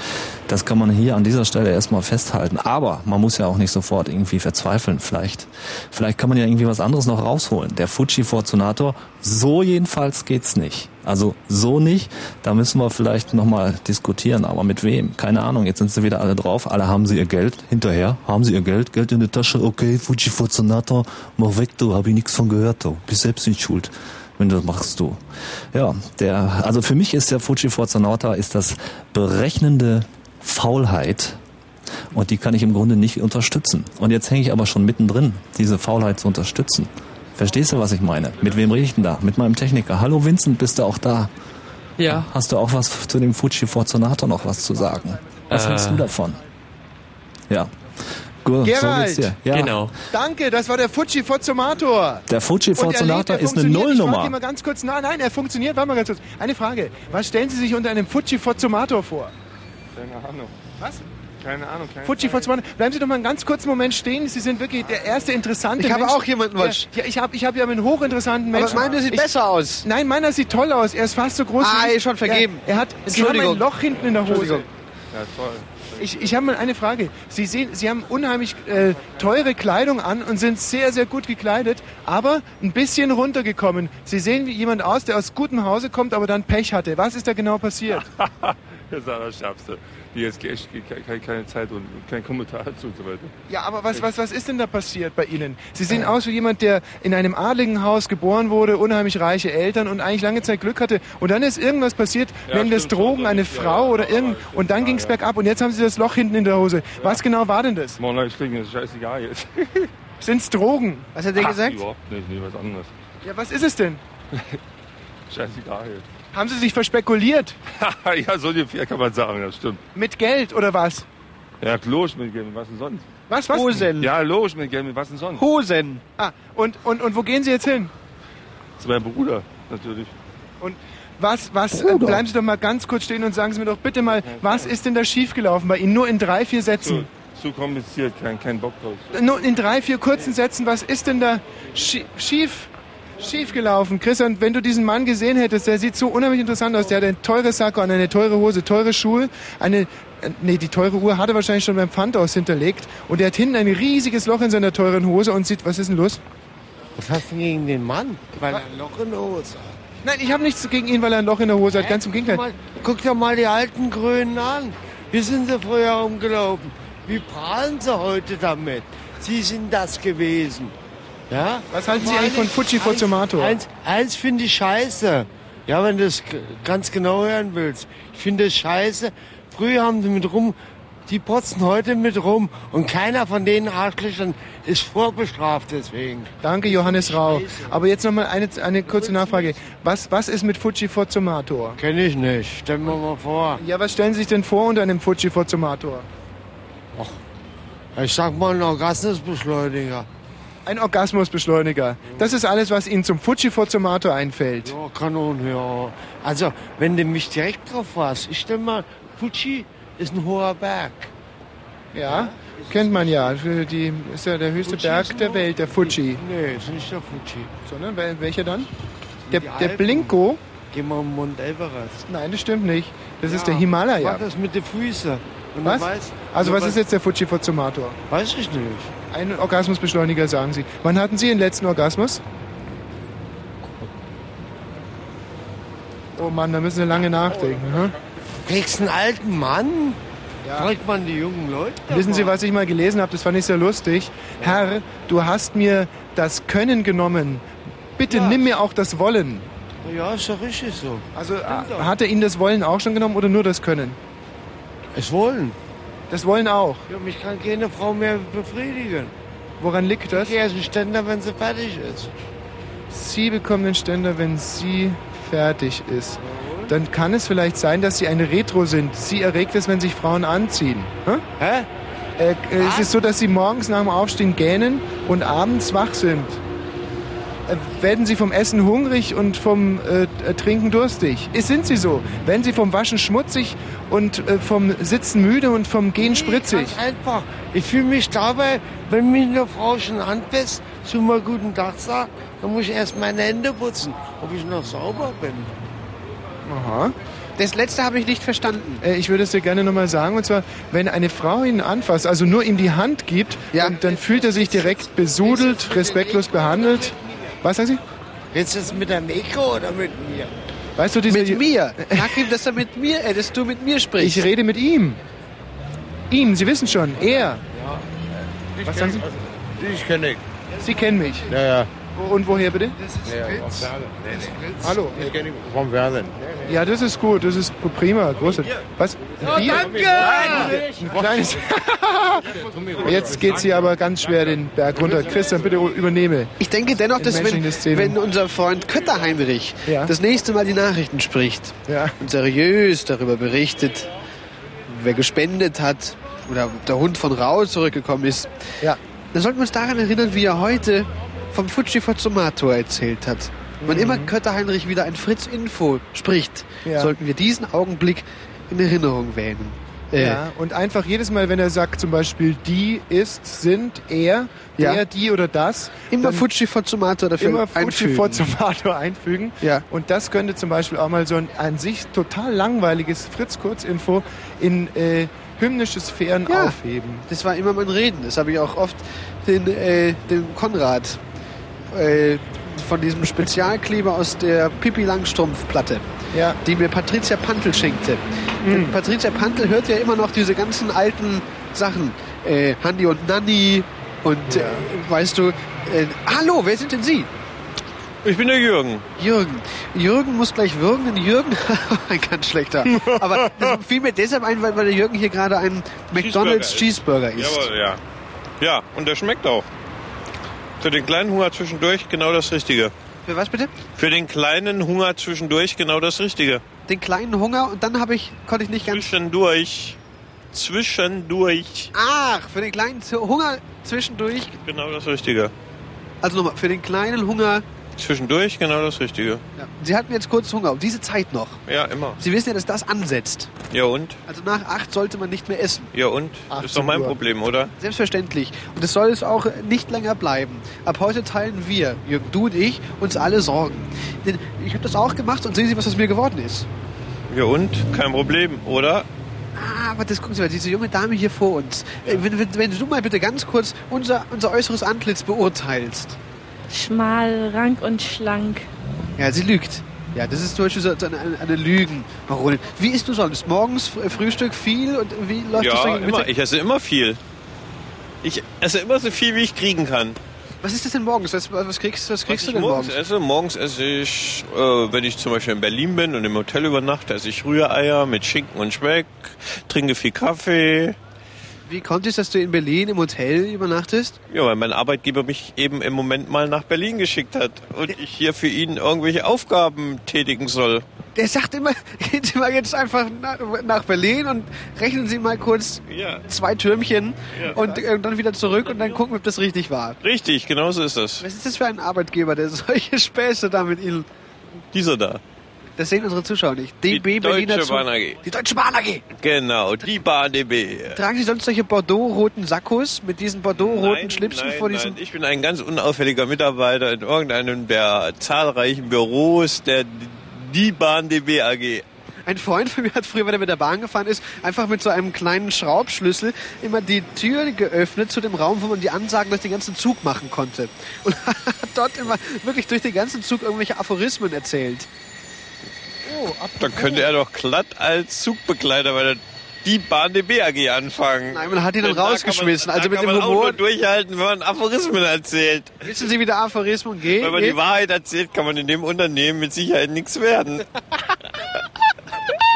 das kann man hier an dieser Stelle erstmal festhalten. Aber man muss ja auch nicht sofort irgendwie verzweifeln. Vielleicht, vielleicht kann man ja irgendwie was anderes noch rausholen. Der Fuji Fortunator, so jedenfalls geht's nicht. Also so nicht. Da müssen wir vielleicht nochmal diskutieren. Aber mit wem? Keine Ahnung. Jetzt sind sie wieder alle drauf. Alle haben sie ihr Geld. Hinterher haben sie ihr Geld. Geld in der Tasche. Okay, Fuji Fortunator, mach weg, du. Hab ich nichts von gehört, du. Bist selbst in Schuld wenn du das machst du. Ja, der, also für mich ist der Fuji Fortunator ist das berechnende Faulheit und die kann ich im Grunde nicht unterstützen. Und jetzt hänge ich aber schon mittendrin, diese Faulheit zu unterstützen. Verstehst du, was ich meine? Mit wem rede ich denn da? Mit meinem Techniker. Hallo Vincent, bist du auch da? Ja. Hast du auch was zu dem Fuji Fortunator noch was zu sagen? Was Äh. hältst du davon? Ja. Gut, Gerald! so geht's dir. Ja. Genau. Danke, das war der Fuji Fortunator. Der Fuji Fortunator ist eine funktioniert. Ich frage Nullnummer. mal ganz kurz, nein, nein, er funktioniert. Warte mal ganz kurz. Eine Frage. Was stellen Sie sich unter einem Fuji Fortunator vor? Keine Ahnung. Was? Keine Ahnung. Keine Fuji Fortunator. Bleiben Sie doch mal einen ganz kurzen Moment stehen. Sie sind wirklich der erste interessante Ich habe Mensch. auch jemanden was. Ja, ich habe ich hab ja einen hochinteressanten Aber Menschen. meiner sieht ich, besser aus. Nein, meiner sieht toll aus. Er ist fast so groß Ah, wie ich. ist schon vergeben. Ja, er hat Sie haben ein. Loch hinten in der Hose. Ja, toll. Ich, ich habe mal eine Frage. Sie sehen, Sie haben unheimlich äh, teure Kleidung an und sind sehr, sehr gut gekleidet, aber ein bisschen runtergekommen. Sie sehen wie jemand aus, der aus gutem Hause kommt, aber dann Pech hatte. Was ist da genau passiert? Das ist das Schärfste. Die jetzt echt keine, Zeit und kein Kommentar dazu und so weiter. Ja, aber was, was, was ist denn da passiert bei Ihnen? Sie sehen aus wie jemand, der in einem adligen Haus geboren wurde, unheimlich reiche Eltern und eigentlich lange Zeit Glück hatte. Und dann ist irgendwas passiert, Ja, nennen das Drogen, eine Frau oder ja, irgend. Und dann ging es bergab und jetzt haben Sie das Loch hinten in der Hose. Was genau war denn das? Morgen ich kriege mir das scheißegal jetzt. Sind's Drogen? Was hat der Ach, gesagt? Überhaupt nicht, nee, was anderes. Ja, was ist es denn? Scheißegal jetzt. Haben Sie sich verspekuliert? ja, so ungefähr kann man sagen, das stimmt. Mit Geld oder was? Ja, logisch mit Geld, was denn sonst? Was, was? Hosen. Ja, logisch mit Geld, was denn sonst? Hosen. Ah, und, und, und wo gehen Sie jetzt hin? Zu meinem Bruder, natürlich. Und was, was, äh, bleiben Sie doch mal ganz kurz stehen und sagen Sie mir doch bitte mal, was ist denn da schiefgelaufen bei Ihnen? Nur in drei, vier Zu, Sätzen. zu kompliziert, kein, kein Bock drauf. Nur in drei, vier kurzen Sätzen, was ist denn da schie- schief, schief gelaufen? Christian, wenn du diesen Mann gesehen hättest, der sieht so unheimlich interessant aus. Der hat ein teures Sakko an, eine teure Hose, teure Schuhe, eine, äh, nee, die teure Uhr hat er wahrscheinlich schon beim Pfandhaus hinterlegt. Und der hat hinten ein riesiges Loch in seiner teuren Hose und sieht, was ist denn los? Was hast du denn gegen den Mann? Weil er ein Loch in der Hose hat. Nein, ich habe nichts gegen ihn, weil er ein Loch in der Hose hat. Ganz im Gegenteil. Guck, mal, guck dir mal die alten Grünen an. Wie sind sie früher rumgelaufen? Wie prahlen sie heute damit? Sie sind das gewesen. Ja? Was halten Sie eigentlich von Fuji Fortunator? Eins, eins finde ich scheiße. Ja, wenn du es ganz genau hören willst. Ich finde es scheiße. Früher haben sie mit rum, die potzen heute mit rum. Und keiner von den Arschlöchern ist vorbestraft deswegen. Danke, Johannes Rau. Aber jetzt noch mal eine, eine kurze Nachfrage. Was, was ist mit Fuji Fortunator? Kenn ich nicht. Stellen wir mal vor. Ja, was stellen Sie sich denn vor unter einem Fuji Fortunator? Ich sag mal ein Orgasmusbeschleuniger. Ein Orgasmusbeschleuniger. Das ist alles, was Ihnen zum Fuji Fortunator einfällt. Ja, Kanon, ja. Also, wenn du mich direkt drauf warst, ich stell mal, Fuji ist ein hoher Berg. Ja, kennt man ja. Die ist ja der höchste Fuji Berg der Welt, der Fuji. Nee, ist nicht der Fuji. Sondern wel- welcher dann? Der, der. Blinko? Geh mal am Mount Everest. Nein, das stimmt nicht. Das Ja, ist der Himalaya. Mach das mit den Füßen. Und Was? Weißt, Also was ist jetzt der Fuji Fortunator? Weiß ich nicht. Ein Orgasmusbeschleuniger, sagen Sie. Wann hatten Sie Ihren letzten Orgasmus? Oh Mann, da müssen Sie lange nachdenken. Hm? Kriegst einen alten Mann? Ja. Fragt man die jungen Leute? Wissen Sie, was ich mal gelesen habe? Das fand ich sehr lustig. Herr, du hast mir das Können genommen. Bitte Ja. nimm mir auch das Wollen. Ja, ist doch richtig so. Also Stimmt hat er Ihnen das Wollen auch schon genommen oder nur das Können? Es wollen. Das Wollen auch. Ja, mich kann keine Frau mehr befriedigen. Woran liegt das? Ich gehe erst einen Ständer, wenn sie fertig ist. Sie bekommen den Ständer, wenn sie fertig ist. Dann kann es vielleicht sein, dass Sie eine Retro sind. Sie erregt es, wenn sich Frauen anziehen. Hä? Hä? Äh, äh, es ist so, dass Sie morgens nach dem Aufstehen gähnen und abends wach sind. Äh, werden Sie vom Essen hungrig und vom äh, Trinken durstig? Ist, sind Sie so? Werden Sie vom Waschen schmutzig und äh, vom Sitzen müde und vom Gehen spritzig? Ganz einfach. Ich fühle mich dabei, wenn mich eine Frau schon anfasst, zu mal guten Tag sagt, dann muss ich erst meine Hände putzen, ob ich noch sauber bin. Aha. Das letzte habe ich nicht verstanden. Äh, Ich würde es dir gerne nochmal sagen, und zwar, wenn eine Frau ihn anfasst, also nur ihm die Hand gibt, dann, dann fühlt er sich direkt besudelt, respektlos behandelt. Was sagen Sie? Jetzt ist mit der Meko oder mit mir? Weißt du, diese Mit mir. Sag ihm, dass er mit mir, äh, dass du mit mir sprichst. Ich rede mit ihm. Ihm, Sie wissen schon, er. Was sagen Sie? Ich kenne ihn. Sie kennen mich. Ja, ja. Und woher bitte? ja vom Fernsehen. Nee, nee. Hallo. Ich kenne ihn vom Fernsehen. Ja, das ist gut, das ist prima, großartig. Was? Oh, danke! Ein kleines. Jetzt geht's hier aber ganz schwer den Berg runter. Christian, bitte übernehme. Ich denke dennoch, dass wenn, wenn unser Freund Kötter Heinrich Ja. das nächste Mal die Nachrichten spricht und seriös darüber berichtet, wer gespendet hat oder der Hund von Rau zurückgekommen ist, ja. dann sollten wir uns daran erinnern, wie er heute vom Fuji Fortunato erzählt hat. Wann immer Kötter Heinrich wieder ein Fritz-Info spricht, Mhm. Ja. sollten wir diesen Augenblick in Erinnerung wählen. Äh, Ja, und einfach jedes Mal, wenn er sagt zum Beispiel die, ist, sind, er, Ja. der, die oder das. Immer Fuji Fortunato dafür immer Fuji einfügen. Fortunato einfügen. Ja. Und das könnte zum Beispiel auch mal so ein an sich total langweiliges Fritz-Kurzinfo in äh, hymnische Sphären Ja. aufheben. Das war immer mein Reden. Das habe ich auch oft den, äh, dem Konrad äh, von diesem Spezialkleber aus der Pippi Langstrumpf-Platte, ja. die mir Patricia Pantel schenkte. Denn Patricia Pantel hört ja immer noch diese ganzen alten Sachen. Äh, Handy und Nanny und äh, weißt du, äh, hallo, wer sind denn Sie? Ich bin der Jürgen. Jürgen. Jürgen muss gleich würgen, denn Jürgen, ein ganz schlechter. Aber das fiel mir deshalb ein, weil, der Jürgen hier gerade einen McDonalds Cheeseburger isst. Jawohl, ja. Ja, und der schmeckt auch. Für den kleinen Hunger zwischendurch genau das Richtige. Für was bitte? Für den kleinen Hunger zwischendurch genau das Richtige. Den kleinen Hunger und dann habe ich, konnte ich nicht ganz. Zwischendurch. Zwischendurch. Ach, für den kleinen Hunger zwischendurch. Genau das Richtige. Also nochmal, für den kleinen Hunger. Zwischendurch genau das Richtige. Ja. Sie hatten jetzt kurz Hunger, um diese Zeit noch. Ja, immer. Sie wissen ja, dass das ansetzt. Ja und? Also nach acht sollte man nicht mehr essen. Ja und? Ist doch mein Uhr. Problem, oder? Selbstverständlich. Und es soll es auch nicht länger bleiben. Ab heute teilen wir, Jürgen, du und ich, uns alle Sorgen. Denn ich habe das auch gemacht und sehen Sie, was aus mir geworden ist. Ja und? Kein Problem, oder? Ah, aber das gucken Sie mal, diese junge Dame hier vor uns. Äh, Wenn, wenn, wenn du mal bitte ganz kurz unser, unser äußeres Antlitz beurteilst. Schmal, rank und schlank. Ja, sie lügt. Ja, das ist zum Beispiel so eine, eine, Lügenbaronin. Wie isst du sonst? Morgens Fr- Frühstück viel und wie läuft das Ja, dann immer. Ich esse immer viel. Ich esse immer so viel, wie ich kriegen kann. Was ist das denn morgens? Was, was kriegst, was kriegst Was du denn morgens morgens? esse? Morgens esse ich, äh, wenn ich zum Beispiel in Berlin bin und im Hotel übernachte, esse ich Rühreier mit Schinken und Speck, trinke viel Kaffee. Wie kommt es, dass du in Berlin im Hotel übernachtest? Ja, weil mein Arbeitgeber mich eben im Moment mal nach Berlin geschickt hat und ich hier für ihn irgendwelche Aufgaben tätigen soll. Der sagt immer, gehen Sie mal jetzt einfach nach, Berlin und rechnen Sie mal kurz Ja. zwei Türmchen Ja. und äh, dann wieder zurück und dann gucken, ob das richtig war. Richtig, genau so ist das. Was ist das für ein Arbeitgeber, der solche Späße da mit Ihnen... Dieser da. Das sehen unsere Zuschauer nicht. DB Die Berliner Deutsche Bahn AG. Die Deutsche Bahn AG. Genau, die Bahn DB. Tragen Sie sonst solche Bordeaux-roten Sakkos mit diesen Bordeaux-roten Schlipsen nein, vor diesem... nein, ich bin ein ganz unauffälliger Mitarbeiter in irgendeinem der zahlreichen Büros der Die Bahn DB AG. Ein Freund von mir hat früher, wenn er mit der Bahn gefahren ist, einfach mit so einem kleinen Schraubschlüssel immer die Tür geöffnet zu dem Raum, wo man die Ansagen durch den ganzen Zug machen konnte. Und hat dort immer wirklich durch den ganzen Zug irgendwelche Aphorismen erzählt. Dann könnte er doch glatt als Zugbegleiter bei der Die Bahn DB AG anfangen. Nein, man hat ihn dann da rausgeschmissen. Man, Also da mit kann dem Humor- durchhalten, wenn man Aphorismen erzählt. Wissen Sie, wie der Aphorismus geht? Wenn man die Wahrheit erzählt, kann man in dem Unternehmen mit Sicherheit nichts werden.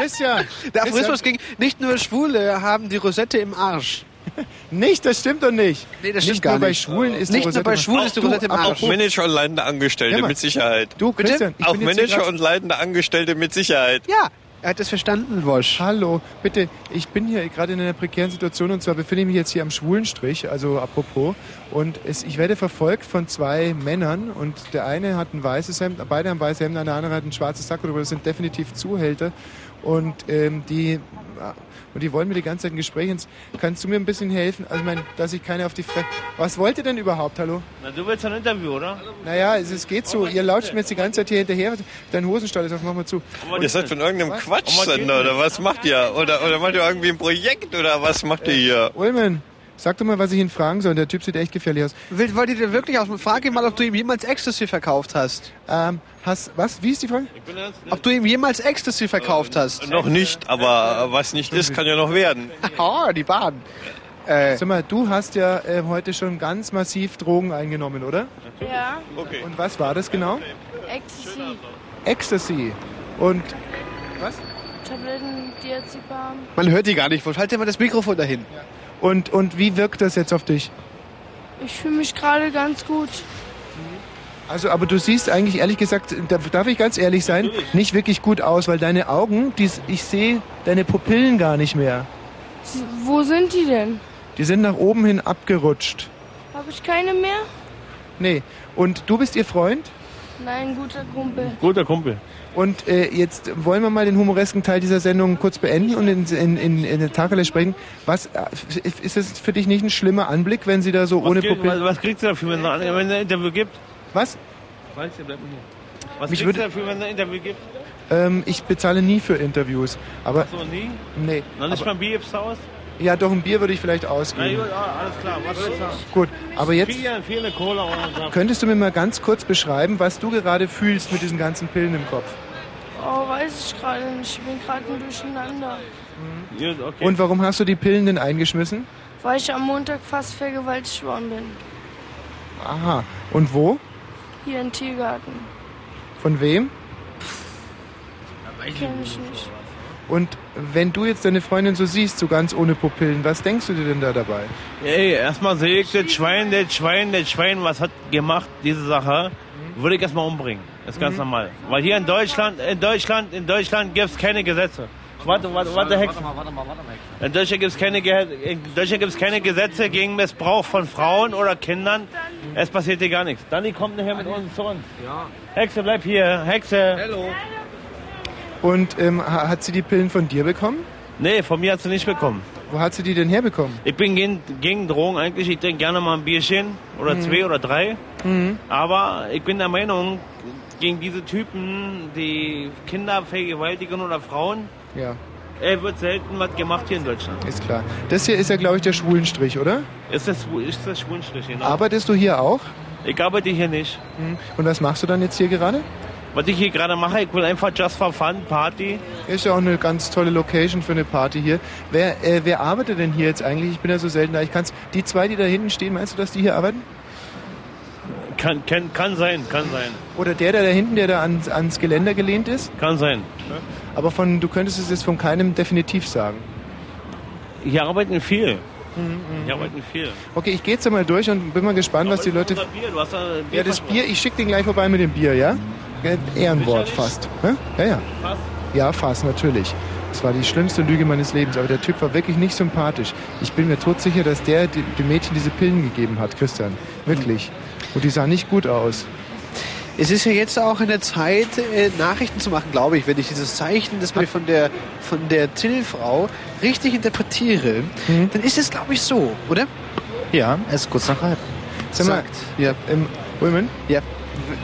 Christian! Der Aphorismus ging, nicht nur Schwule haben die Rosette im Arsch. Nicht, das stimmt doch nicht. Nee, das nicht stimmt gar nur bei nicht. Schwulen ist Nicht nur bei Schwulen ist die Du, Rosette im aber Arsch. Auch Manager und leitende Angestellte Ja, mit Sicherheit. Du, Christian, ich Auch Manager und leitende Angestellte mit Sicherheit. Ja, Er hat es verstanden, Wosch. Hallo, bitte, ich bin hier gerade in einer prekären Situation und zwar befinde ich mich jetzt hier am Schwulenstrich, also apropos. Und es, ich werde verfolgt von zwei Männern und der eine hat ein weißes Hemd, beide haben weiße Hemden, der andere hat ein schwarzes Sakko drüber. Das sind definitiv Zuhälter und ähm, die und die wollen mir die ganze Zeit ein Gespräch. ins- Kannst du mir ein bisschen helfen? Also, ich meine, dass ich keine auf die Fresse. Was wollt ihr denn überhaupt? Hallo? Na, du willst ein Interview, oder? Naja, es, es geht so. Ihr lauscht mir jetzt die ganze Zeit hier hinterher. Dein Hosenstall ist auf, mach mal zu. Ihr seid von irgendeinem? Quatschsender oder was macht ihr? Oder, oder macht ihr irgendwie ein Projekt oder was macht ihr hier? Ulmen, sag doch mal, was ich ihn fragen soll. Der Typ sieht echt gefährlich aus. Wollt ihr dir wirklich aus? Frag ihn mal, ob du ihm jemals Ecstasy verkauft hast. Ähm, hast, was? Wie ist die Frage? Ob du ihm jemals Ecstasy verkauft hast. Noch nicht, aber was nicht ist, kann ja noch werden. Oh, die Bahn. Äh, Sag mal, du hast ja äh, heute schon ganz massiv Drogen eingenommen, oder? Ja, Okay. Und was war das genau? Ecstasy, Ecstasy. Und was? Tabletten, Diazepam. Man hört die gar nicht. Halt dir mal das Mikrofon dahin. Und, und wie wirkt das jetzt auf dich? Ich fühle mich gerade ganz gut. Also, aber du siehst eigentlich ehrlich gesagt, da- darf ich ganz ehrlich sein, nicht wirklich gut aus, weil deine Augen, die, ich sehe deine Pupillen gar nicht mehr. Wo sind die denn? Die sind nach oben hin abgerutscht. Habe ich keine mehr? Nee. Und du bist ihr Freund? Nein, guter Kumpel. Guter Kumpel. Und äh, jetzt wollen wir mal den humoresken Teil dieser Sendung kurz beenden und in, in, in, in den Tacheles sprechen. Was, äh, ist es für dich nicht ein schlimmer Anblick, wenn sie da so ohne was, krieg- Pupillen... was, was kriegst du dafür, wenn es ein Interview gibt? Was? Weiß ich, bleib mal hier. Was Mich würde- du dafür, wenn es ein Interview gibt? Ähm, ich bezahle nie für Interviews. Aber So, nie? nee. Noch nicht aber, mal ein Bier gibt's aus? ja, doch ein Bier würde ich vielleicht Na ausgeben. gut, ah, alles klar. Was willst du? Gut, aber jetzt Vier, eine Cola oder so. könntest du mir mal ganz kurz beschreiben, was du gerade fühlst mit diesen ganzen Pillen im Kopf? Oh, weiß ich gerade nicht. Ich bin gerade ein Durcheinander. Gut, okay. Und warum hast du die Pillen denn eingeschmissen? Weil ich am Montag fast vergewaltigt worden bin. Aha. Und wo? Hier im Tiergarten. Von wem? Kenn ich nicht. Und wenn du jetzt deine Freundin so siehst, so ganz ohne Pupillen, was denkst du dir denn da dabei? Ey, erstmal sehe ich das Schwein, das Schwein, das Schwein, was hat gemacht, diese Sache, würde ich erstmal umbringen. Das ist ganz normal. Weil hier in Deutschland, in Deutschland, in Deutschland gibt es keine Gesetze. Warte, warte, warte, Hex. In Deutschland gibt es keine, Ge- in Deutschland gibt's keine Gesetze gegen Missbrauch von Frauen oder Kindern. Es passiert hier gar nichts. Danny kommt nachher mit uns zu uns. Hexe, bleib hier. Hexe. Hallo. Und ähm, ha- hat sie die Pillen von dir bekommen? Nee, von mir hat sie nicht bekommen. Wo hat sie die denn herbekommen? Ich bin gegen, gegen Drogen eigentlich. Ich trinke gerne mal ein Bierchen oder Mhm. zwei oder drei. Mhm. Aber ich bin der Meinung, gegen diese Typen, die Kinder vergewaltigen oder Frauen, Ja, äh, wird selten was gemacht hier in Deutschland. ist klar. Das hier ist ja, glaube ich, der Schwulenstrich, oder? Ist das, ist das Schwulenstrich, genau. Arbeitest du hier auch? Ich arbeite hier nicht. Mhm. Und was machst du dann jetzt hier gerade? Was ich hier gerade mache, ich will einfach just for fun, Party. Ist ja auch eine ganz tolle Location für eine Party hier. Wer, äh, wer arbeitet denn hier jetzt eigentlich? Ich bin ja so selten da. Ich kann's, die zwei, die da hinten stehen, meinst du, dass die hier arbeiten? Kann, kann, kann sein, kann sein. Oder der, der da hinten, der da ans, ans Geländer gelehnt ist? Kann sein. Aber von, du könntest es jetzt von keinem definitiv sagen. Hier arbeiten viel. Mhm, Hier arbeiten viel. Okay, ich gehe jetzt einmal durch und bin mal gespannt, was die Leute... Bier, du hast da Bier Ja, das Bier, ich schicke den gleich vorbei mit dem Bier, ja? Ehrenwort fast. Hä? Ja, ja. Fast. Ja, fast, natürlich. Das war die schlimmste Lüge meines Lebens, aber der Typ war wirklich nicht sympathisch. Ich bin mir todsicher, dass der dem Mädchen diese Pillen gegeben hat, Christian. Wirklich. Und die sah nicht gut aus. Es ist ja jetzt auch in der Zeit, äh, Nachrichten zu machen, glaube ich, wenn ich dieses Zeichen, das mir von der, von der Till-Frau richtig interpretiere, Mhm. dann ist es, glaube ich, so, oder? Ja, es ist kurz nach halb. Sag mal. Ja. ähm, Ulmen? Ja.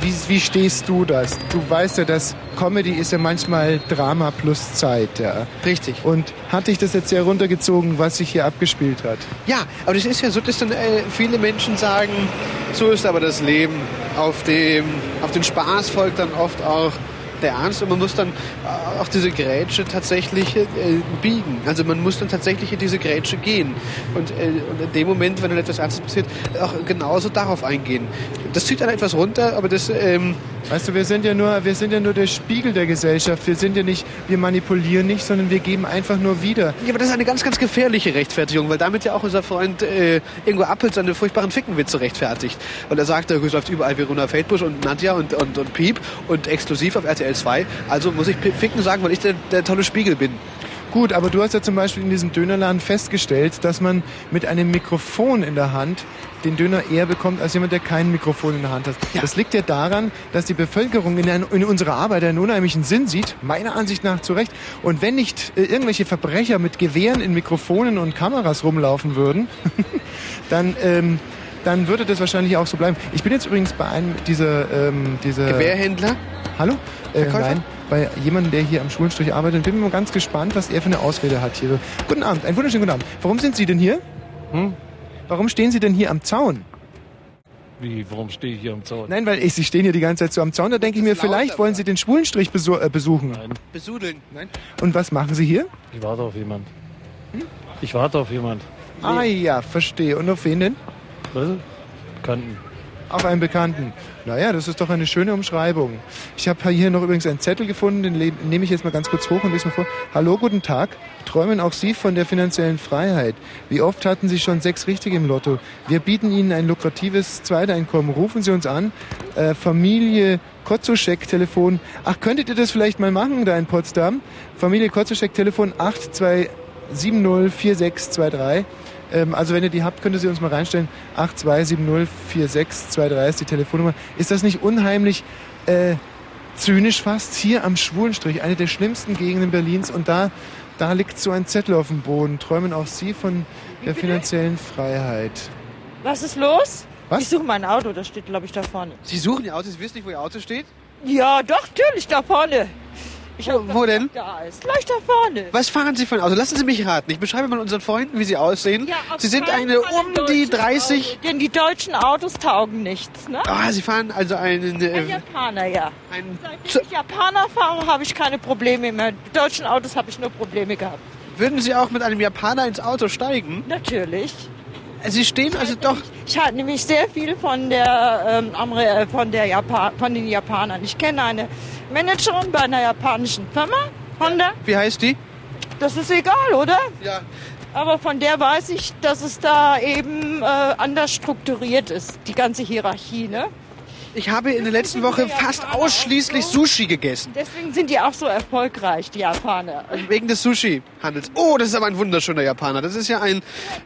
Wie, wie stehst du das? Du weißt ja, dass Comedy ist ja manchmal Drama plus Zeit, ja. Richtig. Und hat dich das jetzt sehr runtergezogen, was sich hier abgespielt hat? Ja, aber das ist ja so, dass dann äh, viele Menschen sagen, so ist aber das Leben. Auf, dem, auf den Spaß folgt dann oft auch der Ernst und man muss dann äh, auch diese Grätsche tatsächlich äh, biegen. Also man muss dann tatsächlich in diese Grätsche gehen. Und, äh, und in dem Moment, wenn dann etwas Ernstes passiert, auch genauso darauf eingehen. Das zieht dann etwas runter, aber das, ähm, Weißt du, wir sind ja nur, wir sind ja nur der Spiegel der Gesellschaft. Wir sind ja nicht, wir manipulieren nicht, sondern wir geben einfach nur wieder. Ja, aber das ist eine ganz, ganz gefährliche Rechtfertigung, weil damit ja auch unser Freund äh, Ingo Appel seine furchtbaren Fickenwitze rechtfertigt. Und er sagt, es läuft überall Verona Feldbusch und Nadja und, und, und Piep und exklusiv auf RTL 2. Also muss ich Ficken sagen, weil ich der, der tolle Spiegel bin. Gut, aber du hast ja zum Beispiel in diesem Dönerladen festgestellt, dass man mit einem Mikrofon in der Hand den Döner eher bekommt als jemand, der kein Mikrofon in der Hand hat. Das liegt ja daran, dass die Bevölkerung in, ein, in unserer Arbeit einen unheimlichen Sinn sieht, meiner Ansicht nach zu Recht. Und wenn nicht äh, irgendwelche Verbrecher mit Gewehren in Mikrofonen und Kameras rumlaufen würden, dann, ähm, dann würde das wahrscheinlich auch so bleiben. Ich bin jetzt übrigens bei einem dieser... Ähm, dieser Gewehrhändler? Hallo? Äh, nein, bei jemandem, der hier am Schulenstrich arbeitet. Und bin mal ganz gespannt, was er für eine Ausrede hat hier. Guten Abend, einen wunderschönen guten Abend. Warum sind Sie denn hier? Hm? Warum stehen Sie denn hier am Zaun? Wie, warum stehe ich hier am Zaun? Nein, weil ich, Sie stehen hier die ganze Zeit so am Zaun. Da denke ich mir, vielleicht wollen Sie den Schwulenstrich besu äh, besuchen. Nein. Besudeln. Nein. Und was machen Sie hier? Ich warte auf jemand. Ich warte auf jemand. Ah ja, verstehe. Und auf wen denn? Was? Bekannten. Auf einen Bekannten. Naja, das ist doch eine schöne Umschreibung. Ich habe hier noch übrigens einen Zettel gefunden, den nehme ich jetzt mal ganz kurz hoch und lese mal vor. Hallo, guten Tag. Träumen auch Sie von der finanziellen Freiheit? Wie oft hatten Sie schon sechs Richtige im Lotto? Wir bieten Ihnen ein lukratives Zweiteinkommen. Rufen Sie uns an. Äh, Familie Kotzuschek Telefon. Ach, könntet ihr das vielleicht mal machen da in Potsdam? Familie Kotzuschek Telefon 82704623. Ähm, also wenn ihr die habt, könnt ihr sie uns mal reinstellen. 82704623 ist die Telefonnummer. Ist das nicht unheimlich äh, zynisch fast? Hier am Schwulenstrich, eine der schlimmsten Gegenden Berlins. Und da, da liegt so ein Zettel auf dem Boden. Träumen auch Sie von der finanziellen Freiheit. Was ist los? Was? Ich suche mein Auto, das steht, glaube ich, da vorne. Sie suchen Ihr Auto, Sie wissen nicht, wo Ihr Auto steht? Ja, doch, natürlich, da vorne. Ich Wo, denn? Da ist gleich da vorne. Was fahren Sie für ein Auto? Lassen Sie mich raten. Ich beschreibe mal unseren Freunden, wie Sie aussehen. auf Sie sind eine ein um die deutsches 30. Auto, denn die deutschen Autos taugen nichts, ne? Ah, Sie fahren also einen. Ein Äh, Japaner, ja. ein Seitdem ich Japaner fahre, habe ich keine Probleme mehr. Mit deutschen Autos habe ich nur Probleme gehabt. würden Sie auch mit einem Japaner ins Auto steigen? Natürlich. Sie stehen also doch. Ich halte nämlich sehr viel von der ähm, äh, von der Japan von den Japanern. Ich kenne eine Managerin bei einer japanischen Firma, Honda. Wie heißt die? Das ist egal, oder? Ja. Aber von der weiß ich, dass es da eben äh, anders strukturiert ist, die ganze Hierarchie, ne? Ich habe in der letzten Woche fast ausschließlich Sushi gegessen. Deswegen sind die auch so erfolgreich, die Japaner. Wegen des Sushi-Handels. Oh, das ist aber ein wunderschöner Japaner. Das ist ja ein,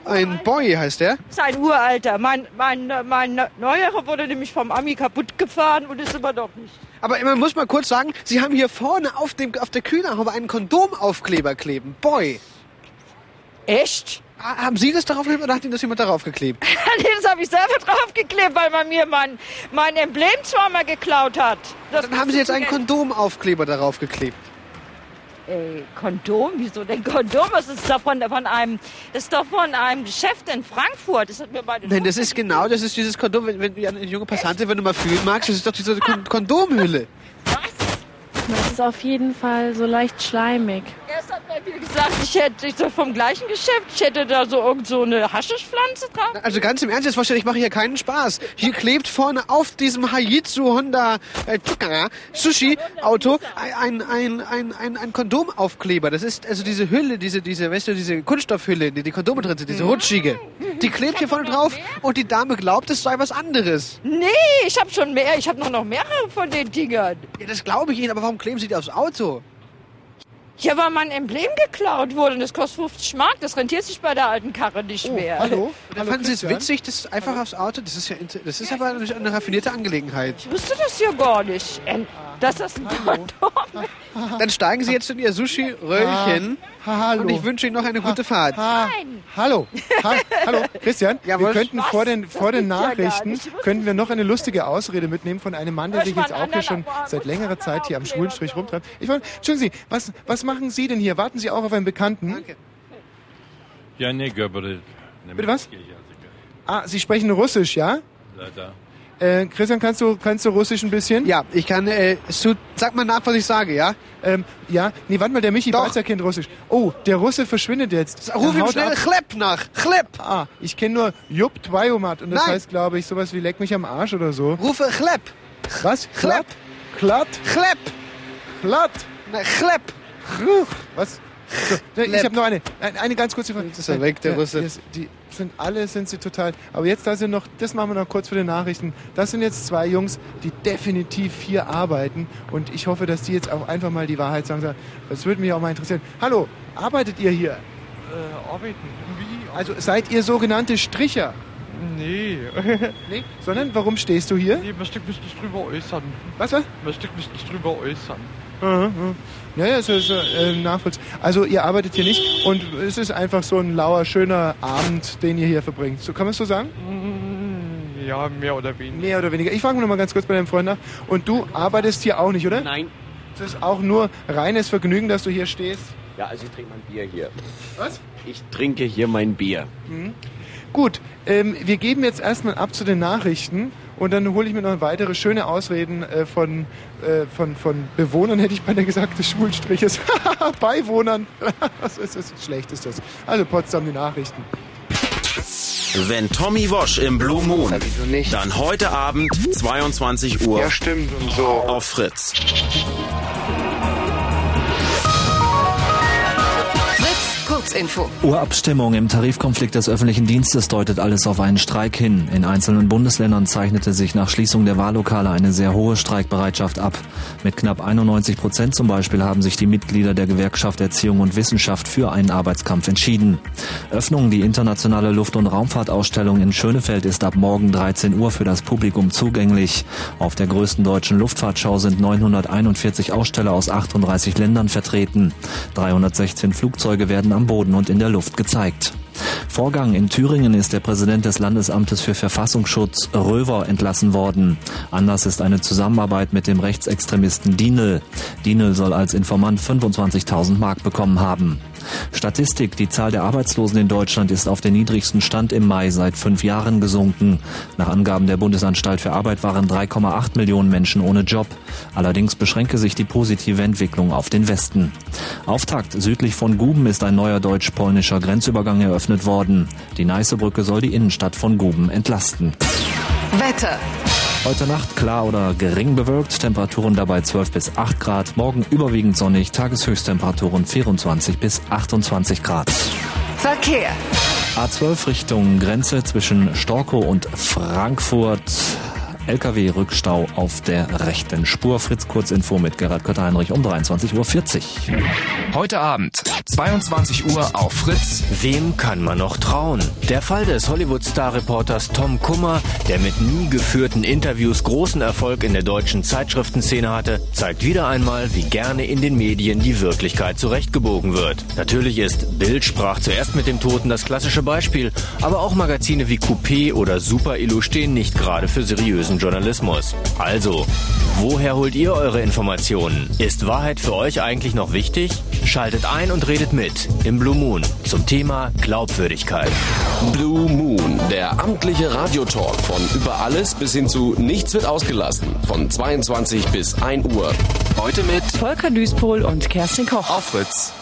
ein Boy, heißt der. Das ist ein uralter. Mein, mein, mein neuerer wurde nämlich vom Ami kaputt gefahren und ist immer noch nicht. Aber man muss mal kurz sagen, Sie haben hier vorne auf, dem, auf der Kühlerhaube einen Kondomaufkleber kleben. Boy. Echt? Ah, Haben Sie das darauf geklebt oder hat Ihnen das jemand darauf geklebt? nee, das habe ich selber draufgeklebt, weil man mir mein, mein Emblem zweimal geklaut hat. Das Dann haben Sie jetzt einen Kondomaufkleber darauf geklebt. Ey, Kondom? Wieso denn Kondom? Das ist doch von, von einem, das ist doch von einem Geschäft in Frankfurt. Das hat mir meine Nein, das ist genau, das ist dieses Kondom, wenn, wenn eine junge Passantin, wenn du mal fühlen magst, das ist doch diese Kon Kondomhülle. Das ist auf jeden Fall so leicht schleimig. Erst hat mir gesagt, ich hätte ich vom gleichen Geschäft, ich hätte da so irgend so eine Haschischpflanze drauf. Also ganz im Ernst, jetzt vorstellen, ich mache hier keinen Spaß. Hier klebt vorne auf diesem Hayitsu Honda äh, Sushi Auto ein, ein, ein, ein, ein Kondomaufkleber. Das ist also diese Hülle, diese, diese, weißt du, diese Kunststoffhülle, die die Kondome drin sind, diese rutschige. Die klebt hier vorne drauf und die Dame glaubt, es sei was anderes. Nee, ich habe schon mehr, ich habe noch, noch mehrere von den Dingern. Ja, das glaube ich Ihnen, aber warum kleben Sie die aufs Auto? Ja, weil mein Emblem geklaut wurde und das kostet 50 Mark. Das rentiert sich bei der alten Karre nicht mehr. Und dann fanden Sie es witzig, das einfach aufs Auto? Das ist ja, das ist aber eine, eine raffinierte Angelegenheit. Ich wusste das ja gar nicht dass das ein Kondom. Dann steigen Sie jetzt in Ihr Sushi-Röllchen. Und ich wünsche Ihnen noch eine gute Fahrt. Nein. Hallo. hallo. Christian, Jawohl. wir könnten vor den, vor den Nachrichten könnten wir noch eine lustige Ausrede mitnehmen von einem Mann, der sich jetzt auch hier schon seit längerer Zeit hier am Schulenstrich rumtreibt. Ich wollte, entschuldigen Sie, was, was machen Sie denn hier? Warten Sie auch auf einen Bekannten? Danke. Ja, ne, Bitte was? Ah, Sie sprechen Russisch, ja? Leider. Äh, Christian, kannst du, kannst du Russisch ein bisschen? Ja, ich kann, äh, Su sag mal nach, was ich sage, ja? Ähm, ja, nee, warte mal, der Michi Doch. Balzer kennt Russisch. Oh, der Russe verschwindet jetzt. Ruf ihm schnell. Chlepp nach, Chlepp! Ah, ich kenne nur Jupp Dwajomat und das Nein. heißt, glaube ich, sowas wie leck mich am Arsch oder so. Rufe Chlepp! Was? Chlepp! Glatt. Chlepp. Glatt. Na, Chlepp. Was? So, ich habe noch eine, eine, eine ganz kurze Frage. ist er weg, der Ja, Russe. Die sind alle sind sie total. Aber jetzt da sind noch, das machen wir noch kurz für die Nachrichten. Das sind jetzt zwei Jungs, die definitiv hier arbeiten und ich hoffe, dass die jetzt auch einfach mal die Wahrheit sagen. Das würde mich auch mal interessieren. Hallo, arbeitet ihr hier? Äh, arbeiten. Wie? Also seid ihr sogenannte Stricher? Nee. nee. Sondern warum stehst du hier? Nee, möchte ich mich nicht drüber äußern. Was? was? Möchte ich mich nicht drüber äußern. Ja, ja, das ist äh, nachvollziehbar. Also ihr arbeitet hier nicht und es ist einfach so ein lauer, schöner Abend, den ihr hier verbringt. So kann man es so sagen? Ja, mehr oder weniger. Mehr oder weniger. Ich frage noch mal ganz kurz bei deinem Freund nach. Und du arbeitest hier auch nicht, oder? Nein. Es ist auch nur reines Vergnügen, dass du hier stehst. Ja, also ich trinke mein Bier hier. Was? Ich trinke hier mein Bier. Mhm. Gut, ähm, wir geben jetzt erstmal ab zu den Nachrichten und dann hole ich mir noch weitere schöne Ausreden äh, von, äh, von, von Bewohnern, hätte ich beinahe gesagt, des Schulstriches. Beiwohnern. Was ist das? Schlecht ist das. Also Potsdam, die Nachrichten. Wenn Tommy Wosch im Blue Moon, dann heute Abend 22 Uhr. Ja, stimmt und so. Auf Fritz. Kurzinfo. Urabstimmung im Tarifkonflikt des öffentlichen Dienstes deutet alles auf einen Streik hin. In einzelnen Bundesländern zeichnete sich nach Schließung der Wahllokale eine sehr hohe Streikbereitschaft ab. Mit knapp 91 Prozent zum Beispiel haben sich die Mitglieder der Gewerkschaft Erziehung und Wissenschaft für einen Arbeitskampf entschieden. Öffnung die internationale Luft- und Raumfahrtausstellung in Schönefeld ist ab morgen 13 Uhr für das Publikum zugänglich. Auf der größten deutschen Luftfahrtschau sind 941 Aussteller aus 38 Ländern vertreten. 316 Flugzeuge werden am Boden und in der Luft gezeigt. Vorgang in Thüringen ist der Präsident des Landesamtes für Verfassungsschutz Röver entlassen worden. Anders ist eine Zusammenarbeit mit dem Rechtsextremisten Dienel. Dienel soll als Informant 25.000 Mark bekommen haben. Statistik. Die Zahl der Arbeitslosen in Deutschland ist auf den niedrigsten Stand im Mai seit fünf Jahren gesunken. Nach Angaben der Bundesanstalt für Arbeit waren 3,8 Millionen Menschen ohne Job. Allerdings beschränke sich die positive Entwicklung auf den Westen. Auftakt. Südlich von Guben ist ein neuer deutsch-polnischer Grenzübergang eröffnet worden. Die Neißebrücke soll die Innenstadt von Guben entlasten. Wetter. Heute Nacht klar oder gering bewölkt, Temperaturen dabei 12 bis 8 Grad, morgen überwiegend sonnig, Tageshöchsttemperaturen 24 bis 28 Grad. Verkehr. A12 Richtung Grenze zwischen Storkow und Frankfurt. LKW-Rückstau auf der rechten Spur. Fritz Kurzinfo mit Gerhard Kötter-Heinrich um 23.40 Uhr. Heute Abend, 22 Uhr auf Fritz. Wem kann man noch trauen? Der Fall des Hollywood-Star-Reporters Tom Kummer, der mit nie geführten Interviews großen Erfolg in der deutschen Zeitschriftenszene hatte, zeigt wieder einmal, wie gerne in den Medien die Wirklichkeit zurechtgebogen wird. Natürlich ist Bild sprach zuerst mit dem Toten das klassische Beispiel, aber auch Magazine wie Coupé oder Super Illu stehen nicht gerade für seriösen Journalismus. Also, woher holt ihr eure Informationen? Ist Wahrheit für euch eigentlich noch wichtig? Schaltet ein und redet mit im Blue Moon zum Thema Glaubwürdigkeit. Blue Moon, der amtliche Radiotalk von über alles bis hin zu nichts wird ausgelassen. Von 22 bis 1 Uhr. Heute mit Volker Duispohl und Kerstin Koch. Auf Fritz.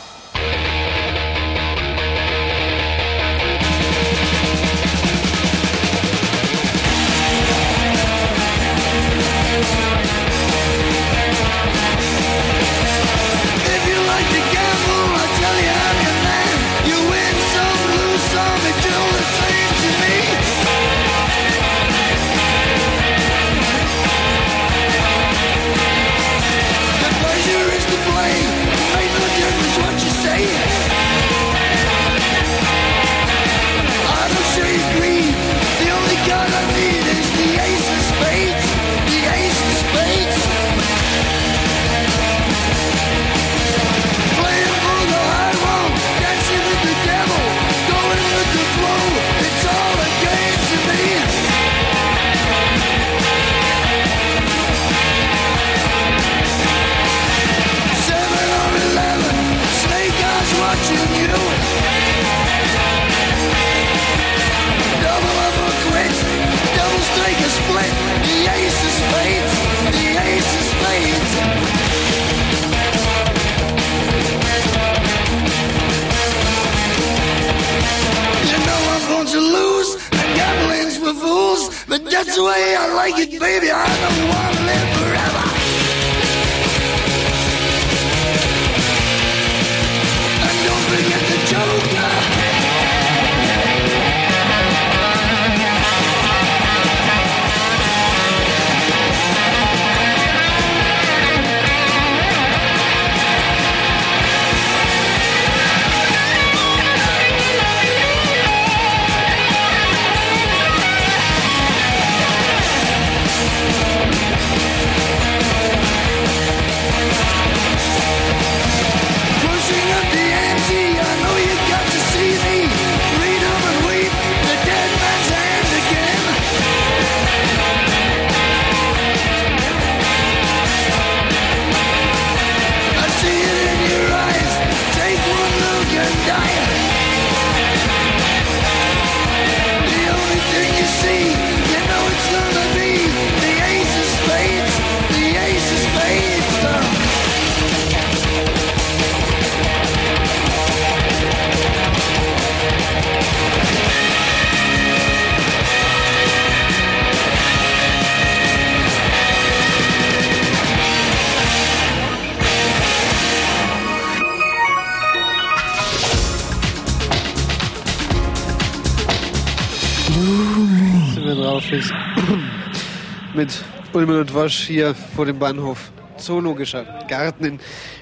Ulmen und Wosch hier vor dem Bahnhof. Zoologischer Garten in,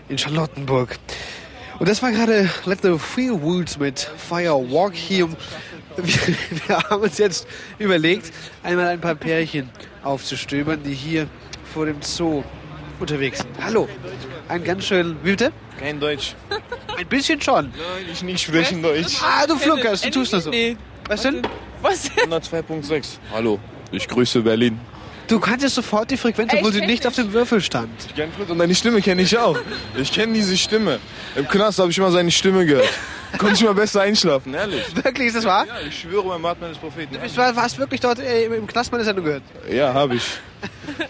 in Charlottenburg. Und das war gerade Let the Free Woods mit Fire Walk hier. Wir, wir haben uns jetzt überlegt, einmal ein paar Pärchen aufzustöbern, die hier vor dem Zoo unterwegs sind. Hallo. Ein ganz schön. Wie bitte? Kein Deutsch. Ein bisschen schon. Nein, ich nicht sprechen Deutsch. Ah, du flunkerst, du tust das so. Was denn? Was? 102.6. Hallo, ich grüße Berlin. Du kanntest sofort die Frequenz, obwohl sie nicht auf dem Würfel stand. Ich kenn Fritz und deine Stimme kenne ich auch. Ich kenne diese Stimme. Im Knast habe ich immer seine Stimme gehört. Konnte ich mal besser einschlafen, ehrlich. Wirklich, ist das wahr? Ja, ich schwöre beim Atmen des Propheten. Du bist, war- warst wirklich dort äh, im Knast meine Sendung gehört? Ja, habe ich.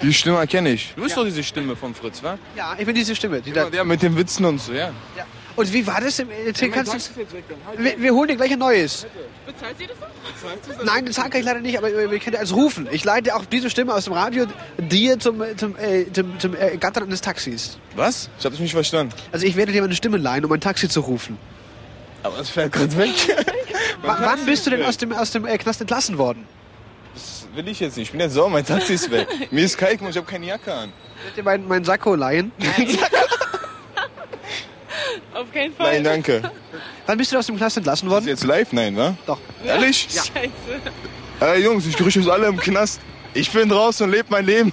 Die Stimme kenne ich. Du bist doch diese Stimme von Fritz, wa? Ja, ich bin diese Stimme. Die da, Ja, mit den Witzen und so, ja. Und wie war das? Im, Ja, kannst du, halt. wir, wir holen dir gleich ein neues. Bezahlt sie das noch? Nein, den Zahn kann ich leider nicht, aber wir können dir als rufen. Ich leite auch diese Stimme aus dem Radio dir zum, zum, äh, zum, zum äh, Gattern eines Taxis. Was? Ich habe das nicht verstanden. Also ich werde dir meine Stimme leihen, um ein Taxi zu rufen. Aber es fährt gerade weg. W wann bist du denn aus dem, aus dem äh, Knast entlassen worden? Das will ich jetzt nicht. Ich bin jetzt sauer, mein Taxi ist weg. Mir ist kalt und ich habe keine Jacke an. Ich werde dir meinen mein Sakko leihen. Auf keinen Fall. Nein, danke. Wann bist du aus dem Knast entlassen worden? Ist jetzt live? Nein, wa? Doch. Ehrlich? Ja. Scheiße. Ey, Jungs, ich grüße euch alle im Knast. Ich bin draußen und lebe mein Leben.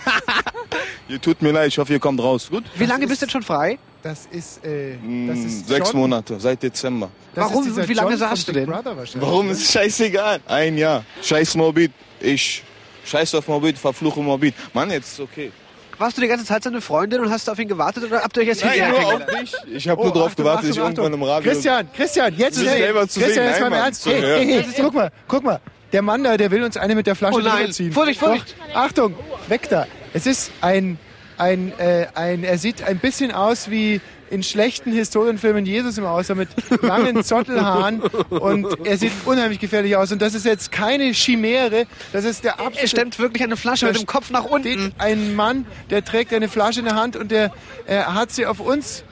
ihr tut mir leid, ich hoffe, ihr kommt raus. Gut? Wie lange bist du denn schon frei? Das ist, äh, das Mm, ist Sechs John. Monate, seit Dezember. Das Warum? Wie lange John saßt du denn? Warum ne? ist scheißegal? Ein Jahr. Scheiß Morbid. Ich scheiß auf Morbid, verfluche Morbid. Mann, jetzt ist okay. Warst du die ganze Zeit seine Freundin und hast auf ihn gewartet oder habt ihr euch jetzt Nein, nur auf dich. Ich habe Oh, nur darauf Achtung, gewartet, Achtung, ich irgendwann im Radio... Christian, Christian, jetzt hey, selber zu Christian, sehen. jetzt mal im Ernst. Hey, hey, ja. hey, guck mal, guck mal. Der Mann da, der will uns eine mit der Flasche Oh nein, ziehen. Vorsicht, Vorsicht. Doch, Achtung, weg da. Es ist ein, ein, äh, ein, er sieht ein bisschen aus wie in schlechten Historienfilmen Jesus im Aussah mit langen Zottelhaaren und er sieht unheimlich gefährlich aus. Und das ist jetzt keine Chimäre, das ist der absolute... Er stemmt wirklich eine Flasche mit dem Kopf nach unten. Ein Mann, der trägt eine Flasche in der Hand und der er hat sie auf uns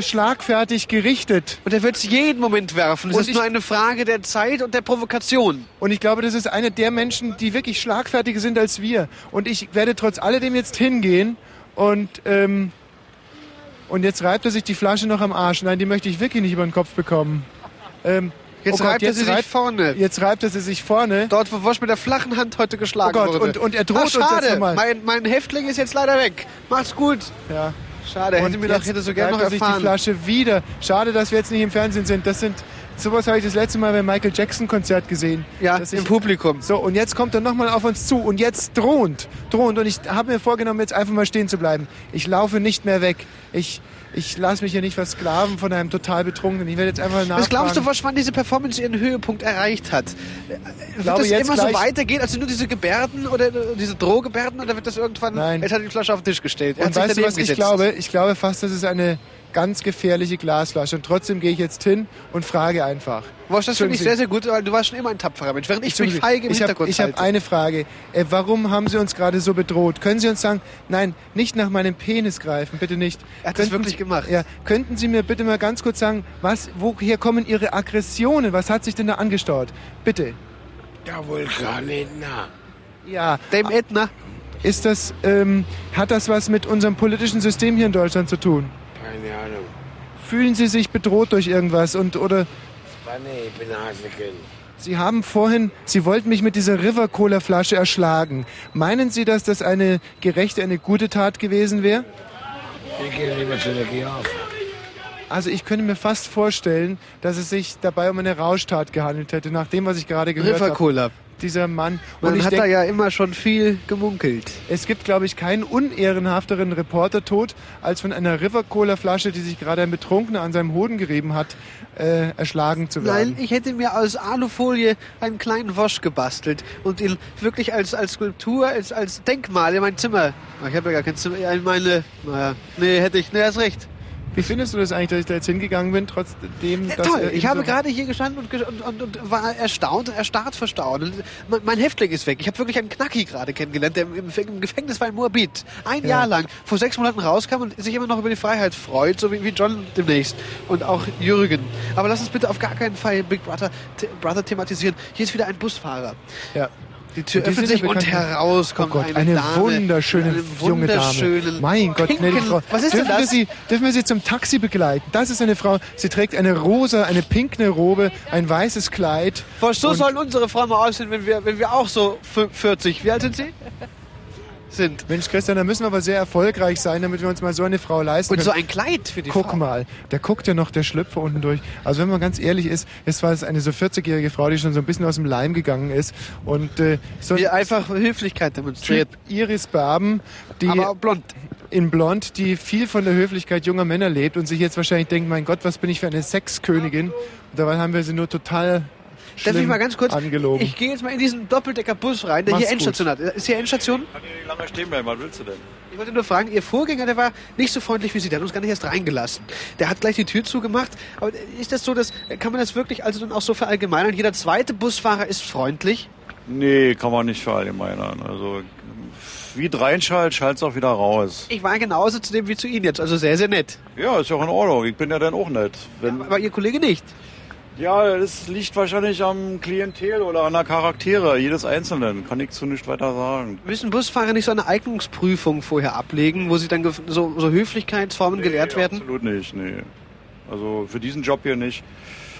schlagfertig gerichtet. Und er wird sie jeden Moment werfen. Es ist ich- nur eine Frage der Zeit und der Provokation. Und ich glaube, das ist einer der Menschen, die wirklich schlagfertiger sind als wir. Und ich werde trotz alledem jetzt hingehen und ähm, und jetzt reibt er sich die Flasche noch am Arsch. Nein, die möchte ich wirklich nicht über den Kopf bekommen. Ähm, Jetzt reibt er sie sich vorne. Jetzt reibt er sie sich vorne. Dort, wo Wosch mit der flachen Hand heute geschlagen Oh Gott, wurde. und- und er droht Ach, uns jetzt schade. nochmal. Mein, mein Häftling ist jetzt leider weg. Macht's gut. Ja. Schade, hätte Und mir doch jetzt hätte so gerne reibt noch er sich die erfahren. Flasche wieder. Schade, dass wir jetzt nicht im Fernsehen sind. Das sind sowas habe ich das letzte Mal beim Michael Jackson Konzert gesehen. Ja, Dass im ich- Publikum. So, und jetzt kommt er nochmal auf uns zu und jetzt drohend, drohend. Und ich habe mir vorgenommen, jetzt einfach mal stehen zu bleiben. Ich laufe nicht mehr weg. Ich, ich lasse mich hier nicht versklaven von einem total Betrunkenen. Ich werde jetzt einfach nachfragen. Was glaubst du, Wosch, wann diese Performance ihren Höhepunkt erreicht hat? Wird glaube, das jetzt immer so weitergehen? Also nur diese Gebärden oder diese Drohgebärden? Oder wird das irgendwann... Nein. Jetzt hat die Flasche auf den Tisch gestellt. Er Und weißt du, was ich gesetzt. glaube? Ich glaube fast, das ist eine ganz gefährliche Glasflasche. Und trotzdem gehe ich jetzt hin und frage einfach. Wosch, das finde ich sehr, sehr gut, weil du warst schon immer ein tapferer Mensch. Während ich mich feige im ich hab- Hintergrund Ich habe eine Frage. Äh, warum haben Sie uns gerade so bedroht? Können Sie uns sagen, nein, nicht nach meinem Penis greifen, bitte nicht. Er hat das Könnten wirklich Sie, gemacht. Ja, könnten Sie mir bitte mal ganz kurz sagen, was, woher kommen Ihre Aggressionen? Was hat sich denn da angestaut? Bitte. Der Vulkan Etna. Ja. Dem Ätna. Ist das, ähm, hat das was mit unserem politischen System hier in Deutschland zu tun? Keine Ahnung. Fühlen Sie sich bedroht durch irgendwas und oder Spanne, ich bin Hasekind. Sie haben vorhin, Sie wollten mich mit dieser River Cola Flasche erschlagen. Meinen Sie, dass das eine gerechte, eine gute Tat gewesen wäre? Ich gehe lieber zu der Georg. Also ich könnte mir fast vorstellen, dass es sich dabei um eine Rauschtat gehandelt hätte, nach dem, was ich gerade gehört River habe. Cola. Dieser Mann. Man ich hat denk- da ja immer schon viel gemunkelt. Es gibt, glaube ich, keinen unehrenhafteren Reportertod, als von einer River Cola Flasche, die sich gerade ein Betrunkener an seinem Hoden gerieben hat, äh, erschlagen zu werden. Nein, ich hätte mir aus Alufolie einen kleinen Wosch gebastelt und ihn wirklich als, als Skulptur, als, als Denkmal in mein Zimmer. Ah, Ich habe ja gar kein Zimmer, in meine. Naja, nee, hätte ich, nee, hast recht. Wie findest du das eigentlich, dass ich da jetzt hingegangen bin, trotzdem, dass Toll, ich habe so- gerade hier gestanden und, und, und, und war erstaunt, erstarrt verstaunt. Mein, mein Häftling ist weg. Ich habe wirklich einen Knacki gerade kennengelernt, der im, im Gefängnis war in Moabit. Ein Ja. Jahr lang, vor sechs Monaten rauskam und sich immer noch über die Freiheit freut, so wie, wie John demnächst. Und auch Jürgen. Aber lass uns bitte auf gar keinen Fall Big Brother, Brother thematisieren. Hier ist wieder ein Busfahrer. Ja. Die Tür die öffnet sich ja und heraus kommt oh Gott, eine, eine, Dame. wunderschöne Eine junge Dame. Mein Gott, gnädige Frau. Was ist denn dürfen Wir das? sie, dürfen wir sie zum Taxi begleiten? Das ist eine Frau, sie trägt eine rosa, eine pinkne Robe, ein weißes Kleid. So sollen unsere Frauen mal aussehen, wenn wir, wenn wir auch so fü- 40, wie alt sind sie? Sind. Mensch, Christian, da müssen wir aber sehr erfolgreich sein, damit wir uns mal so eine Frau leisten Und können. so ein Kleid für die Guck Frau. mal, der guckt ja noch der Schlüpfer unten durch. Also wenn man ganz ehrlich ist, es war eine so 40-jährige Frau, die schon so ein bisschen aus dem Leim gegangen ist und äh, so Die einfach Höflichkeit demonstriert. Typ Iris Berben, die Aber blond. in blond, die viel von der Höflichkeit junger Männer lebt und sich jetzt wahrscheinlich denkt, mein Gott, was bin ich für eine Sexkönigin? Und dabei haben wir sie nur total Darf ich mal ganz kurz? angelogen. Ich gehe jetzt mal in diesen Doppeldecker-Bus rein, der Mach's hier Endstation hat. Ist hier Endstation? Kann hier nicht lange stehen bleiben, was willst du denn? Ich wollte nur fragen, Ihr Vorgänger, der war nicht so freundlich wie Sie, der hat uns gar nicht erst reingelassen. Der hat gleich die Tür zugemacht. Aber ist das so, dass, kann man das wirklich also dann auch so verallgemeinern? Jeder zweite Busfahrer ist freundlich? Nee, kann man nicht verallgemeinern. Also, wie reinschallt, schalt's auch wieder raus. Ich war genauso zu dem wie zu Ihnen jetzt, also sehr, sehr nett. Ja, ist ja auch in Ordnung. Ich bin ja dann auch nett. Wenn, Aber Ihr Kollege nicht. Ja, das liegt wahrscheinlich am Klientel oder an der Charaktere jedes Einzelnen. Kann ich zu nicht weiter sagen. Müssen Busfahrer nicht so eine Eignungsprüfung vorher ablegen, wo sie dann so, so Höflichkeitsformen gelehrt werden? Absolut nicht, nee. Also für diesen Job hier nicht.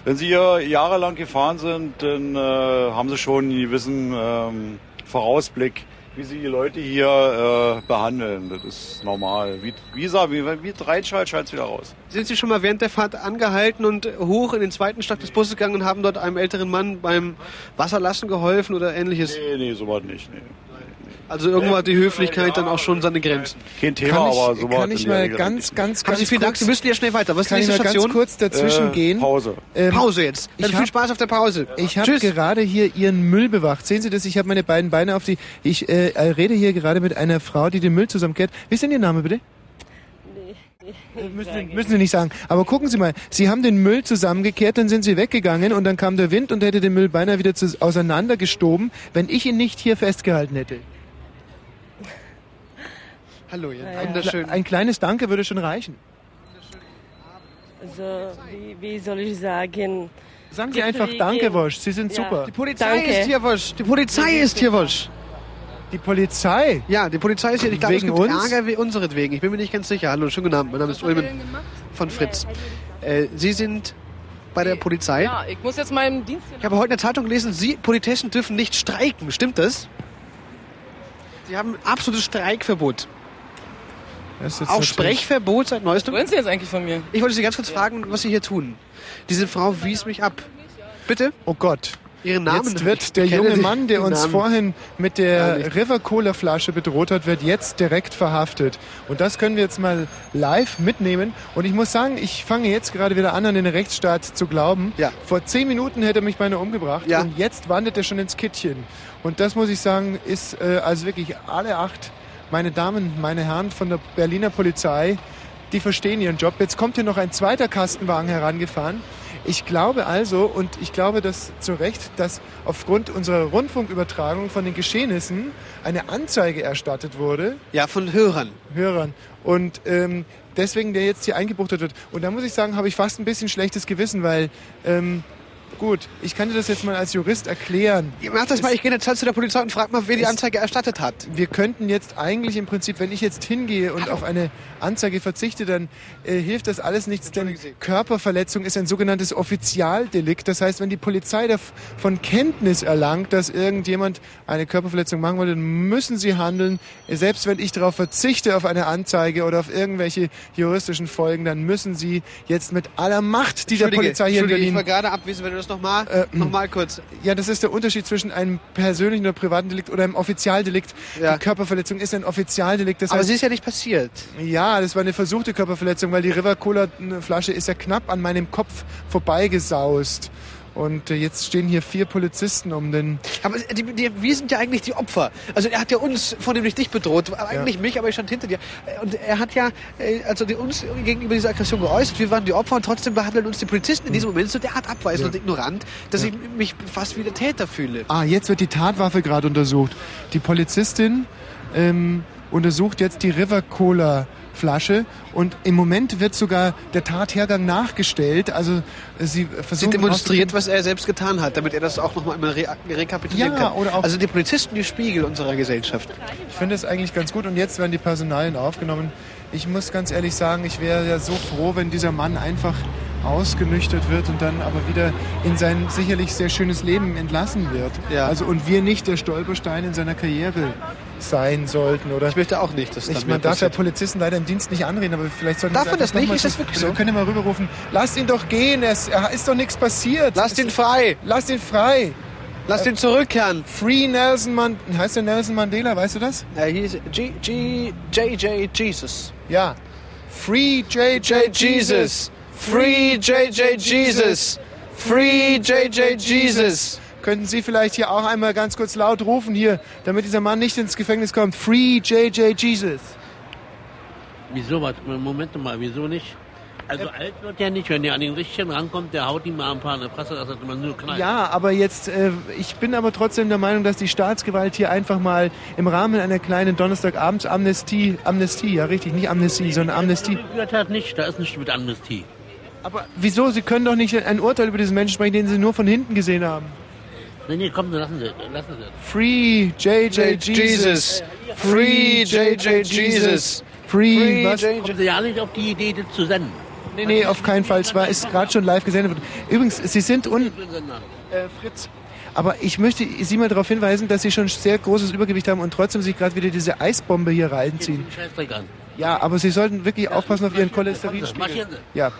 Wenn Sie hier jahrelang gefahren sind, dann äh, haben Sie schon einen gewissen ähm, Vorausblick, wie Sie die Leute hier äh, behandeln. Das ist normal. Wie, wie, wie, wie reinschallt, schallt wieder raus. Sind Sie schon mal während der Fahrt angehalten und hoch in den zweiten Stock des Busses gegangen und haben dort einem älteren Mann beim Wasserlassen geholfen oder ähnliches? Nee, nee, sowas nicht. Nee. Also irgendwo hat die Höflichkeit dann auch schon seine Grenzen. Kein Thema, kann ich, aber sowas kann ich mal Regel ganz, ganz, Haben ganz Sie vielen Dank, Sie müssen ja schnell weiter. Was ist kann die ich mal ganz kurz dazwischen Äh, gehen? Pause. Ähm, Pause jetzt. Dann ich viel hab- Spaß auf der Pause. Ich habe gerade hier Ihren Müll bewacht. Sehen Sie das? Ich habe meine beiden Beine auf die. Ich äh, äh, rede hier gerade mit einer Frau, die den Müll zusammenkehrt. Wie ist denn Ihr Name bitte? Müssen, Sie- müssen Sie nicht sagen. Aber gucken Sie mal, Sie haben den Müll zusammengekehrt, dann sind Sie weggegangen und dann kam der Wind und hätte den Müll beinahe wieder zu, auseinandergestoben, wenn ich ihn nicht hier festgehalten hätte. Hallo, ja. Wunderschön. Ein kleines Danke würde schon reichen. Also, wie, wie soll ich sagen? Sagen Sie einfach Danke, Wosch. Sie sind Ja. super. Die Polizei Danke. ist hier, Wosch. Die Polizei ist hier, Wosch. Die Polizei? Ja, die Polizei ist hier. Ich glaube, es Wegen gibt uns? Ärger wie unseretwegen. Ich bin mir nicht ganz sicher. Hallo, schönen guten Abend. Mein Name ist Ulmen von Fritz. Äh, Sie sind bei der Polizei. Ja, ich muss jetzt meinen Dienst Ich habe heute in der Zeitung gelesen, Sie Politessen dürfen nicht streiken. Stimmt das? Sie haben absolutes Streikverbot. Das ist jetzt Auch Sprechverbot seit neuestem? Was wollen Sie jetzt eigentlich von mir? Ich wollte Sie ganz kurz fragen, was Sie hier tun. Diese Frau wies mich ab. Bitte? Oh Gott. Ihren Namen? Jetzt wird der junge Mann, der uns Namen. vorhin mit der. River Cola Flasche bedroht hat, wird jetzt direkt verhaftet. Und das können wir jetzt mal live mitnehmen. Und ich muss sagen, ich fange jetzt gerade wieder an, an den Rechtsstaat zu glauben. Ja. Vor zehn Minuten hätte er mich beinahe umgebracht. Ja. Und jetzt wandert er schon ins Kittchen. Und das muss ich sagen, ist äh, also wirklich alle acht, meine Damen, meine Herren von der Berliner Polizei, die verstehen ihren Job. Jetzt kommt hier noch ein zweiter Kastenwagen herangefahren. Ich glaube also, und ich glaube das zu Recht, dass aufgrund unserer Rundfunkübertragung von den Geschehnissen eine Anzeige erstattet wurde. Ja, von Hörern. Hörern. Und ähm, deswegen der jetzt hier eingebuchtet wird. Und da muss ich sagen, habe ich fast ein bisschen schlechtes Gewissen, weil ähm, gut, ich kann dir das jetzt mal als Jurist erklären. Mach das mal, ich gehe jetzt zu der Polizei und frage mal, wer die Es- Anzeige erstattet hat. Wir könnten jetzt eigentlich im Prinzip, wenn ich jetzt hingehe und auf eine Anzeige verzichte, dann äh, hilft das alles nichts, denn Körperverletzung ist ein sogenanntes Offizialdelikt. Das heißt, wenn die Polizei davon Kenntnis erlangt, dass irgendjemand eine Körperverletzung machen wollte, dann müssen sie handeln. Selbst wenn ich darauf verzichte, auf eine Anzeige oder auf irgendwelche juristischen Folgen, dann müssen sie jetzt mit aller Macht, die der Polizei hier in Berlin ich war gerade abwesend, wenn du das nochmal Äh, noch mal kurz... ja, das ist der Unterschied zwischen einem persönlichen oder privaten Delikt oder einem Offizialdelikt. Ja. Die Körperverletzung ist ein Offizialdelikt. Das Aber heißt, sie ist ja nicht passiert. ja, das war eine versuchte Körperverletzung, weil die River Cola Flasche ist ja knapp an meinem Kopf vorbeigesaust. Und äh, jetzt stehen hier vier Polizisten um den. Aber die, die, wir sind ja eigentlich die Opfer. Also er hat ja uns, vornehmlich dich bedroht, eigentlich mich, aber ich stand hinter dir. Und er hat ja äh, also die, uns gegenüber dieser Aggression geäußert. Wir waren die Opfer und trotzdem behandeln uns die Polizisten in diesem Moment so derart abweisend und ignorant, dass ich mich fast wie der Täter fühle. Ah, jetzt wird die Tatwaffe gerade untersucht. Die Polizistin ähm, untersucht jetzt die River Cola Flasche und im Moment wird sogar der Tathergang nachgestellt. Also äh, sie Sie versuchen demonstriert, was er selbst getan hat, damit er das auch nochmal einmal re rekapitulieren Ja, kann. oder auch- also die Polizisten, die Spiegel unserer Gesellschaft. Ich finde es eigentlich ganz gut und jetzt werden die Personalien aufgenommen. Ich muss ganz ehrlich sagen, ich wäre ja so froh, wenn dieser Mann einfach ausgenüchtert wird und dann aber wieder in sein sicherlich sehr schönes Leben entlassen wird. Ja. Also und wir nicht der Stolperstein in seiner Karriere sein sollten, oder? Ich möchte auch nicht, dass ich, das Man darf ja. Polizisten leider im Dienst nicht anreden, aber vielleicht sollten Darf man das nicht? Ist das wirklich so? Wir können mal rüberrufen. Lasst ihn doch gehen, es ist doch nichts passiert. Lasst ihn frei. Lasst ihn frei. Lasst ihn zurückkehren. Free Nelson Mandela. Heißt der Nelson Mandela, weißt du das? Ja, hier ist G, G, JJ Jesus. Ja. Free JJ Jesus. Free JJ Jesus. Free JJ Jesus. Könnten Sie vielleicht hier auch einmal ganz kurz laut rufen hier, damit dieser Mann nicht ins Gefängnis kommt? Free JJ Jesus. Wieso? Was? Moment mal, wieso nicht? Also alt wird er nicht, wenn er an den Richtigen rankommt, der haut ihm mal ein paar in die Presse, dass er immer nur knallt. Ja, aber jetzt, äh, ich bin aber trotzdem der Meinung, dass die Staatsgewalt hier einfach mal im Rahmen einer kleinen Donnerstagabends-Amnestie, Amnestie, ja richtig, nicht Amnestie, sondern Amnestie. Das hat nicht, da ist nichts mit Amnestie. Aber wieso? Sie können doch nicht ein Urteil über diesen Menschen sprechen, den Sie nur von hinten gesehen haben. Nee, nee, komm, lassen Sie, lassen Sie. Free JJ Jesus. Free JJ Jesus. Free, was? Kommen Sie ja nicht auf die Idee, das zu senden. Nee, nee, auf keinen Fall. Es war, ist gerade schon live gesendet worden. Übrigens, Sie sind un... Äh, Fritz. Aber ich möchte Sie mal darauf hinweisen, dass Sie schon sehr großes Übergewicht haben und trotzdem sich gerade wieder diese Eisbombe hier reinziehen. Scheißdreck an. Ja, aber Sie sollten wirklich aufpassen auf Ihren Cholesterinspiegel. Ja.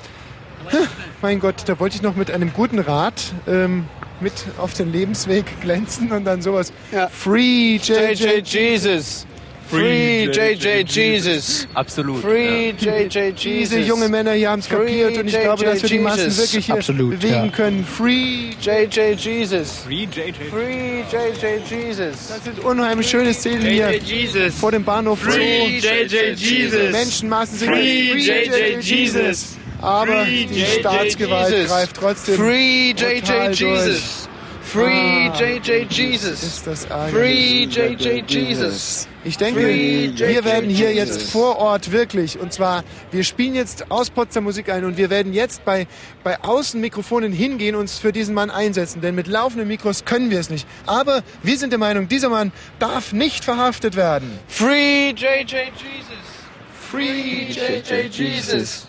Mein Gott, da wollte ich noch mit einem guten Rat ähm, mit auf den Lebensweg glänzen und dann sowas. Free JJ Jesus. Free JJ Jesus. Absolut. Free JJ Jesus. Diese junge Männer hier haben es kapiert und ich glaube, dass wir die Massen wirklich hier Absolut, bewegen ja. können. Free JJ Jesus. Free JJ. Free JJ Jesus. Das sind unheimlich schöne Szenen hier Jesus. vor dem Bahnhof Free. JJ Jesus. Menschenmassen sind Free Free JJ Jesus. Aber Free die JJ Staatsgewalt Jesus. greift trotzdem Free JJ. Jesus. Free Ah, JJ Jesus. Ist das. Free JJ Jesus. Ich denke, Free wir werden hier Jesus. jetzt vor Ort wirklich, und zwar, wir spielen jetzt aus Potsdam Musik ein und wir werden jetzt bei, bei Außenmikrofonen hingehen und uns für diesen Mann einsetzen, denn mit laufenden Mikros können wir es nicht. Aber wir sind der Meinung, dieser Mann darf nicht verhaftet werden. Free JJ Jesus. Free JJ Jesus.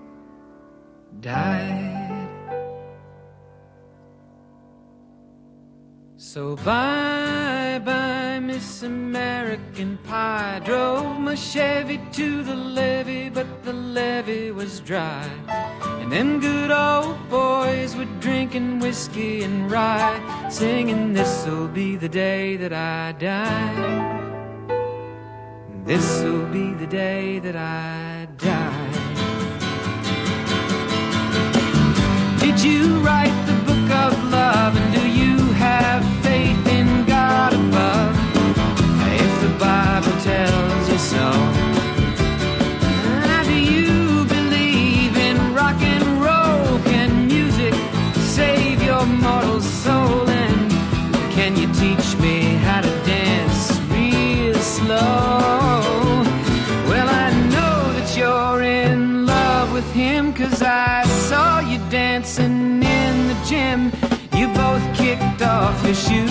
died. So bye bye, Miss American Pie. Drove my Chevy to the levee, but the levee was dry. And them good old boys were drinking whiskey and rye, singing, This'll be the day that I die. This'll be the day that I Did you write the book of love? And do you have shoes.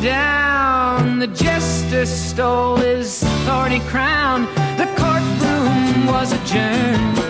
down. The jester stole his thorny crown. The courtroom was adjourned.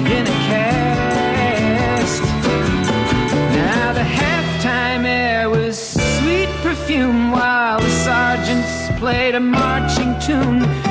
perfume while the sergeants played a marching tune.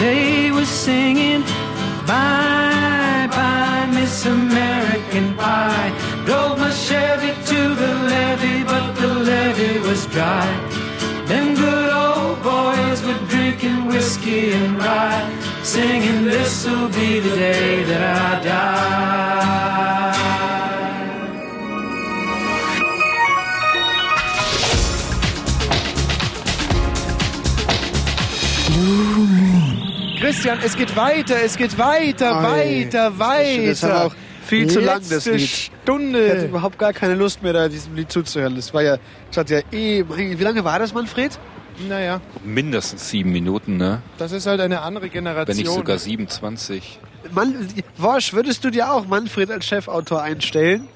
They were singing, Bye, bye, Miss American Pie. Drove my Chevy to the levee, but the levee was dry. Them good old boys were drinking whiskey and rye, singing, This'll be the day that I die. Christian, es geht weiter, es geht weiter, Ei, weiter, weiter. Das war auch viel zu lang, das Lied. Stunde. Ich hatte überhaupt gar keine Lust mehr, da diesem Lied zuzuhören. Das war ja, das hat ja eh, wie lange war das, Manfred? Naja, Mindestens sieben Minuten, ne? das ist halt eine andere Generation. Wenn nicht sogar 27. Mann, Wosch, würdest du dir auch Manfred als Chefautor einstellen?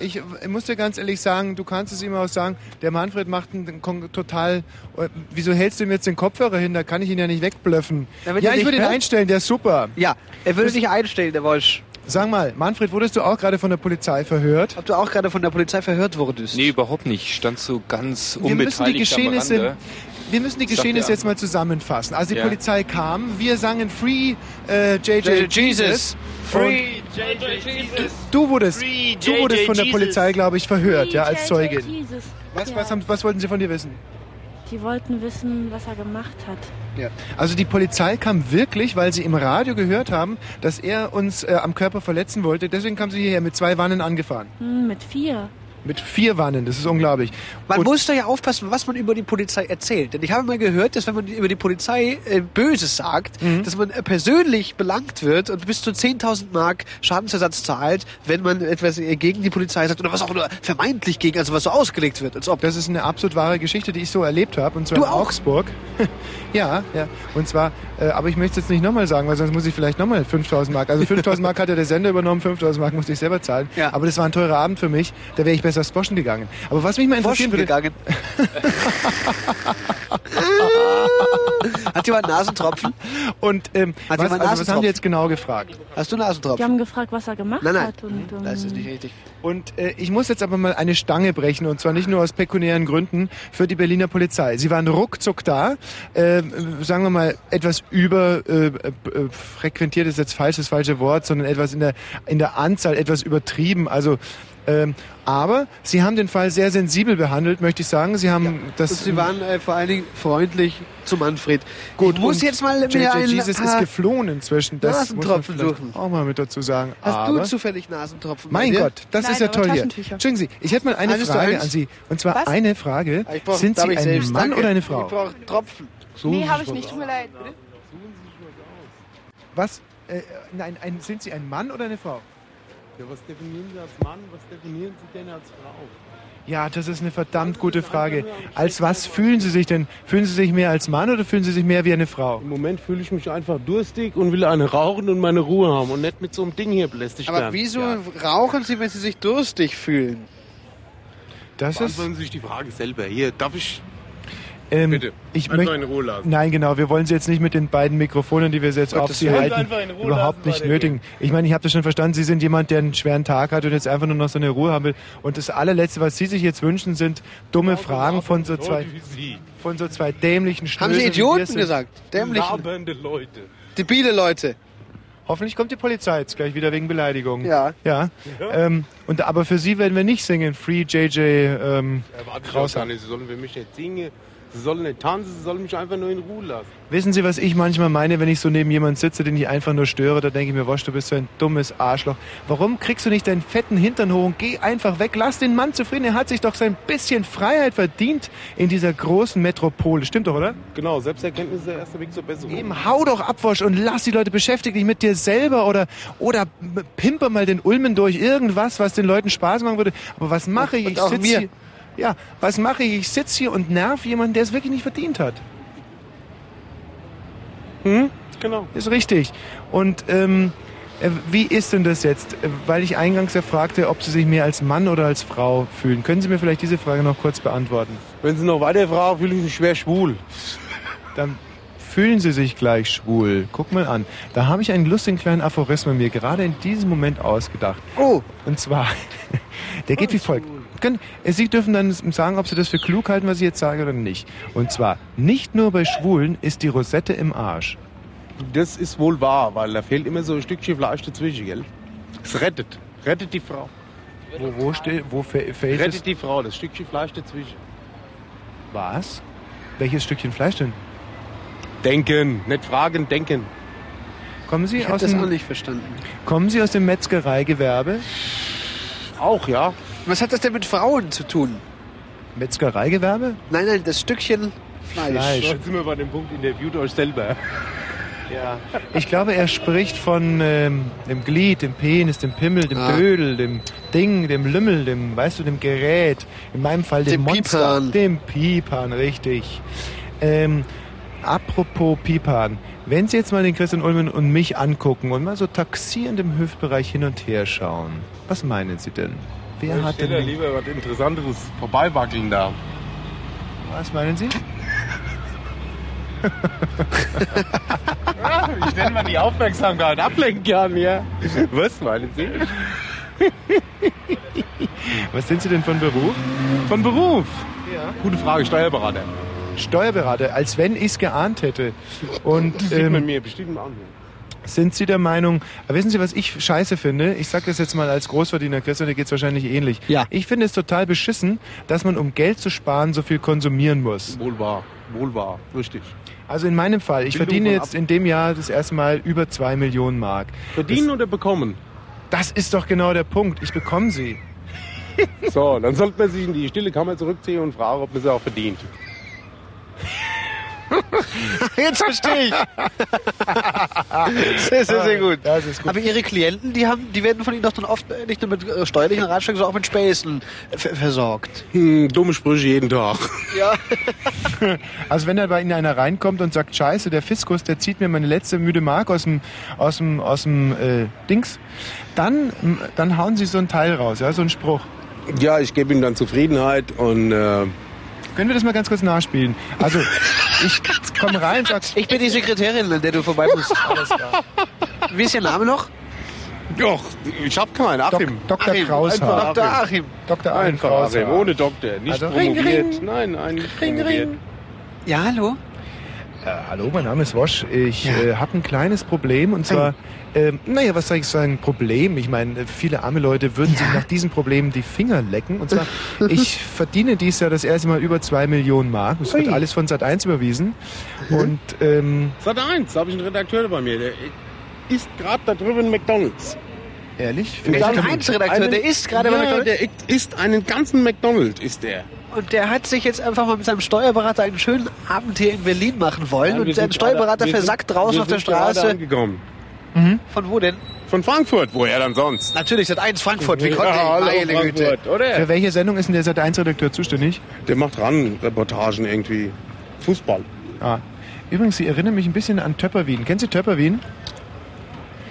Ich äh, muss dir ganz ehrlich sagen, du kannst es ihm auch sagen, der Manfred macht einen total. äh, Wieso hältst du ihm jetzt den Kopfhörer hin? Da kann ich ihn ja nicht wegblöffen. Ja, er ich würde ihn einstellen, der ist super. Ja, er würde sich einstellen, der Wosch. Sag mal, Manfred, wurdest du auch gerade von der Polizei verhört? Ob du auch gerade von der Polizei verhört wurdest? Nee, überhaupt nicht. Ich stand so ganz Wir müssen die unbeteiligt Geschehnisse. Wir müssen die Geschehnisse jetzt mal zusammenfassen. Also die Ja. Polizei kam, wir sangen Free äh, JJ Jesus. Free JJ Jesus. Du wurdest, Free du wurdest von der. Polizei, glaube ich, verhört, ja, als JJ Zeugin. Jesus. Was, Ja. was, haben, was wollten sie von dir wissen? Die wollten wissen, was er gemacht hat. Ja. Also die Polizei kam wirklich, weil sie im Radio gehört haben, dass er uns äh, am Körper verletzen wollte. Deswegen kam sie hierher mit zwei Wannen angefahren. Hm, mit vier. Mit vier Wannen, das ist unglaublich. Man Und- muss da ja aufpassen, was man über die Polizei erzählt. Denn ich habe mal gehört, dass wenn man über die Polizei äh, Böses sagt, Mhm. dass man äh, persönlich belangt wird und bis zu 10.000 Mark Schadensersatz zahlt, wenn man etwas äh, gegen die Polizei sagt oder was auch nur vermeintlich gegen, also was so ausgelegt wird. Als ob. Das ist eine absolut wahre Geschichte, die ich so erlebt habe. Und zwar Du in auch? Augsburg. ja, ja. Und zwar, äh, aber ich möchte es jetzt nicht nochmal sagen, weil sonst muss ich vielleicht nochmal 5000 Mark. Also 5000 Mark hat ja der Sender übernommen, 5000 Mark musste ich selber zahlen. Ja. Aber das war ein teurer Abend für mich. Da wäre ich besser aufs Boschen gegangen. Aber was mich mal interessieren Forschen würde. gegangen. Hat jemand Nasentropfen? Und ähm, Hat was, jemand also, was haben die jetzt genau gefragt? Hast du Die Nasentropfen? haben gefragt, was er gemacht Nein, nein. hat. Und, ähm, Das ist nicht richtig. Und äh, ich muss jetzt aber mal eine Stange brechen und zwar nicht nur aus pekuniären Gründen für die Berliner Polizei. Sie waren ruckzuck da, äh, sagen wir mal etwas über äh, äh, frequentiert ist jetzt falsch das falsche Wort, sondern etwas in der in der Anzahl etwas übertrieben. Also ähm, aber sie haben den Fall sehr sensibel behandelt, möchte ich sagen. Sie haben das Und sie waren äh, vor allen Dingen freundlich zu Manfred. gut. Ich muss jetzt mal JJ mir ein Jesus ist geflohen inzwischen. Das muss man Nasentropfen vielleicht suchen. auch mal mit dazu sagen. Hast aber du zufällig Nasentropfen? bei mein dir? Gott, das Nein, ist ja toll hier. Entschuldigen Sie, ich hätte mal eine Eines Frage an Sie. Und zwar Was? eine Frage. Ich brauch- Sind Sie ich ein selbst? Mann Danke. oder eine Ich Frau? brauche Tropfen. Nee, habe ich nicht. Tut mir leid. Was? Äh, nein, ein, sind Sie ein Mann oder eine Frau? Ja, was definieren Sie als Mann, was definieren Sie denn als Frau? Ja, das ist eine verdammt gute Frage. Als was fühlen Sie sich denn? Fühlen Sie sich mehr als Mann oder fühlen Sie sich mehr wie eine Frau? Im Moment fühle ich mich einfach durstig und will eine rauchen und meine Ruhe haben und nicht mit so einem Ding hier belästigt Aber werden. wieso Ja. rauchen Sie, wenn Sie sich durstig fühlen? Das ist. Sie sich die Frage selber. Hier, darf ich... Ähm, Bitte, Ich einfach in Ruhe lassen. Nein, genau. Wir wollen Sie jetzt nicht mit den beiden Mikrofonen, die wir jetzt auf Gottes Sie halten, Einfach in Ruhe überhaupt lassen, nicht nötigen. Ich meine, ich habe das schon verstanden. Sie sind jemand, der einen schweren Tag hat und jetzt einfach nur noch so eine Ruhe haben will. Und das allerletzte, was Sie sich jetzt wünschen, sind dumme Fragen von so zwei, Leute Sie. von so zwei dämlichen Haben Sie Schnöseln, wie wir Idioten sind. gesagt? Dämlichen, Labernde Leute. debile Leute. Hoffentlich kommt die Polizei jetzt gleich wieder wegen Beleidigung. Ja. Ja. Ähm, und, aber für Sie werden wir nicht singen. Free JJ ähm, Ja, warte ich auch Krauser. gar nicht. Sie sollen für mich nicht singen, Sie sollen nicht tanzen, Sie sollen mich einfach nur in Ruhe lassen. Wissen Sie, was ich manchmal meine, wenn ich so neben jemand sitze, den ich einfach nur störe? Da denke ich mir, Wosch, du bist so ein dummes Arschloch. Warum kriegst du nicht deinen fetten Hintern hoch und geh einfach weg? Lass den Mann zufrieden. Er hat sich doch sein bisschen Freiheit verdient in dieser großen Metropole. Stimmt doch, oder? Genau, Selbsterkenntnis ist der erste Weg zur Besserung. Eben, hau doch ab, Wosch, und lass die Leute beschäftigt dich mit dir selber oder, oder pimper mal den Ulmen durch irgendwas, was den Leuten Spaß machen würde. Aber was mache ich? Ich auch sitz mir. hier. Ja, was mache ich? Ich sitze hier und nerv jemanden, der es wirklich nicht verdient hat. Hm? genau. Ist richtig. Und ähm, äh, wie ist denn das jetzt? Äh, Weil ich eingangs ja fragte, ob Sie sich mehr als Mann oder als Frau fühlen. Können Sie mir vielleicht diese Frage noch kurz beantworten? Wenn Sie noch weiter fragen, fühle ich mich schwer schwul. Dann fühlen Sie sich gleich schwul. Guck mal an. Da habe ich einen lustigen kleinen Aphorismus mir gerade in diesem Moment ausgedacht. Oh. Und zwar, der geht wie folgt. Können, äh, Sie dürfen dann sagen, ob Sie das für klug halten, was ich jetzt sage oder nicht. Und zwar, nicht nur bei Schwulen ist die Rosette im Arsch. Das ist wohl wahr, weil da fehlt immer so ein Stückchen Fleisch dazwischen, gell? Es rettet. Rettet die Frau. Wo, wo, steht, wo fe- fällt es? Rettet die Frau, das Stückchen Fleisch dazwischen. Was? Welches Stückchen Fleisch denn? Denken, nicht fragen, denken. Kommen Sie Ich aus das dem, auch nicht verstanden. kommen Sie aus dem Metzgereigewerbe? Auch, ja. Was hat das denn mit Frauen zu tun? Metzgereigewerbe? Nein, nein, das Stückchen Fleisch. Fleisch. Jetzt sind wir bei dem Punkt, interviewt euch selber. Ja. Ich glaube, er spricht von ähm, dem Glied, dem Penis, dem Pimmel, dem Ah. Dödel, dem Ding, dem Lümmel, dem, weißt du, dem Gerät. In meinem Fall dem, Dem Monster. Piephahn. Dem Piephahn, richtig. Ähm, apropos Piephahn. Wenn Sie jetzt mal den Christian Ulmen und mich angucken und mal so taxierend im Hüftbereich hin und her schauen, was meinen Sie denn? Wer ich hat denn... hätte lieber was Interessanteres vorbeiwackeln da. Was meinen Sie? Ich stelle mal die Aufmerksamkeit ablenken kann, ja. Was meinen Sie? Was sind Sie denn von Beruf? Von Beruf? Ja. Gute Frage, Steuerberater. Steuerberater, als wenn ich es geahnt hätte. Und Das sieht man ähm, mir bestimmt mal an. Sind Sie der Meinung, aber wissen Sie, was ich scheiße finde? Ich sage das jetzt mal als Großverdiener, Christian, dir geht es wahrscheinlich ähnlich. Ja. Ich finde es total beschissen, dass man, um Geld zu sparen, so viel konsumieren muss. Wohl wahr, wohl wahr, richtig. Also in meinem Fall, ich Bildung verdiene jetzt in dem Jahr das erste Mal über zwei Millionen Mark. Verdienen oder bekommen? Das ist doch genau der Punkt. Ich bekomme sie. So, dann sollte man sich in die stille Kammer zurückziehen und fragen, ob man sie auch verdient. Jetzt verstehe ich. sehr, sehr, sehr gut. Das ist gut. Aber Ihre Klienten, die, haben, die werden von Ihnen doch dann oft nicht nur mit äh, steuerlichen Ratschlägen, sondern auch mit Späßen äh, ver- versorgt. Hm, dumme Sprüche jeden Tag. Ja. Also wenn da bei Ihnen einer reinkommt und sagt, scheiße, der Fiskus, der zieht mir meine letzte müde Mark aus dem, aus dem, aus dem äh, Dings, dann, dann hauen Sie so ein Teil raus, ja, so ein Spruch. Ja, ich gebe ihm dann Zufriedenheit und äh, Können wir das mal ganz kurz nachspielen? Also, ich komme rein und sag, Ich bin die Sekretärin, an der du vorbei musst. Alles klar. Wie ist Ihr Name noch? doch, ich hab keinen. Achim. Dok Dr. Achim, Kraushaar. Dr. Achim. Dr. Achim Einfach Kraushaar. Achim, ohne Doktor, nicht Also ring, promoviert. ring. Nein, nein, nicht Ring, promoviert. ring. Ja, hallo? Äh, hallo, mein Name ist Wosch. Ich äh, habe ein kleines Problem und zwar, ähm, naja, was soll ich sagen, Problem? Ich meine, viele arme Leute würden sich nach diesem Problem die Finger lecken. Und zwar, ich verdiene dies Jahr das erste Mal über zwei Millionen Mark. Es wird alles von Sat1 überwiesen. Und ähm, Sat 1, da habe ich einen Redakteur bei mir, der isst gerade da drüben McDonalds. ehrlich, Der vielleicht- Sat.1-Redakteur, der isst gerade bei ja, McDonald's. der isst einen ganzen McDonald's, ist der. Und der hat sich jetzt einfach mal mit seinem Steuerberater einen schönen Abend hier in Berlin machen wollen. Wir und sein Steuerberater gerade- versackt draußen auf der Straße. angekommen. Von wo denn? Von Frankfurt, woher dann sonst? Natürlich, Sat.1 Frankfurt. Wie Ja, konnte ich? hallo, Meine Güte. Frankfurt, Für oder? welche Sendung ist denn der Sat1-Redakteur zuständig? Der macht ran Reportagen irgendwie. Fußball. Ah. Übrigens, Sie erinnern mich ein bisschen an Töpperwien. Kennen Sie Töpperwien?